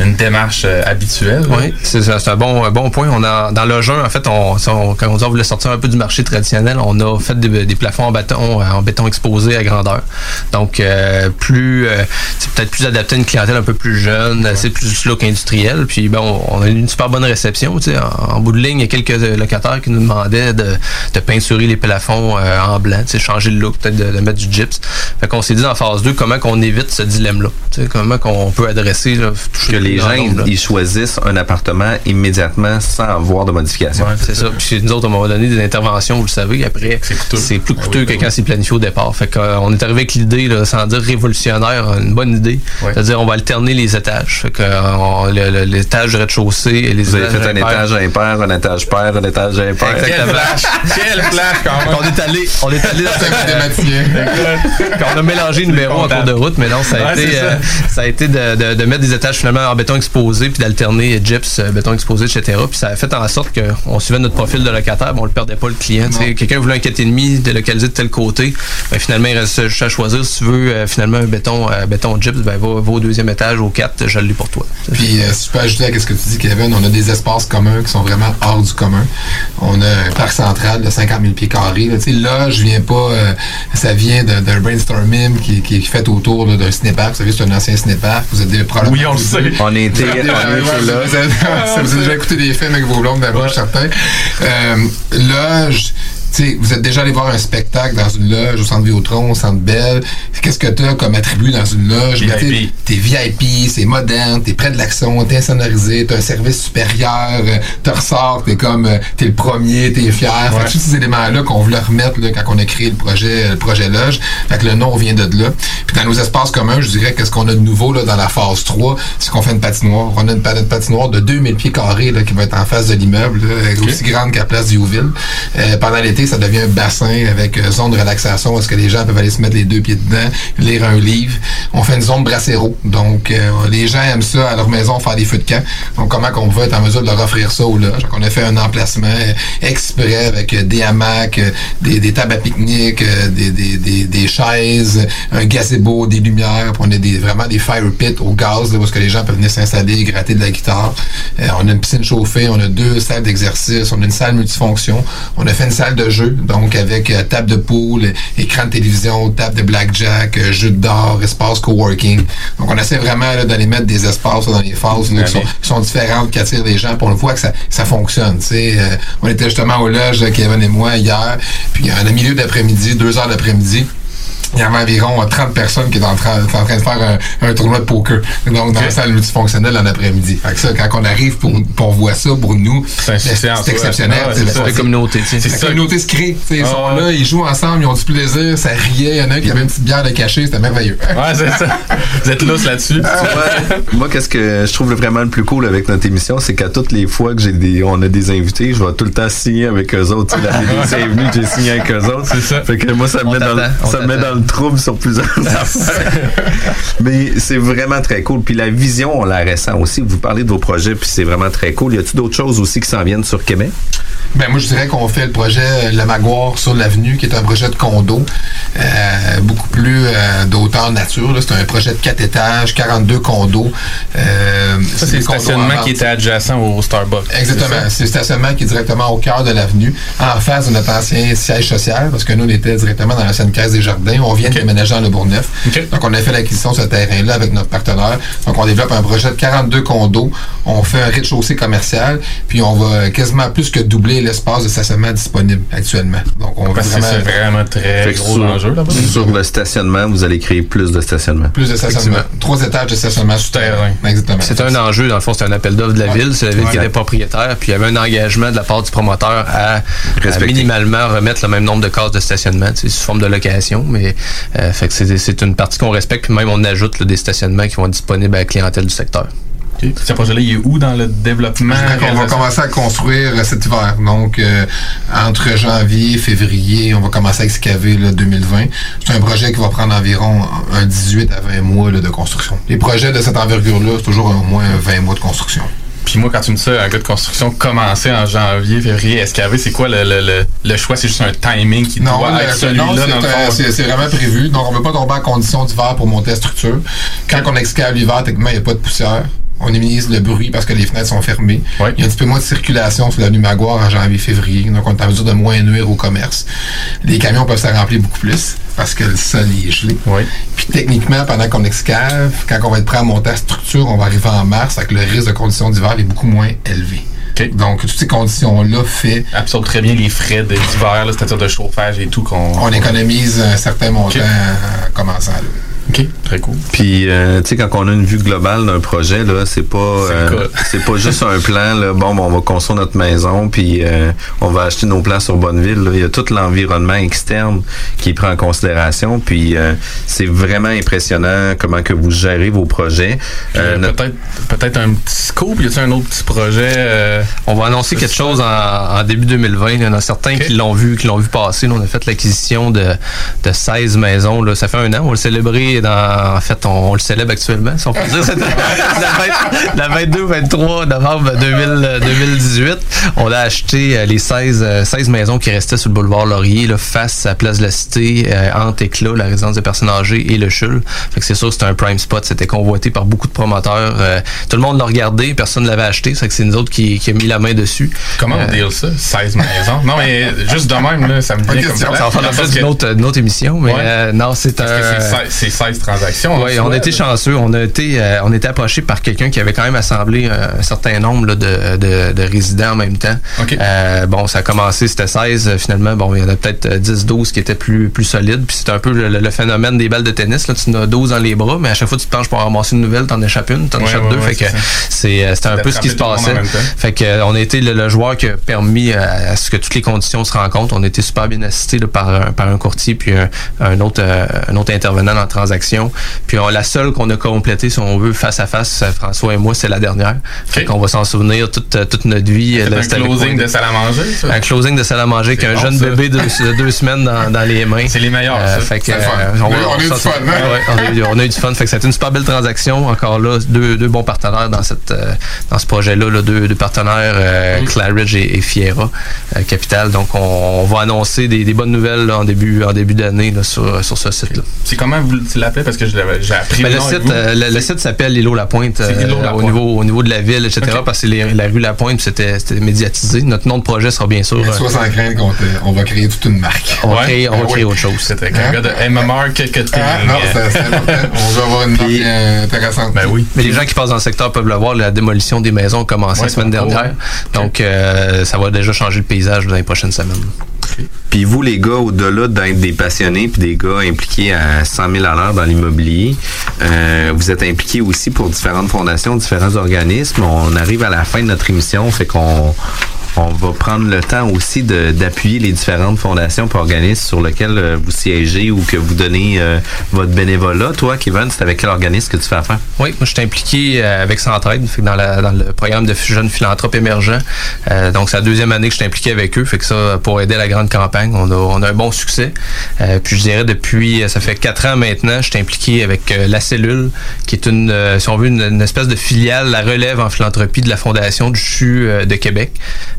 une démarche habituelle. Oui, c'est un bon, un bon point. On a, dans le jeu, en fait, on, ça, on- quand on dit on voulait sortir un peu du marché traditionnel, on a fait des, des plafonds en béton, en béton exposé à grandeur. Donc, plus, c'est peut-être plus adapté à une clientèle un peu plus jeune, c'est plus look industriel. Puis, bon, on a eu une super bonne réception conception. tu sais. En, en bout de ligne, il y a quelques euh, locataires qui nous demandaient de, de peinturer les plafonds euh, en blanc, tu sais, changer le look, peut-être de, de mettre du gyps. Fait qu'on s'est dit en phase 2, comment qu'on évite ce dilemme-là? Tu sais, Comment qu'on peut adresser là, Que les gens, nombre, ils choisissent un appartement immédiatement sans avoir de modification. Ouais, c'est ça. Puis nous autres, on m'a donné des interventions, vous le savez. Après, c'est plus coûteux que quand c'est planifié au départ. Fait qu'on est arrivé avec l'idée, sans dire révolutionnaire, une bonne idée. C'est-à-dire, on va alterner les étages. Fait que euh, l'étage du rez-de-chaussée et les Vous avez étages fait un étage impair, un étage pair, un étage impair. Exactement. Quelle flash quand même. on est allé, on est allé dans mathématicien. Quand on a mélangé numéros en cours de route, mais non, ça a Ouais, été, ça. euh, ça a été de, de- de mettre des étages finalement en béton exposé, puis d'alterner gyps, euh, béton exposé, etc. Puis ça a fait en sorte qu'on suivait notre profil de locataire, mais on le perdait pas le client. Quelqu'un voulait un 4,5 délocalisé de tel côté, ben, finalement, il reste juste à choisir si tu veux euh, finalement un béton, euh, béton gyps, ben, va, va au deuxième étage, au 4, je l'ai pour toi. Puis, si je peux ajouter à ce que tu dis, Kevin, on a des espaces communs qui sont vraiment hors du commun. On a un parc central de 50 000 pieds carrés. Là, là je viens pas... euh, ça vient de- d'un brainstorming qui, qui est fait autour là, d'un cinépark. Vous savez, c'est un ancien cinépark. Vous êtes des probablement... Oui, on le sait. On a avez- on a ouais, ouais, là. Vous avez, ça, vous avez déjà écouté des films avec vos blondes d'abord, je suis certain. Euh, loge, tu sais, vous êtes déjà allé voir un spectacle dans une loge au centre Vidéotron, au centre Belle. Qu'est-ce que tu as comme attribut dans une loge? VIP. T'es VIP, c'est moderne, t'es près de l'action, t'es insonorisé, t'as un service supérieur, euh, te ressors, t'es comme, euh, t'es le premier, t'es fier. Fait que tous ces éléments-là qu'on voulait remettre là, quand on a créé le projet, le projet Loge. Fait que le nom vient de là. Puis dans nos espaces communs, je dirais qu'est-ce qu'on a de nouveau là, dans la phase 3, c'est qu'on fait une patinoire. On a une, pa- une patinoire de 2000 pieds carrés là, qui va être en face de l'immeuble, aussi grande qu'à la place du. Euh, pendant ça devient un bassin avec euh, zone de relaxation où est-ce que les gens peuvent aller se mettre les deux pieds dedans, lire un livre. On fait une zone brassero. Donc, euh, les gens aiment ça à leur maison faire des feux de camp. Donc, comment qu'on peut être en mesure de leur offrir ça au loge? Donc, on a fait un emplacement euh, exprès avec euh, des hamacs, des, des tables à pique-nique, des, des, des, des chaises, un gazebo, des lumières. On a des, vraiment des fire pits au gaz, là, où est-ce que les gens peuvent venir s'installer, gratter de la guitare. On a une piscine chauffée, on a deux salles d'exercice, on a une salle multifonction. On a fait une salle de jeu, donc avec euh, table de pool, écran de télévision, table de blackjack, euh, jeu d'or, espace coworking. Donc on essaie vraiment d'aller mettre des espaces là, dans les phases là, qui, sont, qui sont différentes, qui attirent les gens. Puis on le voit que ça, ça fonctionne. Euh, on était justement au loge, Kevin et moi, hier, puis en milieu d'après-midi, deux heures d'après-midi, il y avait environ euh, 30 personnes qui étaient en train, en train de faire un, un tournoi de poker. Donc, dans la salle multifonctionnelle en après-midi. Fait que ça, quand on arrive pour, pour on voit ça, pour nous, C'est exceptionnel. Ah ouais, c'est ça. la communauté, tu sais. C'est La ça. communauté se crée. sais, Ils Ah sont là, ils jouent ensemble, ils ont du plaisir, ça riait. Il y en a qui avait une petite bière de cachet, c'était merveilleux. Ouais, c'est ça. Vous êtes lousse là-dessus. Ouais. Moi, qu'est-ce que je trouve vraiment le plus cool avec notre émission, c'est qu'à toutes les fois que j'ai des, on a des invités, je vais tout le temps signer avec eux autres. Tu sais, La est venue, j'ai signé avec eux autres. C'est ça. Fait que moi, ça me, met dans, ça me met t'attend. dans le trouble sur plusieurs affaires. Mais c'est vraiment très cool. Puis la vision, on la ressent aussi. Vous parlez de vos projets, puis c'est vraiment très cool. Y a-t-il d'autres choses aussi qui s'en viennent sur Québec? Ben moi je dirais qu'on fait le projet euh, Le Maguire sur l'avenue, qui est un projet de condo, euh, beaucoup plus euh, d'auteur nature. C'est un projet de 4 étages, 42 condos. Euh, Ça, c'est le stationnement qui était adjacent au Starbucks. Exactement. C'est le stationnement qui est directement au cœur de l'avenue, en face de notre ancien siège social, parce que nous, on était directement dans l'ancienne caisse des jardins. On vient de déménager dans le Bourgneuf. Donc, on a fait l'acquisition de ce terrain-là avec notre partenaire. Donc, on développe un projet de 42 condos. On fait un rez-de-chaussée commercial, puis on va quasiment plus que doubler l'espace de stationnement disponible actuellement. Donc, on Parce que vraiment c'est vraiment très gros sur, enjeu là-bas. sur le stationnement, vous allez créer plus de stationnement. plus de stationnement. Trois étages de stationnement souterrain. Exactement. C'est un enjeu, dans le fond, c'est un appel d'offres de la ville. C'est la ville qui était propriétaire. Puis il y avait un engagement de la part du promoteur à, à minimalement remettre le même nombre de cases de stationnement, sous forme de location. Mais euh, fait que c'est c'est une partie qu'on respecte. Puis même on ajoute là, des stationnements qui vont être disponibles à la clientèle du secteur. Ce projet-là, il est où dans le développement? Qu'on va commencer à construire euh, cet hiver. Donc, euh, entre janvier, février, on va commencer à excaver là, 2020. C'est un projet qui va prendre environ un 18 à 20 mois là, de construction. Les projets de cette envergure-là, c'est toujours au moins 20 mois de construction. Puis moi, quand tu me dis un gars de construction commencer en janvier, février, SKV, c'est quoi le, le, le, le choix? C'est juste un timing qui doit le- être non, celui-là dans euh, c'est vraiment prévu. Donc, on ne veut pas tomber en condition d'hiver pour monter la structure. Quand on excave l'hiver, techniquement, il n'y a pas de poussière. On minimise le bruit parce que les fenêtres sont fermées. Il y a un petit peu moins de circulation sur l'avenue Maguire en janvier-février. Donc, on est en mesure de moins nuire au commerce. Les camions peuvent se remplir beaucoup plus parce que le sol est gelé. Puis, techniquement, pendant qu'on excave, quand on va être prêt à monter la structure, on va arriver en mars avec le risque de conditions d'hiver est beaucoup moins élevé. Donc, toutes ces conditions-là fait... Absorbe très bien les frais d'hiver, c'est-à-dire de chauffage et tout. qu'on On économise un certain montant en commençant là. OK, très cool. Puis, euh, tu sais, quand on a une vue globale d'un projet, là, c'est pas, euh, c'est pas juste un plan, là, bon, ben, on va construire notre maison, puis euh, on va acheter nos plans sur Bonneville. là. Il y a tout l'environnement externe qui est pris en considération, puis euh, c'est vraiment impressionnant comment que vous gérez vos projets. Euh, notre- Peut-être peut-être un petit scoop, y a-t-il un autre petit projet? euh, On va annoncer quelque chose en, en début 2020. Il y en a certains qui l'ont vu, qui l'ont vu passer. Là, on a fait l'acquisition de, de 16 maisons. Là. Ça fait un an. On va le célébrer dans. En fait, on, on le célèbre actuellement, si on peut dire. C'est la, 22-23 novembre 2000, 2018. On a acheté euh, les 16, euh, 16 maisons qui restaient sur le boulevard Laurier, là, face à Place de la Cité, euh, entre Éclat, la résidence de personnes âgées et le CHUL. Fait que c'est sûr que c'était un prime spot. C'était convoité par beaucoup de promoteurs. Euh, tout le monde l'a regardé, personne ne l'avait acheté. C'est que c'est nous autres qui, qui a mis la main dessus. Comment on deal ça? 16 maisons? Non, mais juste de même, là, ça me vient comme ça. ça va faire l'objet d'une autre, émission, mais Ouais. euh, non, c'est un. c'est 16 c'est 16 transactions. Oui, on a soit, été là. chanceux. On a été, euh, on était approché par quelqu'un qui avait quand même assemblé euh, un certain nombre là, de, de, de résidents en même temps. Euh, bon, ça a commencé, c'était 16. euh, Finalement, bon, il y en a peut-être euh, 10, 12 qui étaient plus, plus solides. Puis c'est un peu le, phénomène des balles de tennis. Là. Tu en as 12 dans les bras, mais à chaque fois que tu te penches pour ramasser une nouvelle, t'en échappes une, t'en Ouais, échappes ouais, deux. ouais, fait que c'est euh, c'était un peu ce qui se passait. Fait que euh, on a été le, le joueur qui a permis euh, à ce que toutes les conditions se rencontrent. On a été super bien assisté par, un, par un courtier puis un, un autre euh, un autre intervenant dans la transaction. Puis on, la seule qu'on a complétée, si on veut, face à face, euh, François et moi, c'est la dernière. Fait qu'on va s'en souvenir toute, euh, toute notre vie. Là, un closing de salle à manger, ça? Un closing de salle à manger avec C'est un bon, jeune ça. bébé de, de deux semaines dans, dans les mains. C'est les meilleurs, Euh, ça. fait que, euh, On a- eu du fun, on, a eu, du. Fait que c'était une super belle transaction. Encore là, deux, deux bons partenaires dans cette euh, dans ce projet-là, là, deux, deux partenaires, euh, Claridge et, et Fiera euh, Capital. Donc on, on va annoncer des, des bonnes nouvelles là, en début en début d'année sur, sur ce site-là. C'est comment vous Parce que j'ai appris Ben, le, site, euh, le, le site s'appelle l'îlot Lapointe C'est euh, au, niveau, au niveau de la ville, etc. Parce que c'est la rue Lapointe, puis c'était c'était médiatisé. Notre nom de projet sera bien sûr. Euh, sois sans crainte qu'on on va créer toute une marque. on va créer, on va créer oui. autre chose. C'était un gars de MMR marketing. Ah, non, c'est. On veut avoir une marque intéressante. Ben oui. Mais les gens qui passent dans le secteur peuvent le voir, la démolition des maisons a commencé Ouais, la semaine dernière. Donc, euh, ça va déjà changer le paysage dans les prochaines semaines. Puis vous, les gars, au-delà d'être des passionnés puis des gars impliqués à 100 000 à dans l'immobilier, euh, vous êtes impliqués aussi pour différentes fondations, différents organismes. On arrive à la fin de notre émission, fait qu'on on va prendre le temps aussi d'appuyer les différentes fondations et organismes sur lesquels euh, vous siégez ou que vous donnez euh, votre bénévolat. Toi, Kevin, c'est avec quel organisme que tu fais affaire? Oui, moi je suis impliqué euh, avec Centraide, dans, le programme de jeunes philanthropes émergents. Donc c'est la deuxième année que je suis impliqué avec eux, fait que ça pour aider la grande campagne, on a, un bon succès. Puis je dirais depuis, ça fait quatre ans maintenant, je suis impliqué avec la cellule, qui est une, si on veut, une, une espèce de filiale, la relève en philanthropie de la fondation du CHU de Québec.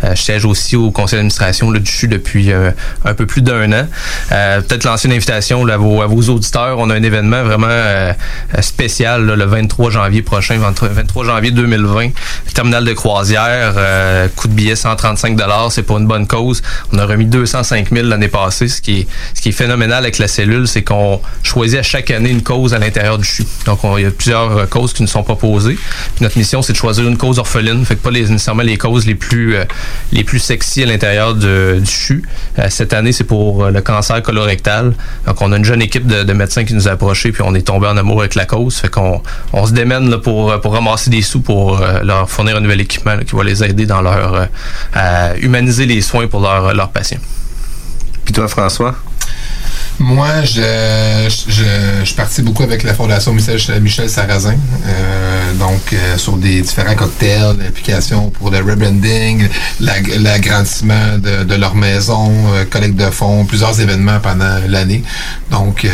Euh, je siège aussi au conseil d'administration du CHU depuis euh, un peu plus d'un an. Euh, Peut-être lancer une invitation là, à, vos, à vos auditeurs. On a un événement vraiment euh, euh, spécial là, le 23 janvier prochain, 23 23 janvier 2020. Terminal de croisière, euh, coût de billet 135 C'est pour une bonne cause. On a remis 205 000 l'année passée. Ce qui, est, ce qui est phénoménal avec la cellule, c'est qu'on choisit à chaque année une cause à l'intérieur du CHU. Donc, on- il y a plusieurs euh, causes qui nous sont proposées. Puis notre mission, c'est de choisir une cause orpheline. Fait que pas les, nécessairement les causes les plus, euh, les plus sexy à l'intérieur du CHU. Euh, cette année, c'est pour euh, le cancer colorectal. Donc, on a une jeune équipe de, de médecins qui nous a approchés, puis on est tombé en amour avec la cause. Fait qu'on on se démène pour, euh, pour ramasser des sous pour leur fournir un nouvel équipement qui va les aider dans leur à humaniser les soins pour leurs leurs patients. Puis toi, François? Moi, je, je, je suis parti beaucoup avec la Fondation Michel, Sarrazin. Euh, donc, euh, sur des différents cocktails, l'application pour le rebranding, la- l'agrandissement de, de leur maison, euh, collecte de fonds, plusieurs événements pendant l'année. Donc, euh,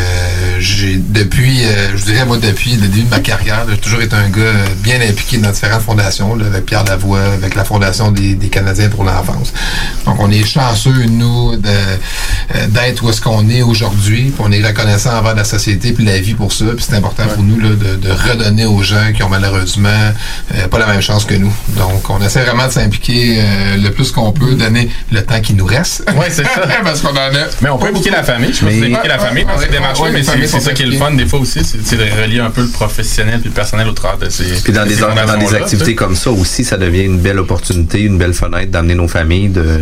j'ai depuis, euh, je dirais moi depuis le début de ma carrière, j'ai toujours été un gars bien impliqué dans différentes fondations, là, avec Pierre Lavoie, avec la Fondation des, des Canadiens pour l'enfance. Donc, on est chanceux, nous, d'être où est-ce qu'on est aujourd'hui. Puis on est reconnaissant envers la société puis la vie pour ça. Puis c'est important pour nous là, de, de redonner aux gens qui ont malheureusement euh, pas la même chance que nous. Donc, on essaie vraiment de s'impliquer euh, le plus qu'on peut, donner le temps qui nous reste. Ouais, c'est ça. Parce qu'on en a. Mais on peut impliquer la famille. Je vous impliquez la famille cette démarche-là, mais c'est ça qui est le fun des fois aussi, c'est de relier un peu le professionnel puis le personnel au travers de ces. Puis dans des, dans activités comme ça aussi, ça devient une belle opportunité, une belle fenêtre d'amener nos familles, de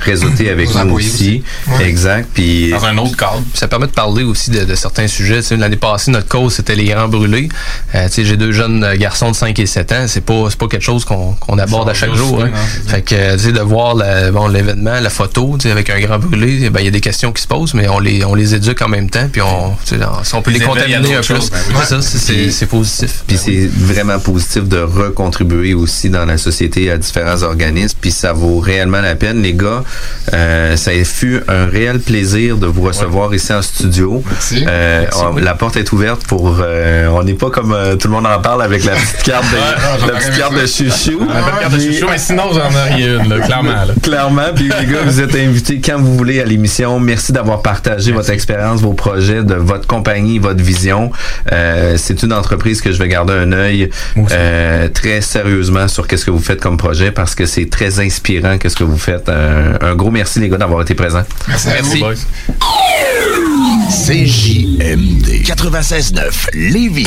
réseauter avec nous aussi. aussi. Ouais. Exact. Puis Dans un autre cadre. Ça permet de parler aussi de, de certains sujets. L'année passée, notre cause, c'était les grands brûlés. Euh, J'ai deux jeunes euh, garçons de 5 et 7 ans. C'est pas, c'est pas quelque chose qu'on aborde à chaque jour. aussi, hein. Fait que, euh, de voir la- bon, l'événement, la photo, avec un grand brûlé, ben, il y a des questions qui se posent, mais on les, on les éduque en même temps, puis on, peut Les contaminer un peu. ben oui. C'est ça, c'est- c'est c'est positif. Puis c'est vraiment positif de recontribuer aussi dans la société à différents organismes. Puis ça vaut réellement la peine, les gars. Euh, ça fut un réel plaisir de vous recevoir ici en studio. Euh, on- la porte est ouverte pour. euh, on n'est pas comme euh, tout le monde en parle avec la petite carte de, la petite carte de chouchou. La petite carte de chouchou, mais sinon, j'en aurais une, là, clairement. là. Clairement, puis les gars, vous êtes invités quand vous voulez à l'émission. Merci d'avoir partagé votre expérience, vos projets, de votre compagnie, votre vision. Euh, c'est une entreprise que je vais garder un œil euh, très sérieusement sur qu'est-ce que vous faites comme projet parce que c'est très inspirant qu'est-ce que vous faites. Un, un gros merci les gars d'avoir été présents. Merci à vous. CJMD 96.9 Lévis.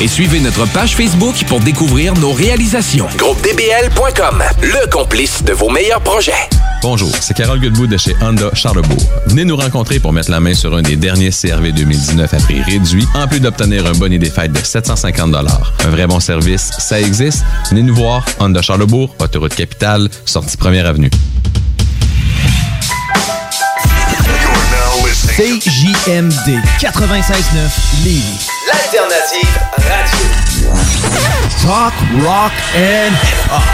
et suivez notre page Facebook pour découvrir nos réalisations. GroupeDBL.com, le complice de vos meilleurs projets. Bonjour, c'est Carole Goodbout de chez Honda Charlebourg. Venez nous rencontrer pour mettre la main sur un des derniers CRV 2019 à prix réduit, en plus d'obtenir un bonnet des fêtes de 750 Un vrai bon service, ça existe. Venez nous voir, Honda Charlebourg, autoroute capitale, sortie première avenue. CJMD 96.9 Lévis. L'alternative radio. Talk, rock and hip-hop.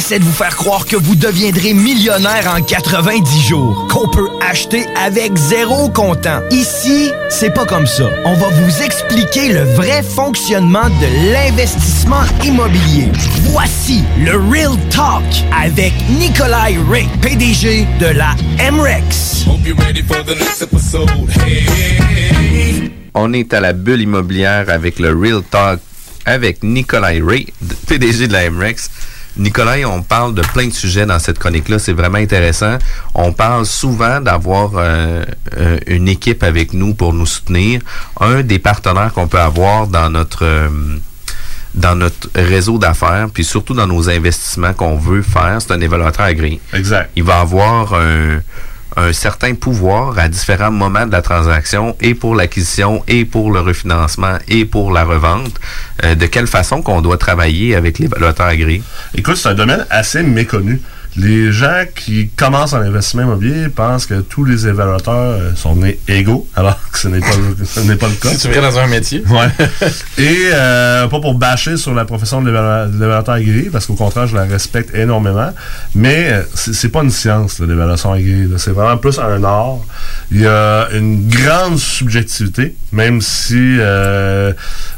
Essaient de vous faire croire que vous deviendrez millionnaire en 90 jours, qu'on peut acheter avec zéro comptant. Ici, c'est pas comme ça. On va vous expliquer le vrai fonctionnement de l'investissement immobilier. Voici le Real Talk avec Nikolai Ray, PDG de la MREX. On est à la bulle immobilière avec le Real Talk avec Nicolas Ray, PDG de la MREX. Nicolas, on parle de plein de sujets dans cette chronique-là. C'est vraiment intéressant. On parle souvent d'avoir euh, euh, une équipe avec nous pour nous soutenir. Un des partenaires qu'on peut avoir dans notre euh, dans notre réseau d'affaires, puis surtout dans nos investissements qu'on veut faire, c'est un évaluateur agréé. Exact. Il va avoir un, un certain pouvoir à différents moments de la transaction et pour l'acquisition et pour le refinancement et pour la revente. Euh, de quelle façon qu'on doit travailler avec l'évaluateur agréé? Écoute, c'est un domaine assez méconnu. Les gens qui commencent en investissement immobilier pensent que tous les évaluateurs euh, sont nés égaux, alors que ce n'est pas, le- ce n'est pas le cas. Si tu viens dans un métier. Ouais. Et euh, pas pour bâcher sur la profession de l'évalua- de l'évaluateur agréé, parce qu'au contraire, je la respecte énormément. Mais euh, c'est c'est pas une science, l'évaluation agréée. C'est vraiment plus un art. Il y a une grande subjectivité, même si euh,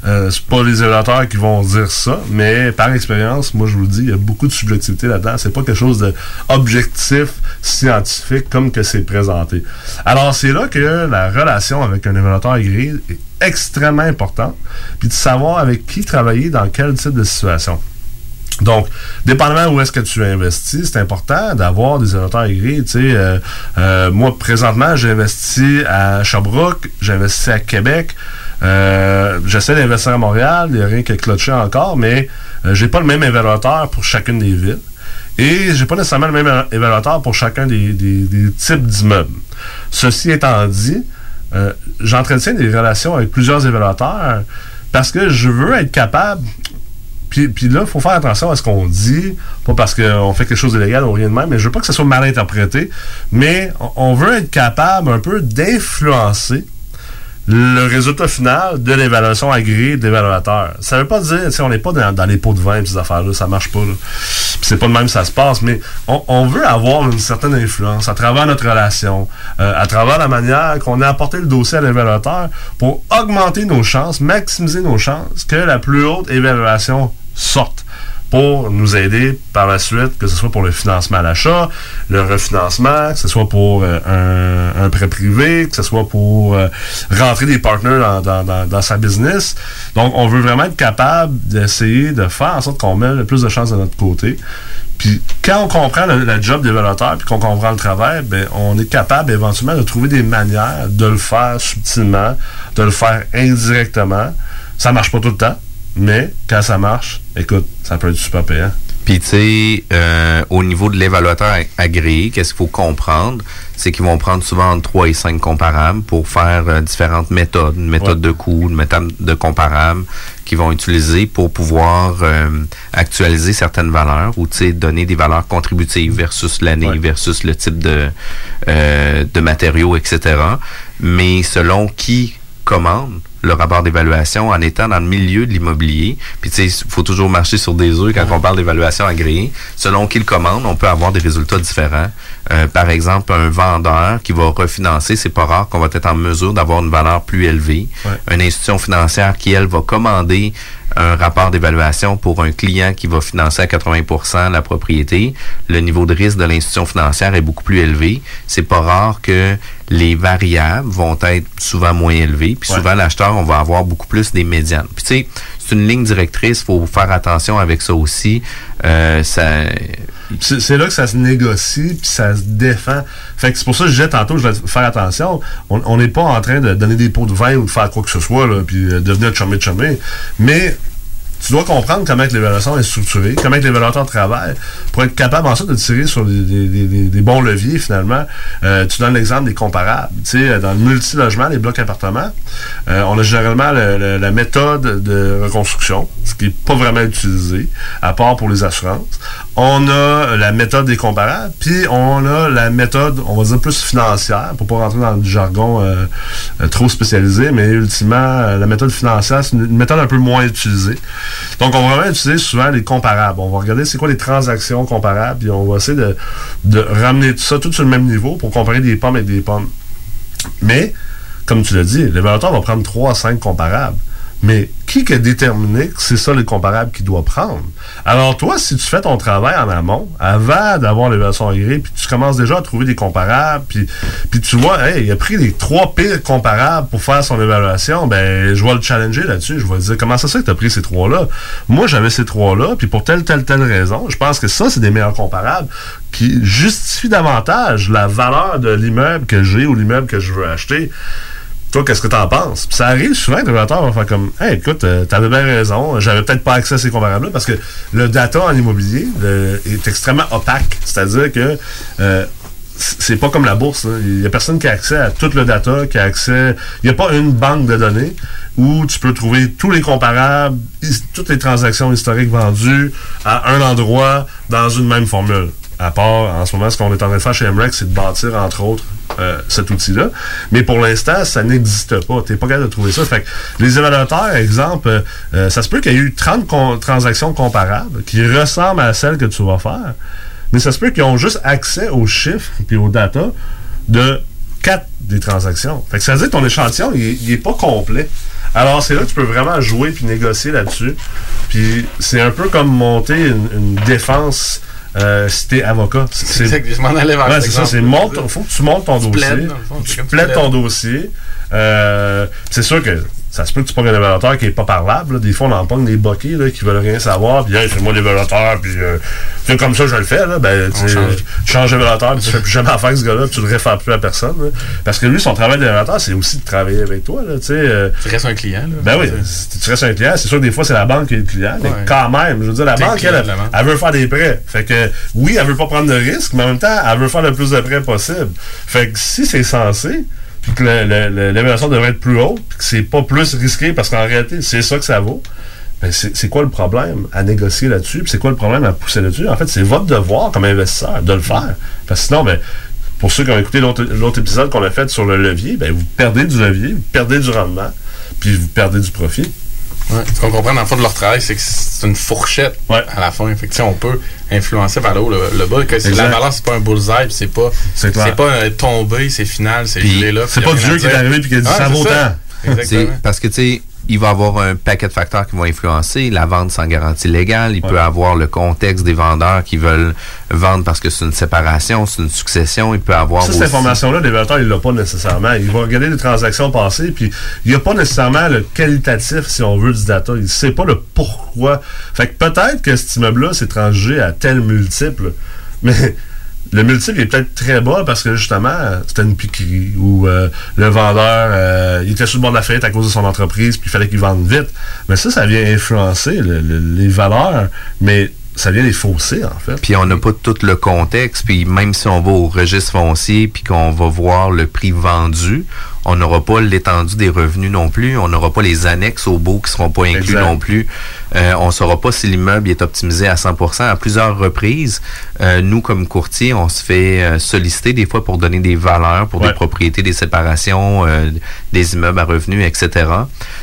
euh, c'est pas les évaluateurs qui vont dire ça, mais par expérience, moi je vous le dis, il y a beaucoup de subjectivité là-dedans. C'est pas quelque chose objectif, scientifique, comme que c'est présenté. Alors c'est là que la relation avec un évaluateur agréé est extrêmement importante, puis de savoir avec qui travailler dans quel type de situation. Donc, dépendamment où est-ce que tu investis, c'est important d'avoir des évaluateurs agréés. Euh, euh, moi, présentement, j'ai investi à Sherbrooke, j'ai investi à Québec, euh, j'essaie d'investir à Montréal, il n'y a rien qui a cloché encore, mais euh, j'ai pas le même évaluateur pour chacune des villes. Et j'ai pas nécessairement le même évaluateur pour chacun des, types d'immeubles. Ceci étant dit, euh, j'entretiens des relations avec plusieurs évaluateurs parce que je veux être capable puis, là, il faut faire attention à ce qu'on dit, pas parce qu'on fait quelque chose d'illégal ou rien de même, mais je veux pas que ça soit mal interprété, mais on veut être capable un peu d'influencer le résultat final de l'évaluation agréée d'évaluateur. Ça veut pas dire, sais, on n'est pas dans, les pots de vin ces affaires-là, ça marche pas. c'est pas de même que ça se passe, mais on, on veut avoir une certaine influence à travers notre relation, euh, à travers la manière qu'on a apporté le dossier à l'évaluateur pour augmenter nos chances, maximiser nos chances que la plus haute évaluation sorte pour nous aider par la suite, que ce soit pour le financement à l'achat, le refinancement, que ce soit pour euh, un, prêt privé, que ce soit pour euh, rentrer des partenaires dans, sa business. Donc, on veut vraiment être capable d'essayer de faire en sorte qu'on met le plus de chances de notre côté. Puis, quand on comprend le, le job d'évaluateur puis qu'on comprend le travail, ben, on est capable éventuellement de trouver des manières de le faire subtilement, de le faire indirectement. Ça marche pas tout le temps, mais quand ça marche, écoute, ça peut être super payant. Puis, tu sais, euh, au niveau de l'évaluateur ag- agréé, qu'est-ce qu'il faut comprendre? C'est qu'ils vont prendre souvent entre 3 et 5 comparables pour faire euh, différentes méthodes, une méthode de coût, une méthode de comparable qu'ils vont utiliser pour pouvoir euh, actualiser certaines valeurs ou, tu sais, donner des valeurs contributives versus l'année, versus le type de, euh, de matériaux, etc. Mais selon qui commande le rapport d'évaluation en étant dans le milieu de l'immobilier. Puis tu sais, il faut toujours marcher sur des œufs quand on parle d'évaluation agréée. Selon qui le commande, on peut avoir des résultats différents. Euh, par exemple, un vendeur qui va refinancer, c'est pas rare qu'on va être en mesure d'avoir une valeur plus élevée. Une institution financière qui, elle, va commander un rapport d'évaluation pour un client qui va financer à 80% la propriété, le niveau de risque de l'institution financière est beaucoup plus élevé. C'est pas rare que les variables vont être souvent moins élevées. Puis souvent, l'acheteur, on va avoir beaucoup plus des médianes. Puis tu sais, c'est une ligne directrice, faut faire attention avec ça aussi. Euh, ça, C'est là que ça se négocie, puis ça se défend. Fait que c'est pour ça que je disais tantôt, je vais faire attention. On on n'est pas en train de donner des pots de vin ou de faire quoi que ce soit, là, puis euh, devenir chumé chumé. Mais tu dois comprendre comment que l'évaluation est structurée, comment que l'évaluateur travaille, pour être capable ensuite de tirer sur des, bons leviers, finalement. Euh, tu donnes l'exemple des comparables. Tu sais, dans le multilogement, les blocs appartements, euh, on a généralement le- le- la méthode de reconstruction, ce qui n'est pas vraiment utilisé, à part pour les assurances. On a la méthode des comparables, puis on a la méthode, on va dire plus financière, pour pas rentrer dans du jargon euh, euh, trop spécialisé, mais ultimement, euh, la méthode financière, c'est une méthode un peu moins utilisée. Donc, on va vraiment utiliser souvent les comparables. On va regarder c'est quoi les transactions comparables, puis on va essayer de, de ramener tout ça tout sur le même niveau pour comparer des pommes avec des pommes. Mais, comme tu l'as dit, l'évaluateur va prendre 3 à 5 comparables. Mais qui a déterminé que c'est ça le comparable qu'il doit prendre? Alors toi, si tu fais ton travail en amont, avant d'avoir l'évaluation agréée, puis tu commences déjà à trouver des comparables, puis, puis tu vois, hey, il a pris les trois pires comparables pour faire son évaluation, ben je vais le challenger là-dessus. Je vais dire, comment ça se fait que tu as pris ces trois-là? Moi, j'avais ces trois-là, puis pour telle, telle, telle raison, je pense que ça, c'est des meilleurs comparables qui justifient davantage la valeur de l'immeuble que j'ai ou l'immeuble que je veux acheter. Toi, qu'est-ce que t'en penses? Puis ça arrive souvent que le révélateur va faire comme Hey, écoute, euh, t'avais bien raison, j'avais peut-être pas accès à ces comparables-là parce que le data en immobilier est extrêmement opaque. C'est-à-dire que euh, c'est pas comme la bourse. Il y a personne qui a accès à tout le data, qui a accès. Il n'y a pas une banque de données où tu peux trouver tous les comparables, toutes les transactions historiques vendues à un endroit dans une même formule. À part, en ce moment, ce qu'on est en train de faire chez MREX, c'est de bâtir, entre autres, euh, cet outil-là. Mais pour l'instant, ça n'existe pas. Tu n'es pas capable de trouver ça. Fait que les évaluateurs, exemple, euh, euh, ça se peut qu'il y ait eu 30 con- transactions comparables qui ressemblent à celles que tu vas faire. Mais ça se peut qu'ils ont juste accès aux chiffres et aux data de 4 des transactions. Fait que ça veut dire que ton échantillon, il n'est pas complet. Alors, c'est là que tu peux vraiment jouer puis négocier là-dessus. Puis, c'est un peu comme monter une défense euh, si t'es avocat. C'est exact, je m'en allais vers Ouais, c'est ça. C'est monte, faut que tu montes ton Tu dossier. plaides, fond, tu comme tu plaides ton plaides. dossier. Euh, c'est sûr que ça se peut que tu pognes un évaluateur qui est pas parlable. là. Des fois, on en pogne des boquets là, qui veulent rien savoir. Puis, hey, c'est moi l'évaluateur. Puis, euh, comme ça, je le fais. Là. Ben, tu changes d'évaluateur. Puis, tu fais plus jamais affaire avec ce gars-là. Puis, tu le réfères plus à personne. là. Parce que lui, son travail d'évaluateur, c'est aussi de travailler avec toi. Là, tu sais, euh, Tu restes un client. Là, ben oui, tu restes un client, c'est sûr que des fois c'est la banque qui est le client, mais quand même, je veux dire, la banque, client elle, de la banque. elle veut faire des prêts. Fait que oui, elle veut pas prendre de risques, mais en même temps, elle veut faire le plus de prêts possible. Fait que si c'est censé, puis que l'évaluation devrait être plus haute, puis que c'est pas plus risqué parce qu'en réalité, c'est ça que ça vaut. Ben c'est quoi le problème à négocier là-dessus? Puis c'est quoi le problème à pousser là-dessus? En fait, c'est votre devoir comme investisseur de le faire. Parce que sinon, ben, pour ceux qui ont écouté l'autre l'autre épisode qu'on a fait sur le levier, ben, vous perdez du levier, vous perdez du rendement, puis vous perdez du profit. Ouais. Ce qu'on comprend dans le fond de leur travail, c'est que c'est une fourchette à la fin. Fait que, on peut influencer par le haut, le, le bas. Que c'est- la balance, c'est pas un bullseye, puis c'est pas, C'est pas tombé, c'est final, c'est gelé là. c'est pas Dieu à qui est arrivé puis qui a dit, ça c'est vaut tant. Exactement. C'est parce que, tu sais, il va avoir un paquet de facteurs qui vont influencer. La vente sans garantie légale, il peut avoir le contexte des vendeurs qui veulent vendre parce que c'est une séparation, c'est une succession. Il peut avoir Ça, aussi... cette information-là, le développeur, il l'a pas nécessairement. Il va regarder les transactions passées, puis il n'y a pas nécessairement le qualitatif, si on veut, du data. Il sait pas le pourquoi. Fait que peut-être que cet immeuble-là s'est transgé à tel multiple, mais le multiple est peut-être très bas parce que justement, c'était une piquerie ou euh, le vendeur, euh, il était sur le bord de la faillite à cause de son entreprise, puis il fallait qu'il vende vite. Mais ça, ça vient influencer le- le- les valeurs, mais ça vient les fausser, en fait. Puis on n'a pas tout le contexte. Puis même si on va au registre foncier puis qu'on va voir le prix vendu, on n'aura pas l'étendue des revenus non plus. On n'aura pas les annexes au beau qui seront pas inclus Exact. non plus. Euh, on ne saura pas si l'immeuble est optimisé à 100%. À plusieurs reprises, euh, nous, comme courtier, on se fait euh, solliciter des fois pour donner des valeurs pour Ouais. des propriétés, des séparations, euh, des immeubles à revenus, etc.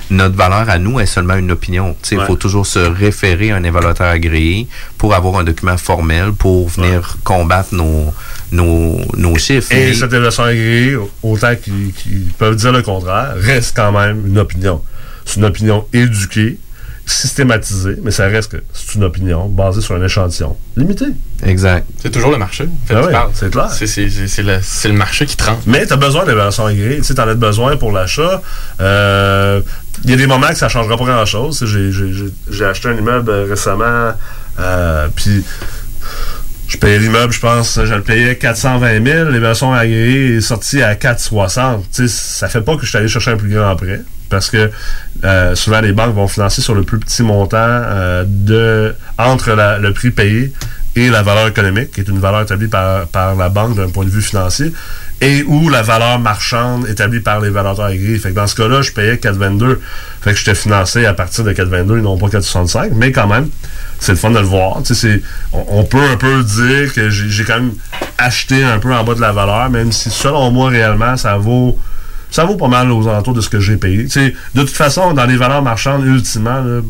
Notre valeur à nous est seulement une opinion. Tu sais, Il Ouais. faut toujours se référer à un évaluateur agréé pour avoir un document formel pour venir combattre nos, nos, nos chiffres. Et cette évaluation agréée, autant qu'ils peuvent dire le contraire, reste quand même une opinion. C'est une opinion éduquée, systématisée, mais ça reste que c'est une opinion basée sur un échantillon limité. Exact. C'est toujours le marché. En fait, Ah tu oui, c'est clair. C'est, le, marché qui trempe. Mais tu as besoin d'évaluation agréée. Tu sais, en as besoin pour l'achat. Euh, Il y a des moments que ça changera pas grand-chose. J'ai, acheté un immeuble récemment, euh, puis je payais l'immeuble, je pense, je le payais 420 000. L'évaluation agréée est sortie à 460. Tu sais, ça fait pas que je suis allé chercher un plus grand prêt. Parce que euh, souvent les banques vont financer sur le plus petit montant euh, de entre le prix payé et la valeur économique, qui est une valeur établie par, par la banque d'un point de vue financier, et ou la valeur marchande établie par les valuateurs agréés. Fait que dans ce cas-là, je payais 4,22. Fait que j'étais financé à partir de 4,22 et non pas 4,65. Mais quand même, c'est le fun de le voir. On, on peut un peu dire que j'ai quand même acheté un peu en bas de la valeur, même si selon moi, réellement, ça vaut ça vaut pas mal aux alentours de ce que j'ai payé. Tu sais, de toute façon, dans les valeurs marchandes, ultimement, là,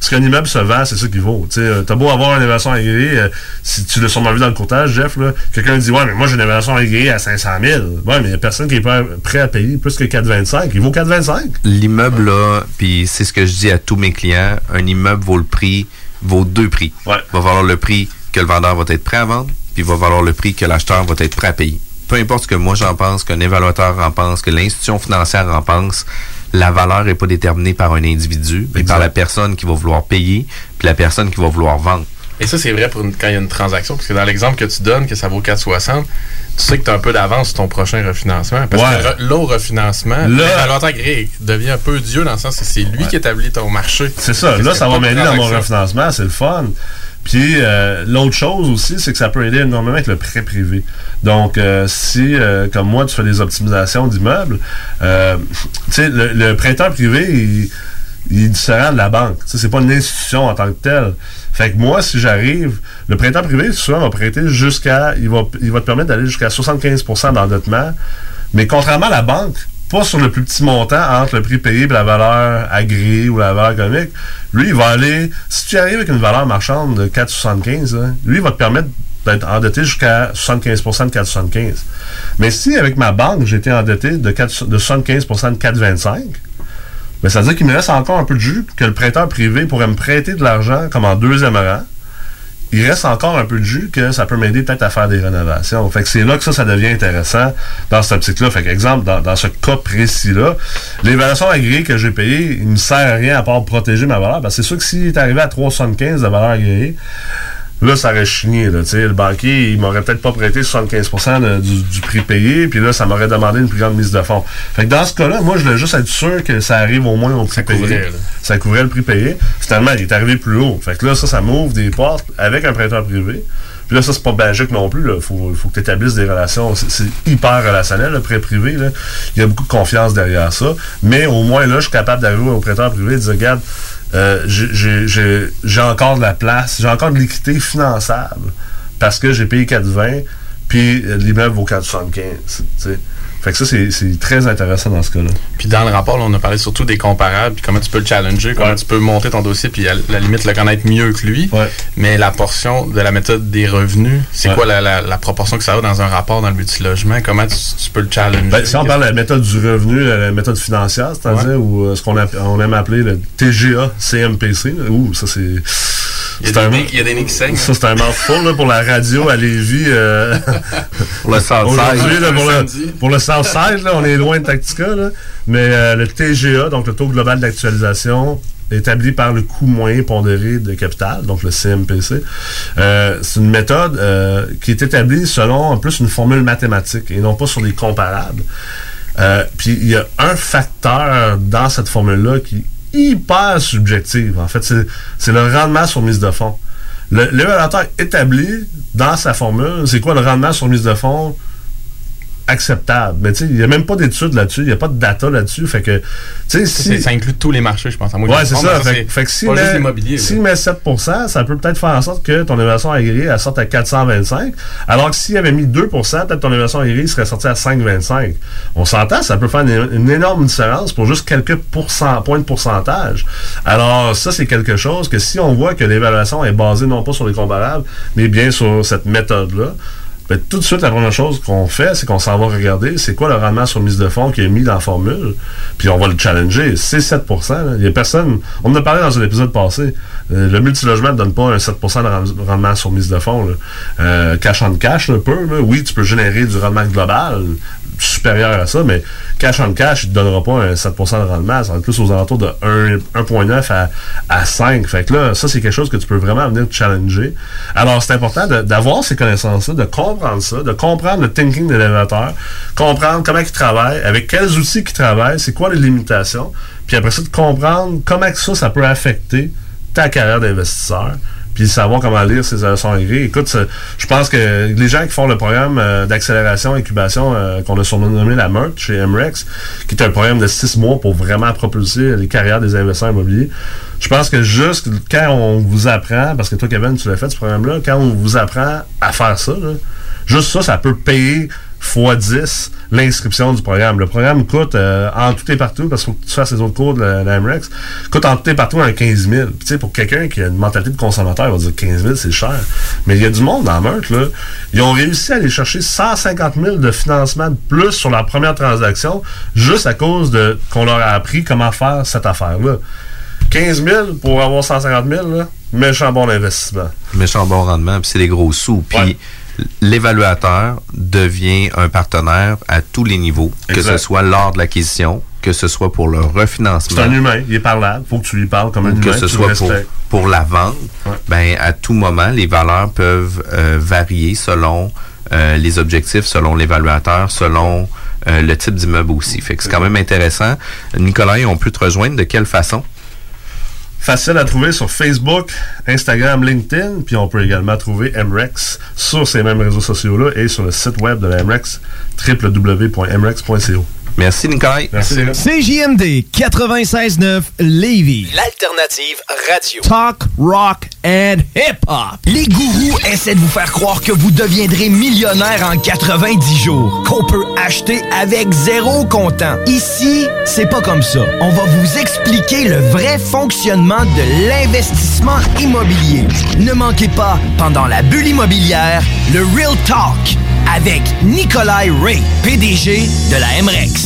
ce qu'un immeuble se vend, c'est ça qu'il vaut. Tu sais, euh, t'as beau avoir une évaluation agréée, euh, si tu l'as sûrement vu dans le courtage, Jeff, là, quelqu'un dit, ouais, mais moi j'ai une évaluation agréée à 500 000. Ouais, mais il n'y a personne qui est prêt, à payer plus que 4,25. Il vaut 4,25. L'immeuble, là, puis c'est ce que je dis à tous mes clients, un immeuble vaut le prix, vaut deux prix. Va valoir le prix que le vendeur va être prêt à vendre, puis va valoir le prix que l'acheteur va être prêt à payer. Peu importe ce que moi j'en pense, qu'un évaluateur en pense, que l'institution financière en pense, la valeur n'est pas déterminée par un individu, mais par la personne qui va vouloir payer, puis la personne qui va vouloir vendre. Et ça, c'est vrai pour une- quand il y a une transaction, parce que dans l'exemple que tu donnes, que ça vaut 4,60, tu sais que tu as un peu d'avance sur ton prochain refinancement. Parce Ouais. que re- là, au refinancement, Là- l'évaluateur agréé devient un peu Dieu dans le sens que c'est lui qui établit ton marché. C'est ça. Là, ça va m'aider dans mon refinancement. C'est le fun. Puis euh, l'autre chose aussi, c'est que ça peut aider énormément avec le prêt privé. Donc, euh, si, euh, comme moi, tu fais des optimisations d'immeubles, tu sais, le, prêteur privé, il, il est différent de la banque. C'est pas une institution en tant que telle. Fait que moi, si j'arrive, le prêteur privé, souvent, va prêter jusqu'à, il va, il va te permettre d'aller jusqu'à 75% d'endettement. Mais contrairement à la banque, pas sur le plus petit montant entre le prix payé et la valeur agréée ou la valeur économique. Lui, il va aller, si tu arrives avec une valeur marchande de 4,75, là, lui, il va te permettre d'être endetté jusqu'à 75% de 4,75. Mais si, avec ma banque, j'étais endetté de, 4 de 75 de 4,25, mais ça veut dire qu'il me reste encore un peu de jus que le prêteur privé pourrait me prêter de l'argent comme en deuxième rang. Il reste encore un peu de jus que ça peut m'aider peut-être à faire des rénovations. Fait que c'est là que ça, ça devient intéressant dans cette optique-là. Fait qu'exemple, dans, dans ce cas précis-là, l'évaluation agréée que j'ai payée, il ne me sert à rien à part protéger ma valeur. Parce que c'est sûr que s'il est arrivé à 3,75 de valeur agréée, Là, ça aurait chigné. Là, le banquier, il m'aurait peut-être pas prêté 75 de- du, du prix payé, puis là, ça m'aurait demandé une plus grande mise de fonds. Fait que dans ce cas-là, moi, je voulais juste être sûr que ça arrive au moins au prix payé. couvrait. Ça couvrait le prix payé. Finalement, il est arrivé plus haut. Fait que là, ça, ça m'ouvre des portes avec un prêteur privé. Puis là, ça, c'est pas magique non plus. Il faut, faut que tu établisses des relations. C'est c'est hyper relationnel, le prêt privé. là. Il y a beaucoup de confiance derrière ça. Mais au moins, là, je suis capable d'arriver au prêteur privé et de dire, regarde, euh, j'ai- encore de la place, j'ai encore de l'équité finançable parce que j'ai payé 4,20 puis euh, l'immeuble vaut 4,75. Fait que ça, c'est- c'est très intéressant dans ce cas-là. Puis dans le rapport, là, on a parlé surtout des comparables, puis comment tu peux le challenger, comment tu peux monter ton dossier, puis à la limite le connaître mieux que lui. Mais la portion de la méthode des revenus, c'est Ouais. quoi la, la- la proportion que ça a dans un rapport dans le multilogement? Comment tu, tu peux le challenger? Ben, si on parle de la méthode du revenu, la, la méthode financière, c'est-à-dire, ou euh, ce qu'on on aime appeler le TGA CMPC, ouh, ça c'est. Il y a c'est des il y a des nez qui saignent. Ça, c'est un mouthful là, pour la radio à Lévis. euh, Pour le Southside. Là, pour, le, pour le Southside, là, on est loin de Tactica. Là, mais euh, le TGA, donc le taux global d'actualisation, établi par le coût moyen pondéré de capital, donc le CMPC, euh, c'est une méthode euh, qui est établie selon en plus une formule mathématique et non pas sur des comparables. Euh, Puis il y a un facteur dans cette formule-là qui hyper subjectif. En fait, c'est le rendement sur mise de fonds. L'évaluateur établi dans sa formule, c'est quoi le rendement sur mise de fonds acceptable. Mais tu sais, il n'y a même pas d'études là-dessus, il n'y a pas de data là-dessus. Fait que, tu sais, Ça, si. ça inclut tous les marchés, je pense. je Ouais, c'est ça. mais Fait, fait que juste met, là. met 7 ça peut peut-être faire en sorte que ton évaluation agréée elle sorte à 425. Alors que s'il avait mis 2% peut-être ton évaluation agréée serait sortie à 525. On s'entend, ça peut faire une, une énorme différence pour juste quelques pourcent- points de pourcentage. Alors, ça, c'est quelque chose que si on voit que l'évaluation est basée non pas sur les comparables, mais bien sur cette méthode-là, ben, tout de suite, la première chose qu'on fait, c'est qu'on s'en va regarder c'est quoi le rendement sur mise de fonds qui est mis dans la formule, puis on va le challenger. C'est 7 là. Il y a personne. On en a parlé dans un épisode passé. Euh, le multilogement ne donne pas un 7% de rend- rendement sur mise de fonds. là. Euh, cash on cash, un peu. là. Oui, tu peux générer du rendement global supérieur à ça, mais cash on cash, il ne donnera pas un 7% de rendement. Ça va être plus aux alentours de 1 1,9 à, à 5. Fait que là, ça, c'est quelque chose que tu peux vraiment venir challenger. Alors, c'est important d'avoir ces connaissances-là, de comprendre ça, de comprendre le thinking de l'élévateur, comprendre comment il travaille, avec quels outils il travaille, c'est quoi les limitations, puis après ça, de comprendre comment que ça, ça peut affecter ta carrière d'investisseur puis savoir comment lire ces leçons agréées. Écoute, je pense que les gens qui font le programme euh, d'accélération, incubation, euh, qu'on a surnommé la MERT chez MREX, qui est un programme de six mois pour vraiment propulser les carrières des investisseurs immobiliers, je pense que juste quand on vous apprend, parce que toi, Kevin, tu l'as fait ce programme-là, quand on vous apprend à faire ça, juste ça, ça peut payer fois 10 l'inscription du programme. Le programme coûte euh, en tout et partout, parce qu'il faut que tu fasses les autres cours de la, la MREX, coûte en tout et partout un 15 000. Puis, tu sais, pour quelqu'un qui a une mentalité de consommateur, il va dire 15 000, c'est cher. Mais il y a du monde dans Meurthe, là. Ils ont réussi à aller chercher 150 000 de financement de plus sur la première transaction, juste à cause de qu'on leur a appris comment faire cette affaire-là. 15 000 pour avoir 150 000, là, méchant bon investissement. méchant bon rendement, puis c'est des gros sous. Puis l'évaluateur devient un partenaire à tous les niveaux, que ce soit lors de l'acquisition, que ce soit pour le refinancement. C'est un humain, il est parlable, faut que tu lui parles comme un humain. que ce soit pour, pour la vente, ben, à tout moment, les valeurs peuvent euh, varier selon euh, les objectifs, selon l'évaluateur, selon euh, le type d'immeuble aussi. Fait que c'est quand même intéressant. Nicolas, on peut te rejoindre de quelle façon? Facile à trouver sur Facebook, Instagram, LinkedIn, puis on peut également trouver MREX sur ces mêmes réseaux sociaux-là et sur le site web de la MREX, www.mrex.co. Merci, Nicolas. Merci. CJMD 96.9 Lévis. L'alternative radio. Talk, rock and hip-hop. Les gourous essaient de vous faire croire que vous deviendrez millionnaire en 90 jours, qu'on peut acheter avec zéro comptant. Ici, c'est pas comme ça. On va vous expliquer le vrai fonctionnement de l'investissement immobilier. Ne manquez pas, pendant la bulle immobilière, le Real Talk avec Nikolai Ray, PDG de la MREX.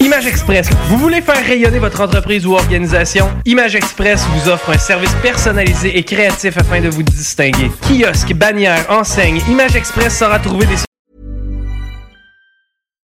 Image Express, vous voulez faire rayonner votre entreprise ou organisation? Image Express vous offre un service personnalisé et créatif afin de vous distinguer. Kiosque, bannière, enseigne, Image Express saura trouver des